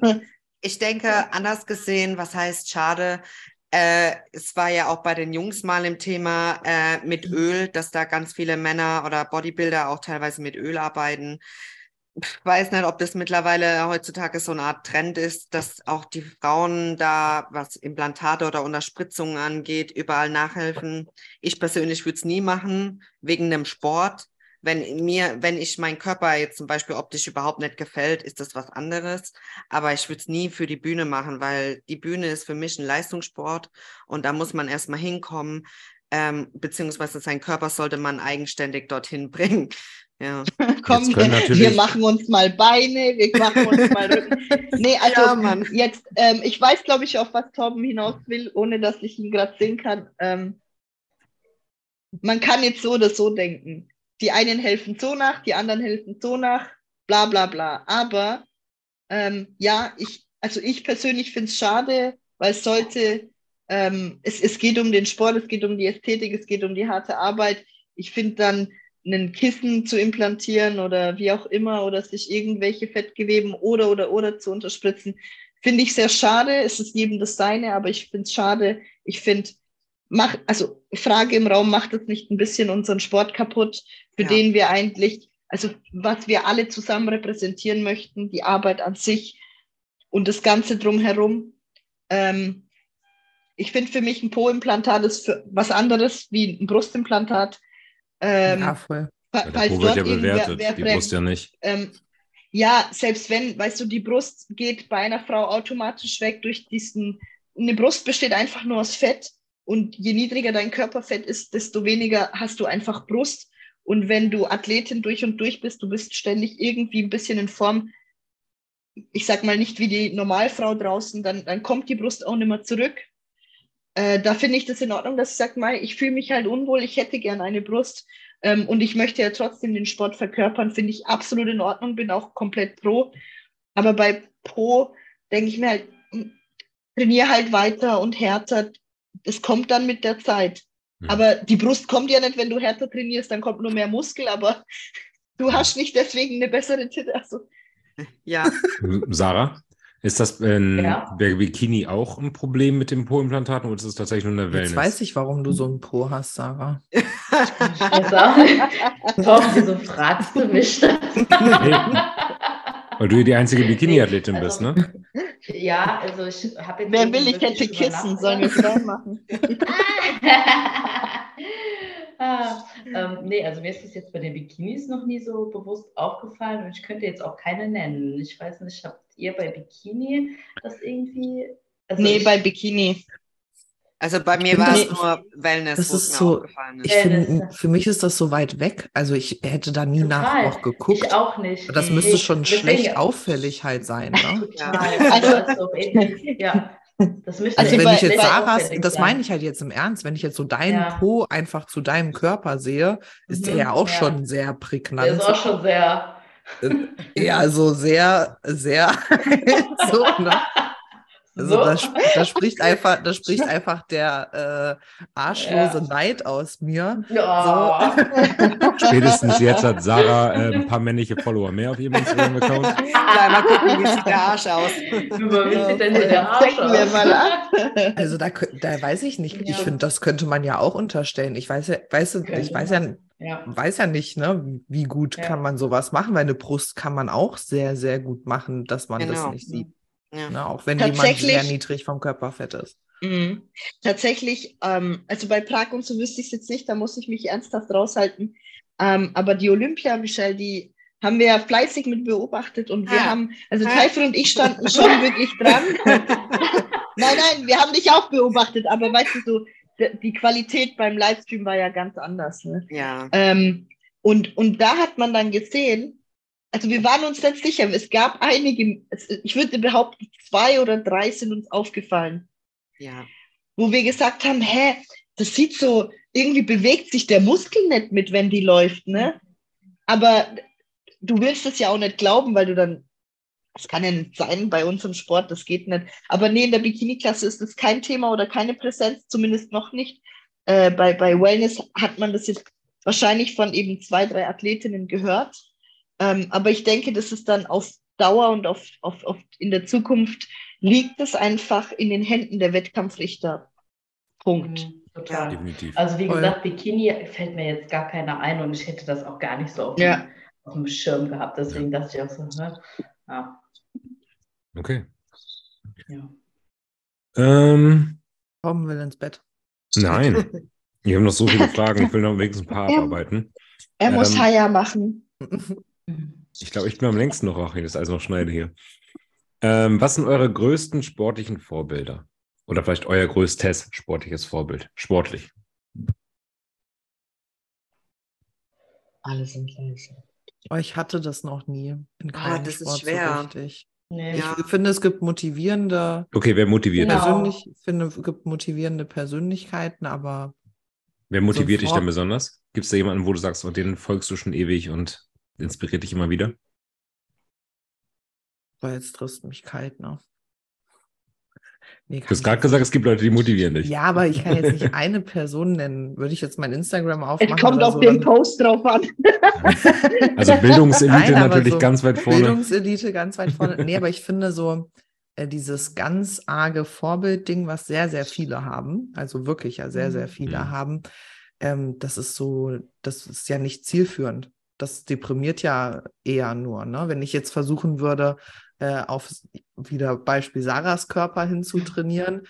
Ich denke, anders gesehen, was heißt schade? Äh, es war ja auch bei den Jungs mal im Thema äh, mit Öl, dass da ganz viele Männer oder Bodybuilder auch teilweise mit Öl arbeiten. Ich weiß nicht, ob das mittlerweile heutzutage so eine Art Trend ist, dass auch die Frauen da, was Implantate oder Unterspritzungen angeht, überall nachhelfen. Ich persönlich würde es nie machen, wegen dem Sport. Wenn mir, wenn ich mein Körper jetzt zum Beispiel optisch überhaupt nicht gefällt, ist das was anderes. Aber ich würde es nie für die Bühne machen, weil die Bühne ist für mich ein Leistungssport und da muss man erstmal hinkommen, ähm, beziehungsweise seinen Körper sollte man eigenständig dorthin <laughs> bringen. Ja. Komm, wir, wir <laughs> machen uns mal Beine, wir machen uns mal Rücken. <laughs> Nee, also Ja, jetzt, ähm, ich weiß, glaube ich, auf was Torben hinaus will, ohne dass ich ihn gerade sehen kann. Ähm, man kann jetzt so oder so denken. Die einen helfen so nach, die anderen helfen so nach, bla bla bla. Aber ähm, ja, ich, also ich persönlich finde es schade, weil es sollte, ähm, es, es geht um den Sport, es geht um die Ästhetik, es geht um die harte Arbeit. Ich finde dann, einen Kissen zu implantieren oder wie auch immer oder sich irgendwelche Fettgeweben oder oder oder zu unterspritzen, finde ich sehr schade. Es ist jedem das seine, aber ich finde es schade. Ich finde, macht, also Frage im Raum, macht es nicht ein bisschen unseren Sport kaputt, für Ja. den wir eigentlich, also was wir alle zusammen repräsentieren möchten, die Arbeit an sich und das Ganze drumherum. Ähm, ich finde für mich ein Po-Implantat ist für was anderes wie ein Brustimplantat. Ähm, ja, voll. der falls Po wird ja bewertet, wer die fremd- Brust ja nicht. ähm, ja, selbst wenn, weißt du, die Brust geht bei einer Frau automatisch weg durch diesen, eine Brust besteht einfach nur aus Fett und je niedriger dein Körperfett ist, desto weniger hast du einfach Brust. Und wenn du Athletin durch und durch bist, du bist ständig irgendwie ein bisschen in Form, ich sag mal nicht wie die Normalfrau draußen, dann, dann kommt die Brust auch nicht mehr zurück. Äh, da finde ich das in Ordnung, dass ich sage, Mai, ich fühle mich halt unwohl, ich hätte gern eine Brust. ähm, und ich möchte ja trotzdem den Sport verkörpern, finde ich absolut in Ordnung, bin auch komplett pro. Aber bei Pro denke ich mir halt, hm, trainiere halt weiter und härter. Das kommt dann mit der Zeit. Mhm. Aber die Brust kommt ja nicht, wenn du härter trainierst, dann kommt nur mehr Muskel, aber du hast nicht deswegen eine bessere Titte. Also. <laughs> Ja. Sarah? Ist das in Ja. der Bikini auch ein Problem mit den Po-Implantaten oder ist es tatsächlich nur eine Wellness? Jetzt weiß ich, warum du so ein Po hast, Sarah. Also, Tom, wieso fragst du mich das? Weil du ja die einzige Bikini-Athletin Also, bist, ne? Ja, also ich habe jetzt. Wer will, ich hätte Kissen, sollen wir da machen? <laughs> ah, ähm, nee, also mir ist das jetzt bei den Bikinis noch nie so bewusst aufgefallen und ich könnte jetzt auch keine nennen. Ich weiß nicht, habt ihr bei Bikini das irgendwie? Also Nee, ich, bei Bikini. Also bei mir war es nur Wellness, das wo ist so- aufgefallen Ich. Ja, das- für mich ist das so weit weg. Also ich hätte da nie nach Total. auch geguckt. ich auch nicht. Das Nee, müsste schon deswegen- schlecht auffällig halt sein. Ne? <laughs> Ja. Also, also ja. Das müsste Also wenn ich jetzt Sarahs, das sein. meine ich halt jetzt im Ernst, wenn ich jetzt so deinen Ja. Po einfach zu deinem Körper sehe, ist der Mhm, ja auch ja. schon sehr Der prägnant. ist auch schon sehr. Ja, so sehr, sehr <laughs> so, ne? <laughs> Also So. da, sp da spricht einfach, da spricht einfach der äh, arschlose Ja. Neid aus mir. Ja. <laughs> Spätestens jetzt hat Sarah äh, ein paar männliche Follower mehr auf ihrem Instagram-Account. <laughs> Mal gucken, wie sieht der Arsch aus. Wie sieht denn so der Arsch aus? Also da, da weiß ich nicht. Ich Ja. finde, das könnte man ja auch unterstellen. Ich weiß ja, weißt du, ich weiß ja, Ja. weiß ja nicht, ne, wie gut Ja. kann man sowas machen, weil eine Brust kann man auch sehr, sehr gut machen, dass man das Genau. nicht sieht. Ja. Ne? Auch wenn jemand sehr niedrig vom Körperfett ist. Mhm. Tatsächlich, ähm, also bei Prag und so wüsste ich es jetzt nicht, da muss ich mich ernsthaft raushalten. Ähm, aber die Olympia, Michelle, die haben wir ja fleißig mit beobachtet und wir Ah. haben, also Ah. Teufel und ich standen <laughs> schon wirklich dran. <laughs> Nein, nein, wir haben dich auch beobachtet, aber weißt du so, die Qualität beim Livestream war ja ganz anders. Ne? Ja. Ähm, und, und da hat man dann gesehen, also wir waren uns nicht sicher, es gab einige, ich würde behaupten, zwei oder drei sind uns aufgefallen Ja. wo wir gesagt haben, hä, das sieht so, irgendwie bewegt sich der Muskel nicht mit, wenn die läuft, ne? Aber du willst es ja auch nicht glauben, weil du dann, das kann ja nicht sein bei uns im Sport, das geht nicht. Aber nee, in der Bikini-Klasse ist das kein Thema oder keine Präsenz, zumindest noch nicht. Äh, bei, bei Wellness hat man das jetzt wahrscheinlich von eben zwei, drei Athletinnen gehört. Ähm, aber ich denke, das ist dann auf Dauer und auf, auf, auf in der Zukunft liegt es einfach in den Händen der Wettkampfrichter. Punkt. Mhm, Total. Definitiv. Also wie Voll. gesagt, Bikini fällt mir jetzt gar keiner ein und ich hätte das auch gar nicht so auf, Ja. dem, auf dem Schirm gehabt. Deswegen dachte ich auch so, ne? Ja, Okay. ja. Ähm, Tom will ins Bett. nein. <laughs> Wir haben noch so viele Fragen. Ich will noch wenigstens ein paar Ja. <laughs> abarbeiten. Er muss Ähm, Haya machen. <laughs> Ich glaube, ich bin am längsten noch, ach, das alles noch schneide hier. Ähm, was sind eure größten sportlichen Vorbilder? Oder vielleicht euer größtes sportliches Vorbild? Sportlich. Alle sind gleich. Oh, ich hatte das noch nie in Ah, keinem das ist Sport schwer. so richtig. Nee. Ja. Ich finde, es gibt motivierende, Okay, wer motiviert Genau. dich? persönlich, ich finde, es gibt motivierende Persönlichkeiten, aber Wer motiviert dich Vor- denn besonders? Gibt es da jemanden, wo du sagst, und den folgst du schon ewig und inspiriert dich immer wieder? weil jetzt trifft mich kalt, ne? Nee, Du hast gerade gesagt, es gibt Leute, die motivieren dich. Ja, aber ich kann jetzt nicht <laughs> eine Person nennen. Würde ich jetzt mein Instagram Es aufmachen kommt oder auf so, den dann Post drauf an. <laughs> Also Bildungselite <laughs> Nein, natürlich so ganz weit vorne. Bildungselite ganz weit vorne. Nee, aber ich finde so äh, dieses ganz arge Vorbildding, was sehr, sehr viele haben, also wirklich ja sehr, sehr viele Mhm. haben, ähm, das ist so, das ist ja nicht zielführend. Das deprimiert ja eher nur. Ne? Wenn ich jetzt versuchen würde, äh, auf wieder Beispiel Sarahs Körper hinzutrainieren,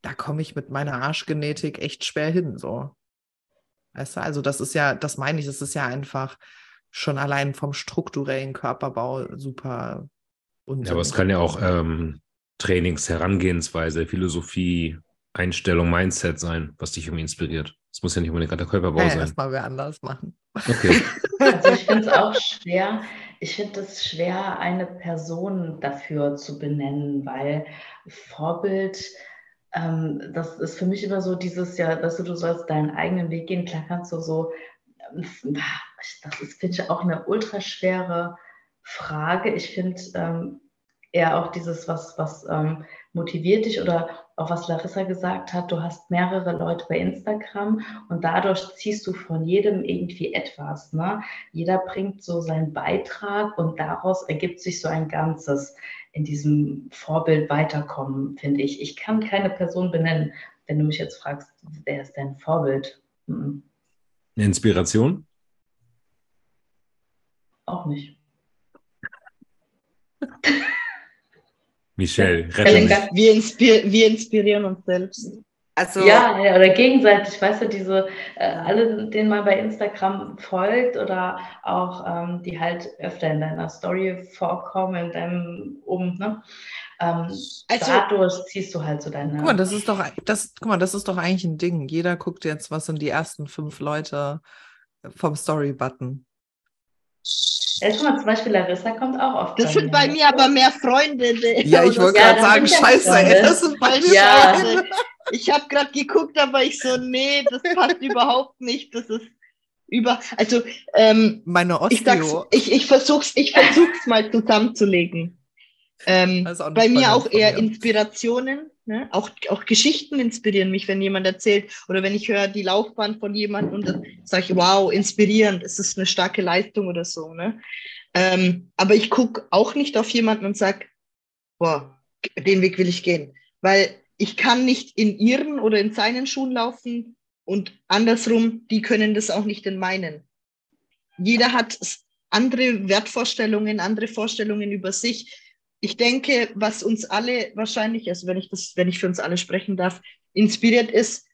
da komme ich mit meiner Arschgenetik echt schwer hin. So. Weißt du, also das ist ja, das meine ich, das ist ja einfach schon allein vom strukturellen Körperbau super unsinnig. Ja, aber es kann ja auch ähm, Trainings, Herangehensweise, Philosophie, Einstellung, Mindset sein, was dich irgendwie inspiriert. Es muss ja nicht unbedingt gerade der Körperbau ja sein. erstmal wer anders machen. Okay. Also <laughs> ich finde es auch schwer. Ich finde es schwer, eine Person dafür zu benennen, weil Vorbild, ähm, das ist für mich immer so dieses Jahr, dass du, du sollst deinen eigenen Weg gehen. Klar kannst du so das ist, finde ich, auch eine ultra schwere Frage. Ich finde ähm, eher auch dieses, was, was ähm, motiviert dich oder auch was Larissa gesagt hat, du hast mehrere Leute bei Instagram und dadurch ziehst du von jedem irgendwie etwas. Ne? Jeder bringt so seinen Beitrag und daraus ergibt sich so ein Ganzes in diesem Vorbild weiterkommen, finde ich. Ich kann keine Person benennen, wenn du mich jetzt fragst, wer ist dein Vorbild? Mhm. Eine Inspiration? Auch nicht. <laughs> Michelle, rette mich. Wir, inspir wir inspirieren uns selbst. Also, ja, ja, oder gegenseitig, weißt du, diese, äh, alle, denen man bei Instagram folgt oder auch ähm, die halt öfter in deiner Story vorkommen, in deinem um, ne? Ähm, also, dadurch ziehst du halt so deine. Guck mal, das ist doch, das, guck mal, das ist doch eigentlich ein Ding. Jeder guckt jetzt, was sind die ersten fünf Leute vom Story-Button. Ja, guck mal, zum Beispiel Larissa kommt auch oft. Das sind bei mir aber mehr Freunde. Ja, ich wollte gerade sagen, scheiße, ey, das sind bei mir ja. Freunde. Ich habe gerade geguckt, aber ich so, nee, das passt <laughs> überhaupt nicht. Das ist über, also ähm, meine Osteo. Ich, ich, ich versuch's, ich versuch's mal zusammenzulegen. Ähm, bei mir auch eher Inspirationen, ne? auch, auch Geschichten inspirieren mich, wenn jemand erzählt oder wenn ich höre die Laufbahn von jemandem und dann sage ich, wow, inspirierend, es ist eine starke Leistung oder so. Ne? Ähm, aber ich gucke auch nicht auf jemanden und sage, boah, den Weg will ich gehen, weil ich kann nicht in ihren oder in seinen Schuhen laufen und andersrum, die können das auch nicht in meinen. Jeder hat andere Wertvorstellungen, andere Vorstellungen über sich. Ich denke, was uns alle wahrscheinlich, also wenn ich das, wenn ich für uns alle sprechen darf, inspiriert ist,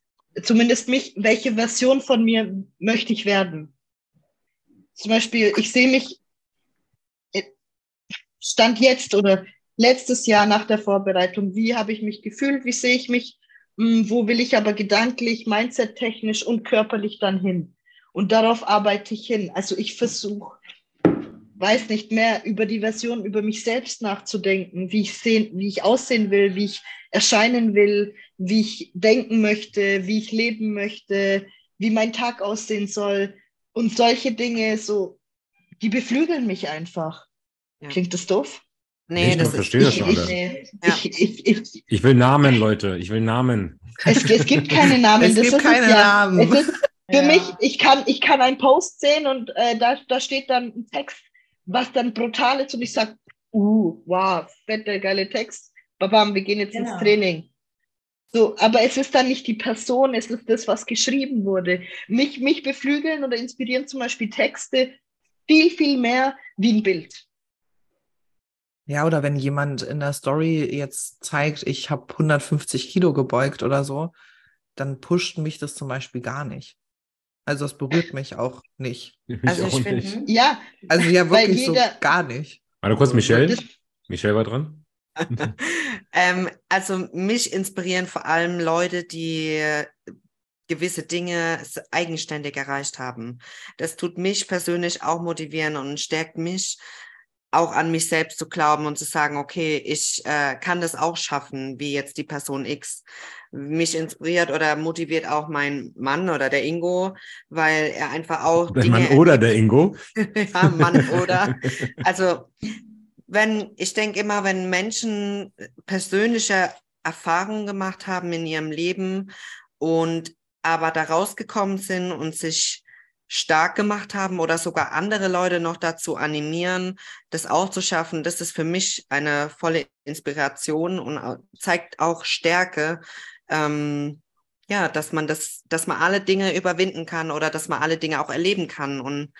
zumindest mich, welche Version von mir möchte ich werden? Zum Beispiel, ich sehe mich äh, Stand jetzt oder letztes Jahr nach der Vorbereitung, wie habe ich mich gefühlt, wie sehe ich mich, hm, wo will ich aber gedanklich, mindset-technisch und körperlich dann hin. Und darauf arbeite ich hin. Also ich versuche, weiß nicht mehr über die Version, über mich selbst nachzudenken, wie ich sehen, wie ich aussehen will, wie ich erscheinen will, wie ich denken möchte, wie ich leben möchte, wie mein Tag aussehen soll. Und solche Dinge, so, die beflügeln mich einfach. Ja. Klingt das doof? Nee, ich das verstehe das schon. Ich, ich, ich, ich, will Namen, Leute. Ich will Namen. Es, es gibt keine <laughs> Namen. Es das gibt keine ja, Namen. Ist, für ja. mich, ich kann, ich kann einen Post sehen und äh, da, da steht dann ein Text, was dann brutal ist und ich sage, uh, wow, fette, geile Text. Babam, wir gehen jetzt genau. ins Training. So, aber es ist dann nicht die Person, es ist das, was geschrieben wurde. Mich, mich beflügeln oder inspirieren zum Beispiel Texte viel, viel mehr wie ein Bild. Ja, oder wenn jemand in der Story jetzt zeigt, ich habe 150 Kilo gebeugt oder so, dann pusht mich das zum Beispiel gar nicht. Also es berührt mich auch nicht. Mich also ich finde, ja. Also ja, wirklich jeder, so gar nicht. Warte kurz, Michelle. Michelle war dran. <laughs> ähm, also mich inspirieren vor allem Leute, die gewisse Dinge eigenständig erreicht haben. Das tut mich persönlich auch motivieren und stärkt mich, auch an mich selbst zu glauben und zu sagen, okay, ich äh, kann das auch schaffen, wie jetzt die Person X. Mich inspiriert oder motiviert auch mein Mann oder der Ingo, weil er einfach auch. Der Dinge Mann oder der Ingo? <laughs> ja, Mann oder. <laughs> Also, wenn, ich denke immer, wenn Menschen persönliche Erfahrungen gemacht haben in ihrem Leben und aber da rausgekommen sind und sich stark gemacht haben oder sogar andere Leute noch dazu animieren, das auch zu schaffen, das ist für mich eine volle Inspiration und zeigt auch Stärke, ähm, ja, dass man das, dass man alle Dinge überwinden kann oder dass man alle Dinge auch erleben kann und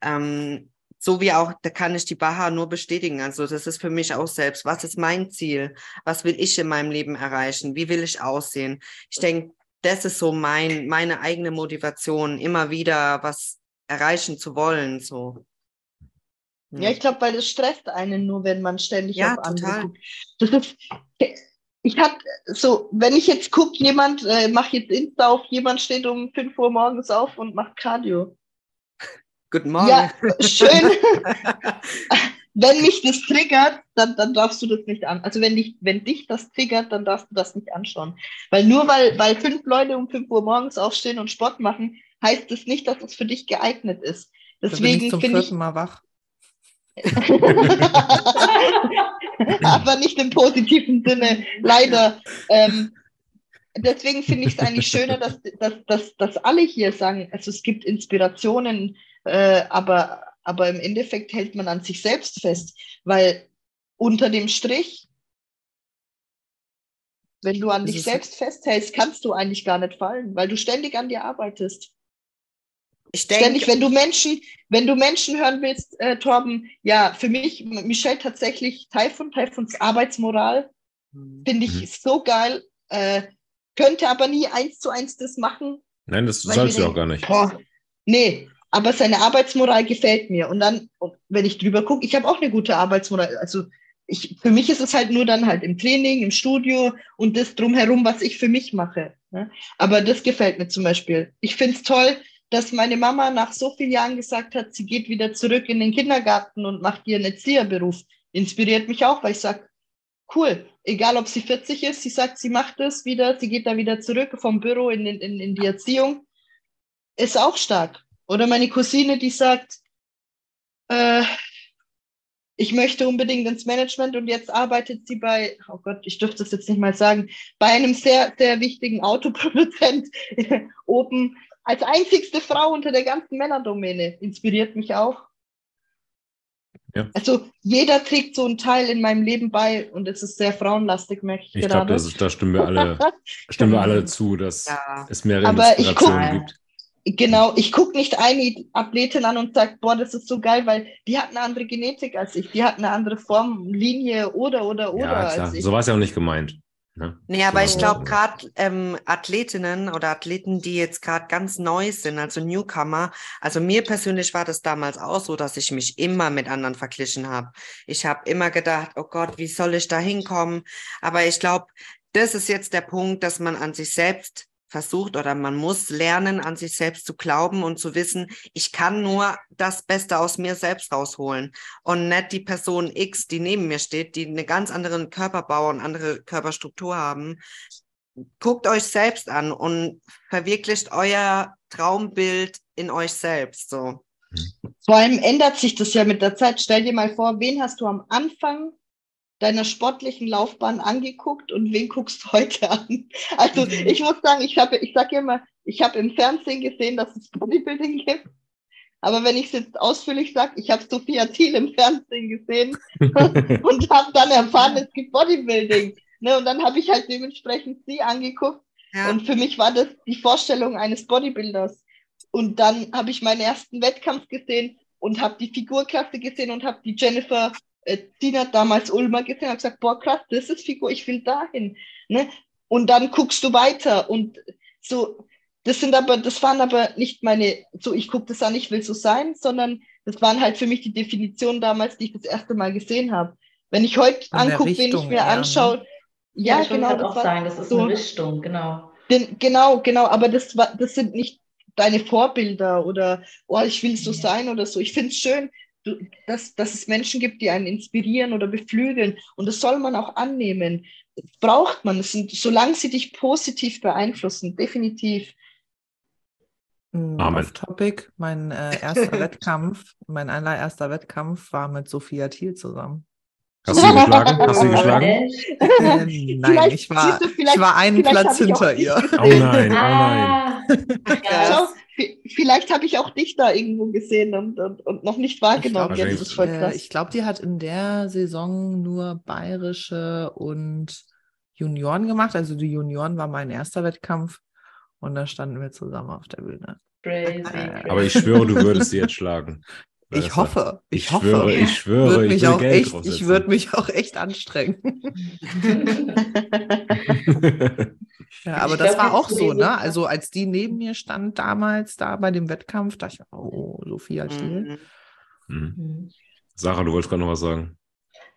ähm, so wie auch, da kann ich die Baha nur bestätigen. Also das ist für mich auch selbst. Was ist mein Ziel? Was will ich in meinem Leben erreichen? Wie will ich aussehen? Ich denke, das ist so mein, meine eigene Motivation, immer wieder was erreichen zu wollen. So. Ja, ich glaube, weil das stresst einen nur, wenn man ständig ja, auf andere guckt. Das ist, ich habe so, wenn ich jetzt gucke, jemand äh, macht jetzt Insta auf, jemand steht um 5 Uhr morgens auf und macht Cardio. <laughs> Guten Morgen. Ja, schön. <laughs> wenn mich das triggert, dann, dann darfst du das nicht an. Also wenn dich, wenn dich das triggert, dann darfst du das nicht anschauen. Weil nur weil, weil fünf Leute um fünf Uhr morgens aufstehen und Sport machen, heißt es nicht, dass es für dich geeignet ist. Da bin ich Deswegen zum vierten Mal wach. <laughs> aber nicht im positiven Sinne, leider. Ähm, deswegen finde ich es eigentlich schöner, dass, dass, dass, dass alle hier sagen, also es gibt Inspirationen, äh, aber, aber im Endeffekt hält man an sich selbst fest, weil unter dem Strich, wenn du an Das dich selbst festhältst, kannst du eigentlich gar nicht fallen, weil du ständig an dir arbeitest. Ich Ständig, denke, wenn du Menschen, wenn du Menschen hören willst, äh, Torben, ja, für mich, Michelle tatsächlich Taifun, Taifuns Arbeitsmoral, finde ich Mhm. so geil, äh, könnte aber nie eins zu eins das machen. Nein, das sollst du auch gar nicht. Boah, nee, aber seine Arbeitsmoral gefällt mir. Und dann, wenn ich drüber gucke, ich habe auch eine gute Arbeitsmoral. Also ich, für mich ist es halt nur dann halt im Training, im Studio und das drumherum, was ich für mich mache. Ne? Aber das gefällt mir zum Beispiel. Ich finde es toll, dass meine Mama nach so vielen Jahren gesagt hat, sie geht wieder zurück in den Kindergarten und macht ihren Erzieherberuf. Inspiriert mich auch, weil ich sage, cool, egal ob sie 40 ist, sie sagt, sie macht es wieder, sie geht da wieder zurück vom Büro in, in, in die Erziehung. Ist auch stark. Oder meine Cousine, die sagt, äh, ich möchte unbedingt ins Management und jetzt arbeitet sie bei, oh Gott, ich dürfte das jetzt nicht mal sagen, bei einem sehr, sehr wichtigen Autoproduzent <laughs> oben als einzigste Frau unter der ganzen Männerdomäne. Inspiriert mich auch. Ja. Also jeder trägt so einen Teil in meinem Leben bei und es ist sehr frauenlastig, merke ich, Ich glaube, gerade. da stimmen wir alle, <laughs> stimmen wir alle zu, dass ja. es mehrere Aber ich Inspirationen guck- gibt. Genau, ich gucke nicht eine Athletin an und sage, boah, das ist so geil, weil die hat eine andere Genetik als ich, die hat eine andere Form, Linie oder, oder, oder Ja, klar. als ich. So war es ja auch nicht gemeint. Ne? Nee, aber ich So- glaube gerade ähm, Athletinnen oder Athleten, die jetzt gerade ganz neu sind, also Newcomer, also mir persönlich war das damals auch so, dass ich mich immer mit anderen verglichen habe. Ich habe immer gedacht, oh Gott, wie soll ich da hinkommen? Aber ich glaube, das ist jetzt der Punkt, dass man an sich selbst versucht oder man muss lernen, an sich selbst zu glauben und zu wissen, ich kann nur das Beste aus mir selbst rausholen und nicht die Person X, die neben mir steht, die einen ganz anderen Körperbau und andere Körperstruktur haben. Guckt euch selbst an und verwirklicht euer Traumbild in euch selbst. So. Vor allem ändert sich das ja mit der Zeit. Stell dir mal vor, wen hast du am Anfang deiner sportlichen Laufbahn angeguckt und wen guckst du heute an? Also Mhm. ich muss sagen, ich habe, ich sage immer, ich habe im Fernsehen gesehen, dass es Bodybuilding gibt. Aber wenn ich es jetzt ausführlich sage, ich habe Sophia Thiel im Fernsehen gesehen <laughs> und habe dann erfahren, es gibt Bodybuilding. Ne? Und dann habe ich halt dementsprechend sie angeguckt Ja. und für mich war das die Vorstellung eines Bodybuilders. Und dann habe ich meinen ersten Wettkampf gesehen und habe die Figurklasse gesehen und habe die Jennifer Tina damals Ulmer gesehen und habe gesagt, boah krass, das ist Figur, ich will dahin. Ne? Und dann guckst du weiter und so, das sind aber, das waren aber nicht meine, so ich gucke das an, ich will so sein, sondern das waren halt für mich die Definitionen damals, die ich das erste Mal gesehen habe. Wenn ich heute angucke, wen ich mir eher, ne? anschaue, ja, ich wollte genau, gerade das auch war sagen, das ist so, eine Richtung, genau. den, genau, genau, aber das, war, das sind nicht deine Vorbilder oder, oh, ich will so sein oder so. Ich finde es schön, dass, dass es Menschen gibt, die einen inspirieren oder beflügeln. Und das soll man auch annehmen. Das braucht man. Das sind, solange sie dich positiv beeinflussen, definitiv. Mm, Amen. Off Topic, mein äh, erster <laughs> Wettkampf, mein allererster Wettkampf war mit Sophia Thiel zusammen. Hast du sie geschlagen? Hast du geschlagen? <laughs> Äh, nein, Vielleicht, ich war, du, ich war einen Platz hinter ihr. Oh nein, oh nein. Ah, v- vielleicht habe ich auch dich da irgendwo gesehen und, und, und noch nicht wahrgenommen. glaub, Jetzt ist voll Äh, ich glaube, die hat in der Saison nur bayerische und Junioren gemacht. Also die Junioren war mein erster Wettkampf und da standen wir zusammen auf der Bühne. Crazy, Äh, crazy. Aber ich schwöre, du würdest sie jetzt schlagen. <laughs> Ich hoffe, ich, Ich hoffe. schwöre, ich schwöre, Würd ich mich will auch Geld echt, ich würde mich auch echt anstrengen. <laughs> Ja, aber Ich das war auch so, ne? Also als die neben mir stand damals da bei dem Wettkampf, dachte ich, oh, Sophia Thiel. Mhm. Mhm. Mhm. Sarah, du wolltest gerade noch was sagen.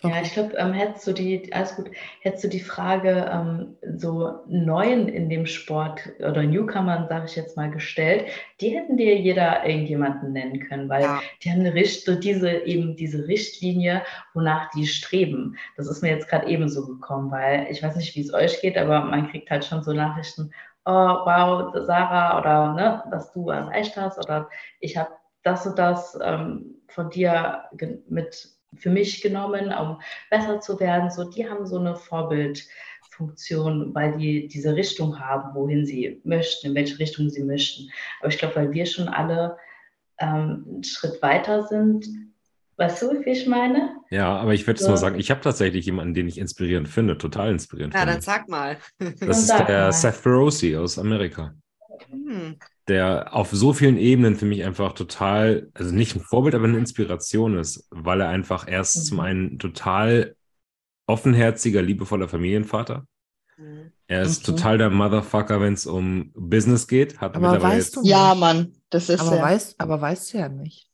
Ja, ich glaube, ähm, hättest du die, alles gut, hättest du die Frage ähm, so Neuen in dem Sport oder Newcomern, sage ich jetzt mal, gestellt, die hätten dir jeder irgendjemanden nennen können, weil Ja. die haben eine Richt so diese, eben diese Richtlinie, wonach die streben. Das ist mir jetzt gerade ebenso gekommen, weil ich weiß nicht, wie es euch geht, aber man kriegt halt schon so Nachrichten, oh wow, Sarah, oder ne, was du erreicht hast, oder ich habe das und das ähm, von dir mit für mich genommen, um besser zu werden. So, die haben so eine Vorbildfunktion, weil die diese Richtung haben, wohin sie möchten, in welche Richtung sie möchten. Aber ich glaube, weil wir schon alle ähm, einen Schritt weiter sind, Weißt du, wie ich meine? Ja, aber ich würde es nur sagen, ich habe tatsächlich jemanden, den ich inspirierend finde, total inspirierend Ja, finde. dann sag mal. Das ist sag der mal. Seth Ferosi aus Amerika, Hm. Der auf so vielen Ebenen für mich einfach total, also nicht ein Vorbild, aber eine Inspiration ist, weil er einfach erst Mhm. zum einen total offenherziger, liebevoller Familienvater. Hm. Er ist Mhm. total der Motherfucker, wenn es um Business geht. Hat Aber mittlerweile weißt du- Ja, Mann, das ist Aber ja. weißt, aber weißt du ja nicht.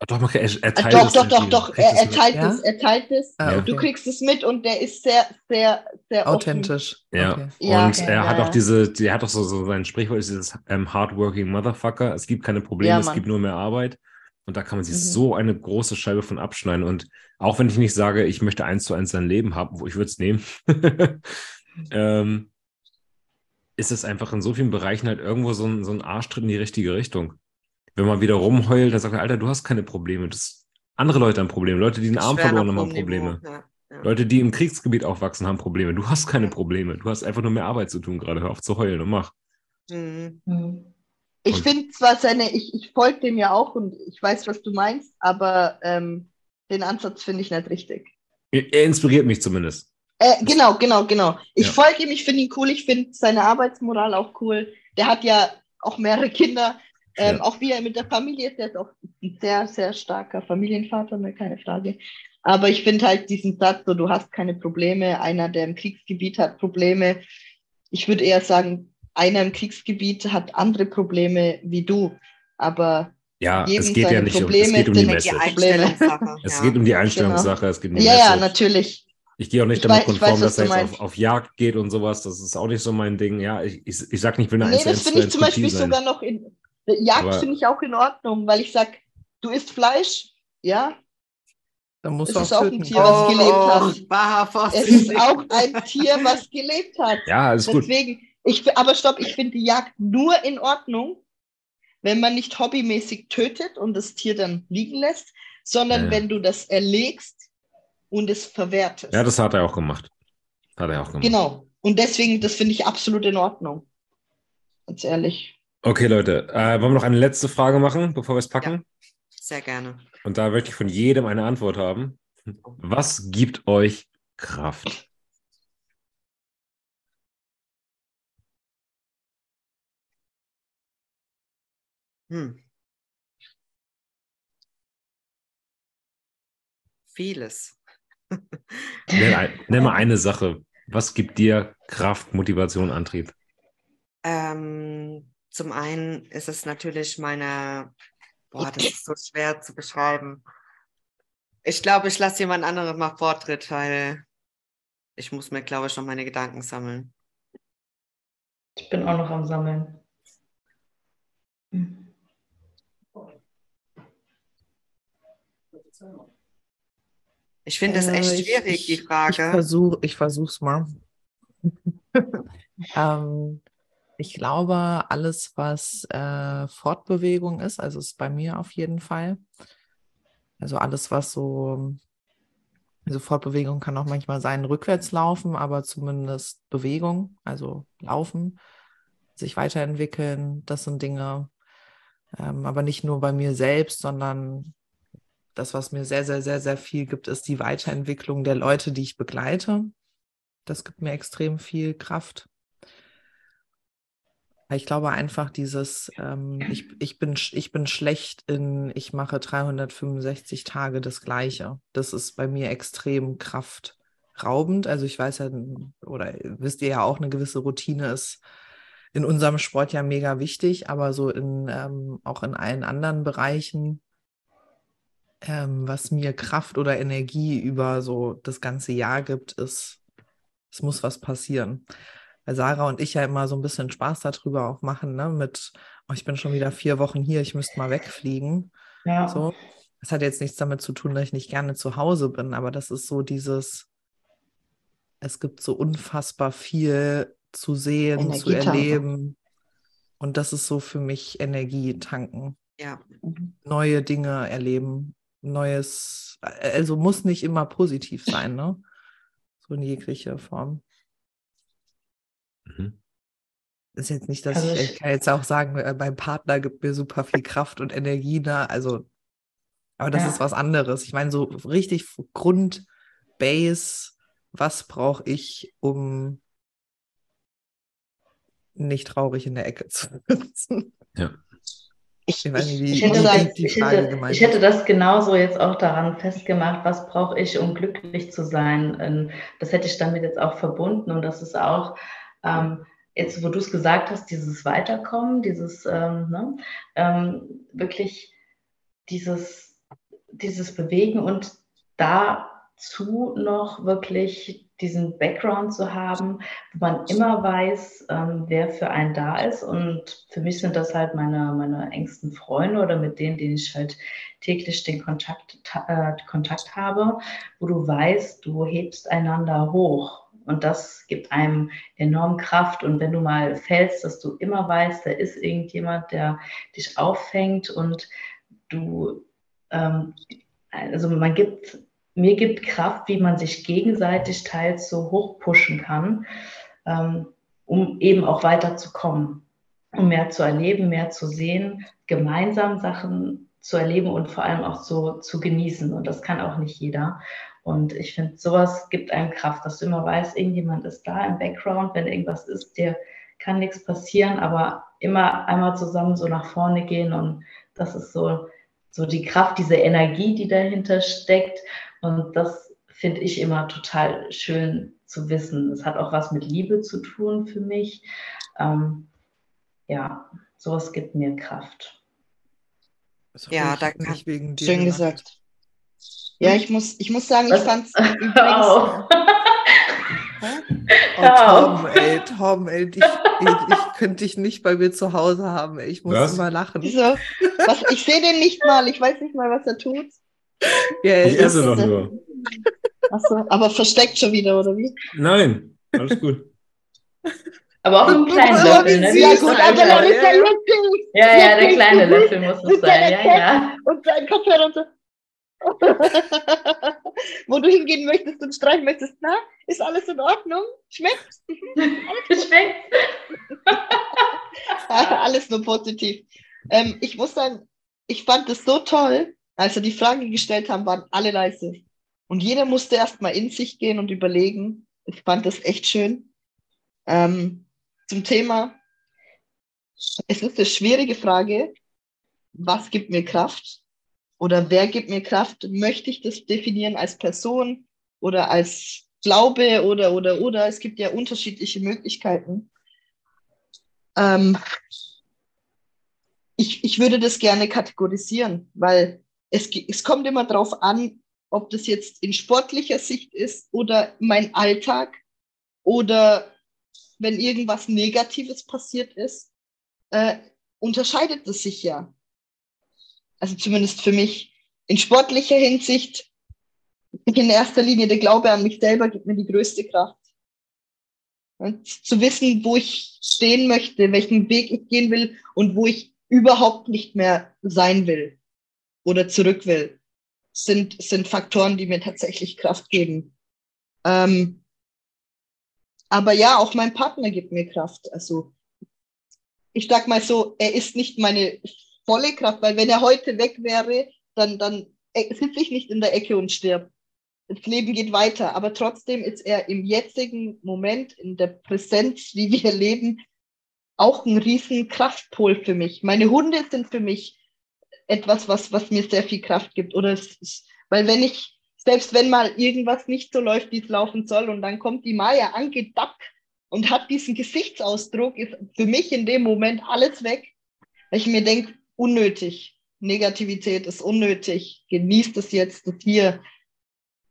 Ach, Doch, er, er Ah, teilt doch, es doch, doch, doch. Er, er teilt Ja? es, er teilt es. Ah, Ja. Du kriegst es mit und der ist sehr, sehr, sehr offen. Authentisch. Ja. Okay. Ja, und okay, er hat auch diese, der hat auch so, so sein Sprichwort, ist dieses ähm, hardworking Motherfucker. Es gibt keine Probleme, Ja, es gibt nur mehr Arbeit. Und da kann man sich Mhm. so eine große Scheibe von abschneiden. Und auch wenn ich nicht sage, ich möchte eins zu eins sein Leben haben, wo ich würde es nehmen, <laughs> ähm, ist es einfach in so vielen Bereichen halt irgendwo so ein, so ein Arschtritt in die richtige Richtung. Wenn man wieder rumheult, dann sagt er, Alter, du hast keine Probleme. Das, andere Leute haben Probleme. Leute, die den Arm verloren haben, haben. Probleme. Ja, ja. Leute, die im Kriegsgebiet aufwachsen, haben Probleme. Du hast keine Probleme. Du hast einfach nur mehr Arbeit zu tun gerade. Hör auf zu heulen und mach. Hm. Mhm. Ich finde zwar seine, ich, ich folge dem ja auch und ich weiß, was du meinst, aber ähm, den Ansatz finde ich nicht richtig. Er er inspiriert mich zumindest. Äh, genau, genau, genau. Ich Ja. folge ihm, ich finde ihn cool, ich finde seine Arbeitsmoral auch cool. Der hat ja auch mehrere Kinder, ähm, Ja. auch wie er mit der Familie ist, der ist auch ein sehr, sehr starker Familienvater, ne, keine Frage. Aber ich finde halt diesen Satz, so du hast keine Probleme, einer, der im Kriegsgebiet hat Probleme. Ich würde eher sagen, einer im Kriegsgebiet hat andere Probleme wie du. Aber Ja, es geht ja nicht um, es Probleme geht um die sind Die Message. Es ja. geht um die Einstellungssache, es geht um die ja, ja, Message. natürlich. Ich gehe auch nicht Ich damit weiß- konform, weiß, dass er jetzt auf, auf Jagd geht und sowas. Das ist auch nicht so mein Ding. Ja, ich, ich, ich sag nicht, ich will eine Nee, 1 das finde ich zum Beispiel sogar noch in Jagd finde ich auch in Ordnung, weil ich sag, du isst Fleisch, ja, Dann musst Es ist auch auch ein. Tier, was gelebt hat. Oh, Baha es ist auch ein Tier, was gelebt hat. Ja, alles gut. Deswegen, ich, aber stopp, ich finde die Jagd nur in Ordnung, wenn man nicht hobbymäßig tötet und das Tier dann liegen lässt, sondern ja. wenn du das erlegst und es verwertest. Ja, das hat er auch gemacht. Hat er auch gemacht. Genau. Und deswegen, das finde ich absolut in Ordnung. Ganz ehrlich. Okay, Leute, äh, wollen wir noch eine letzte Frage machen, bevor wir es packen? Sehr gerne. Und da möchte ich von jedem eine Antwort haben. Was gibt euch Kraft? Hm. Vieles. <laughs> Nenn, ein, nenn mal eine Sache. Was gibt dir Kraft, Motivation, Antrieb? Ähm, zum einen ist es natürlich meine, boah, das ist so schwer zu beschreiben. Ich glaube, ich lasse jemand anderes mal Vortritt, weil ich muss mir, glaube ich, noch meine Gedanken sammeln. Ich bin auch noch am Sammeln. Ich finde es echt Äh, ich- schwierig, die Ich Frage. versuche ich versuch's mal. <laughs> ähm, ich glaube, alles, was äh, Fortbewegung ist, also ist bei mir auf jeden Fall. Also alles, was so, also Fortbewegung kann auch manchmal sein, rückwärts laufen, aber zumindest Bewegung, also laufen, sich weiterentwickeln, das sind Dinge, ähm, aber nicht nur bei mir selbst, sondern das, was mir sehr, sehr, sehr, sehr viel gibt, ist die Weiterentwicklung der Leute, die ich begleite. Das gibt mir extrem viel Kraft. Ich glaube einfach dieses, ähm, ich, <clears throat> ich, bin, ich bin schlecht in, ich mache 365 Tage das Gleiche. Das ist bei mir extrem kraftraubend. Also ich weiß ja, oder wisst ihr ja auch, eine gewisse Routine ist in unserem Sport ja mega wichtig, aber so in, ähm, auch in allen anderen Bereichen ähm, was mir Kraft oder Energie über so das ganze Jahr gibt, ist, es muss was passieren. Weil Sarah und ich ja immer so ein bisschen Spaß darüber auch machen, ne? Mit, oh, ich bin schon wieder vier Wochen hier, ich müsste mal wegfliegen. Ja. So. Das hat jetzt nichts damit zu tun, dass ich nicht gerne zu Hause bin, aber das ist so dieses, es gibt so unfassbar viel zu sehen, Energie zu tanken. erleben. Und das ist so für mich Energie tanken. Ja. Neue Dinge erleben, Neues, also muss nicht immer positiv sein, ne? So in jeglicher Form. Mhm. Ist jetzt nicht, dass Also ich, ich- kann jetzt auch sagen, äh, mein Partner gibt mir super viel Kraft und Energie, ne? Also, aber das Ja. ist was anderes. Ich meine, so richtig Grund, Base, was brauche ich, um nicht traurig in der Ecke zu sitzen? Ich, Ich weiß nicht, wie, Ich ich hätte, ich, ich das genauso jetzt auch daran festgemacht, was brauche ich, um glücklich zu sein. Ähm, Das hätte ich damit jetzt auch verbunden und das ist auch, ähm, jetzt wo du es gesagt hast, dieses Weiterkommen, dieses ähm, ne, ähm, wirklich dieses, dieses Bewegen und dazu noch wirklich diesen Background zu haben, wo man immer weiß, ähm, wer für einen da ist. Und für mich sind das halt meine, meine engsten Freunde oder mit denen, denen ich halt täglich den Kontakt, ta- äh, Kontakt habe, wo du weißt, du hebst einander hoch. Und das gibt einem enorm Kraft. Und wenn du mal fällst, dass du immer weißt, da ist irgendjemand, der dich auffängt und du, ähm, also man gibt mir gibt Kraft, wie man sich gegenseitig teils so hochpushen kann, ähm, um eben auch weiterzukommen, um mehr zu erleben, mehr zu sehen, gemeinsam Sachen zu erleben und vor allem auch so zu genießen. Und das kann auch nicht jeder. Und ich finde, sowas gibt einem Kraft, dass du immer weißt, irgendjemand ist da im Background, wenn irgendwas ist, dir kann nichts passieren, aber immer einmal zusammen so nach vorne gehen und das ist so, so die Kraft, diese Energie, die dahinter steckt. Und das finde ich immer total schön zu wissen. Es hat auch was mit Liebe zu tun für mich. Ähm, ja, sowas gibt mir Kraft. Das Ja, hab da ich kann- nicht wegen dir Schön gesagt. Ja, ich muss, ich muss sagen, ich fand es <laughs> übrigens. Oh, Tom, ey, Tom, ey, ich, ich, ich könnte dich nicht bei mir zu Hause haben. ey. Ich muss Was? immer lachen. So, was, ich sehe den nicht mal, ich weiß nicht mal, was er tut. Ja, er Ich ist- esse doch nur. Achso, aber versteckt schon wieder, oder wie? Nein, alles gut. Aber auch im kleinen Oh, wie Löffel, ne? Ja, gut, aber ein dann kleiner- ist er lustig. ja, ja, der kleine Löffel muss es sein. Ja, ja. Und sein Kopfhörer und so. <laughs> Wo du hingehen möchtest und streichen möchtest, na, ist alles in Ordnung? Schmeckt? <laughs> Schmeckt. <laughs> alles nur positiv. Ähm, ich muss sagen, ich fand es so toll, als wir die Frage gestellt haben, waren alle leise. Und jeder musste erst mal in sich gehen und überlegen. Ich fand das echt schön. Ähm, zum Thema, es ist eine schwierige Frage, was gibt mir Kraft? Oder wer gibt mir Kraft? Möchte ich das definieren als Person oder als Glaube oder, oder, oder? Es gibt ja unterschiedliche Möglichkeiten. Ähm, ich, ich würde das gerne kategorisieren, weil es, es kommt immer darauf an, ob das jetzt in sportlicher Sicht ist oder mein Alltag oder wenn irgendwas Negatives passiert ist, äh, unterscheidet es sich ja. Also zumindest für mich. In sportlicher Hinsicht, in erster Linie der Glaube an mich selber gibt mir die größte Kraft. Und zu wissen, wo ich stehen möchte, welchen Weg ich gehen will und wo ich überhaupt nicht mehr sein will oder zurück will, sind, sind Faktoren, die mir tatsächlich Kraft geben. Ähm, aber ja, auch mein Partner gibt mir Kraft. Also ich sag mal so, er ist nicht meine volle Kraft, weil wenn er heute weg wäre, dann, dann sitze ich nicht in der Ecke und stirb. Das Leben geht weiter, aber trotzdem ist er im jetzigen Moment, in der Präsenz, wie wir leben, auch ein riesen Kraftpol für mich. Meine Hunde sind für mich etwas, was, was mir sehr viel Kraft gibt. Oder ist, weil wenn ich, selbst wenn mal irgendwas nicht so läuft, wie es laufen soll, und dann kommt die Maya angedappt und hat diesen Gesichtsausdruck, ist für mich in dem Moment alles weg, weil ich mir denke, unnötig. Negativität ist unnötig. Genießt es jetzt, das hier.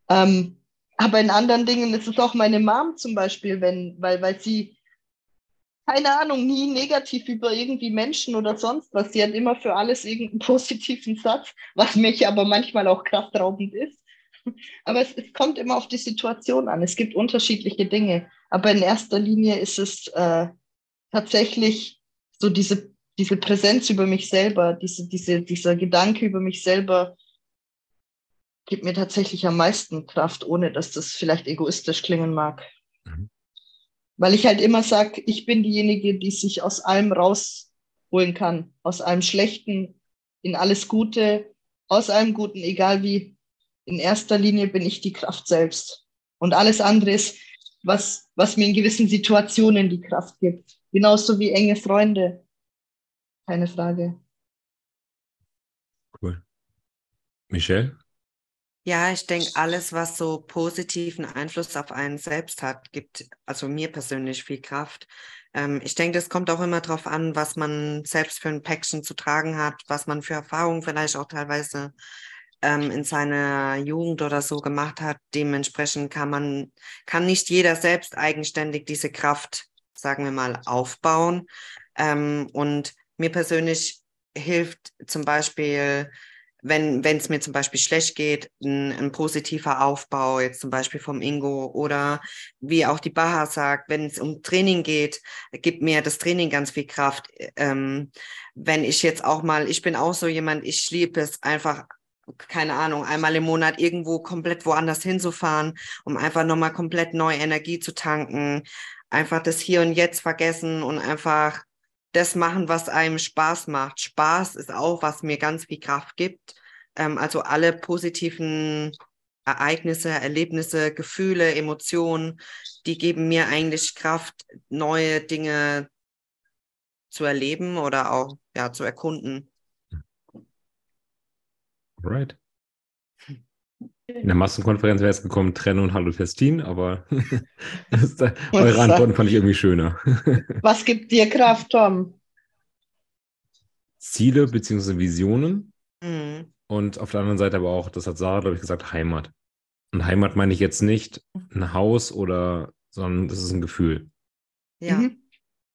Ähm, aber in anderen Dingen ist es auch meine Mom zum Beispiel, wenn, weil, weil sie, keine Ahnung, nie negativ über irgendwie Menschen oder sonst was. Sie hat immer für alles irgendeinen positiven Satz, was mich aber manchmal auch kraftraubend ist. Aber es, es, kommt immer auf die Situation an. Es gibt unterschiedliche Dinge. Aber in erster Linie ist es äh, tatsächlich so diese, diese Präsenz über mich selber, diese, diese, dieser Gedanke über mich selber, gibt mir tatsächlich am meisten Kraft, ohne dass das vielleicht egoistisch klingen mag. Mhm. Weil ich halt immer sage, ich bin diejenige, die sich aus allem rausholen kann, aus allem Schlechten in alles Gute, aus allem Guten, egal wie. In erster Linie bin ich die Kraft selbst. Und alles andere ist, was, was mir in gewissen Situationen die Kraft gibt. Genauso wie enge Freunde. Keine Frage. Cool. Michelle? Ja, ich denke, alles, was so positiven Einfluss auf einen selbst hat, gibt also mir persönlich viel Kraft. Ähm, ich denke, es kommt auch immer darauf an, was man selbst für ein Päckchen zu tragen hat, was man für Erfahrungen vielleicht auch teilweise ähm, in seiner Jugend oder so gemacht hat. Dementsprechend kann man, kann nicht jeder selbst eigenständig diese Kraft, sagen wir mal, aufbauen. Ähm, und mir persönlich hilft zum Beispiel wenn es mir zum Beispiel schlecht geht, ein, ein, positiver Aufbau, jetzt zum Beispiel vom Ingo oder wie auch die Baha sagt, wenn es um Training geht, gibt mir das Training ganz viel Kraft. Ähm, wenn ich jetzt auch mal, ich bin auch so jemand, ich liebe es einfach, keine Ahnung, einmal im Monat irgendwo komplett woanders hinzufahren, um einfach nochmal komplett neue Energie zu tanken, einfach das Hier und Jetzt vergessen und einfach das machen, was einem Spaß macht. Spaß ist auch, was mir ganz viel Kraft gibt. Ähm, also alle positiven Ereignisse, Erlebnisse, Gefühle, Emotionen, die geben mir eigentlich Kraft, neue Dinge zu erleben oder auch ja, zu erkunden. Right. In der Massenkonferenz wäre es gekommen, Trenno und Hallo Festin, aber <laughs> da, eure Antworten fand ich irgendwie schöner. <laughs> Was gibt dir Kraft, Tom? Ziele bzw. Visionen. Mhm. Und auf der anderen Seite aber auch, das hat Sarah, glaube ich, gesagt, Heimat. Und Heimat meine ich jetzt nicht ein Haus oder, sondern das ist ein Gefühl. Ja. Mhm.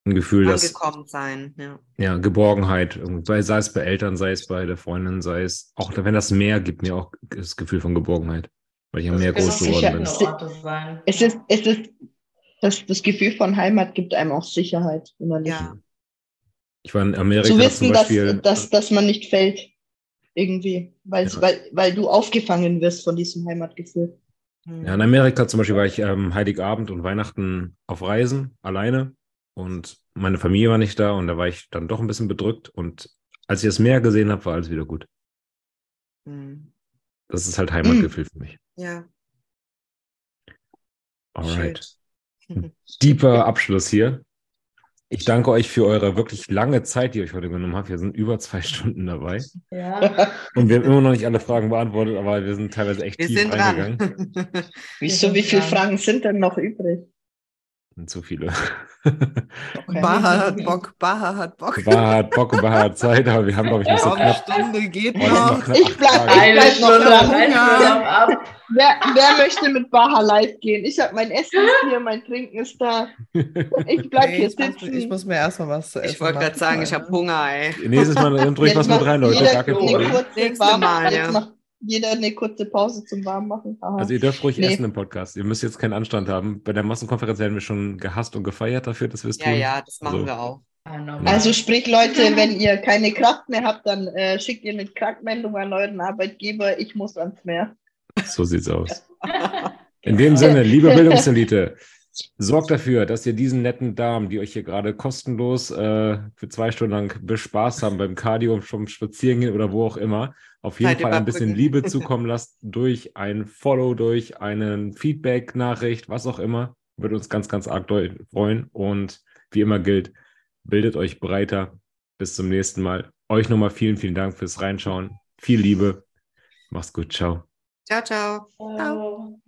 Ein Gefühl, dass. Angekommen sein, ja. Ja, Geborgenheit, sei es bei Eltern, sei es bei der Freundin, sei es, auch wenn das mehr gibt mir auch das Gefühl von Geborgenheit, weil ich ja mehr groß geworden bin. Es ist, es ist, das, das Gefühl von Heimat gibt einem auch Sicherheit innerlich. Ja. Ich war in Amerika Zu wissen, zum Beispiel, dass, dass, dass man nicht fällt, irgendwie, weil, ja. weil, weil du aufgefangen wirst von diesem Heimatgefühl. Ja, in Amerika zum Beispiel war ich ähm, Heiligabend und Weihnachten auf Reisen, alleine und meine Familie war nicht da und da war ich dann doch ein bisschen bedrückt. Und als ich das Meer gesehen habe, war alles wieder gut. Mhm. Das ist halt Heimatgefühl mhm. für mich. Ja. Alright. <laughs> Deeper <laughs> Abschluss hier. Ich danke euch für eure wirklich lange Zeit, die ihr euch heute genommen habt. Wir sind über zwei <laughs> Stunden dabei. Ja. Und wir haben immer noch nicht alle Fragen beantwortet, aber wir sind teilweise echt wir tief sind reingegangen. Wieso, wie viele Fragen sind denn noch übrig? Zu viele. Okay. Baha hat Bock, Baha hat Bock. Baha hat Bock und Baha hat Zeit, aber wir haben, glaube ich, nicht so knapp. Eine Stunde geht noch. Ich bleibe bleib noch dran. Wer, wer, möchte mit Baha live gehen? Ich habe mein Essen hier, mein Trinken ist da. Ich <laughs> bleibe nee, hier sitzen. Muss, ich muss mir erstmal was zu essen Ich wollte gerade sagen, ich habe Hunger, ey. Nächstes Mal <laughs> ruhig was mit rein, Leute. Gar kein Problem. Nächstes Mal, ja jeder eine kurze Pause zum Warmmachen. Aha. Also ihr dürft ruhig nee. essen im Podcast. Ihr müsst jetzt keinen Anstand haben. Bei der Massenkonferenz werden wir schon gehasst und gefeiert dafür, dass wir es tun. Ja, ja, das machen also. wir auch. Also sprich Leute, wenn ihr keine Kraft mehr habt, dann äh, schickt ihr eine Krankmeldung an euren Arbeitgeber. Ich muss ans Meer. So sieht's aus. <laughs> In dem Sinne, liebe Bildungselite, Sorgt dafür, dass ihr diesen netten Damen, die euch hier gerade kostenlos äh, für zwei Stunden lang bespaßt haben beim Cardio, vom Spazierengehen oder wo auch immer, auf jeden Zeit Fall ein bisschen Liebe zukommen <laughs> lasst durch ein Follow, durch einen Feedback-Nachricht, was auch immer. Würde uns ganz, ganz arg freuen. Und wie immer gilt, bildet euch breiter. Bis zum nächsten Mal. Euch nochmal vielen, vielen Dank fürs Reinschauen. Viel Liebe. Mach's gut. Ciao. Ciao, ciao. ciao.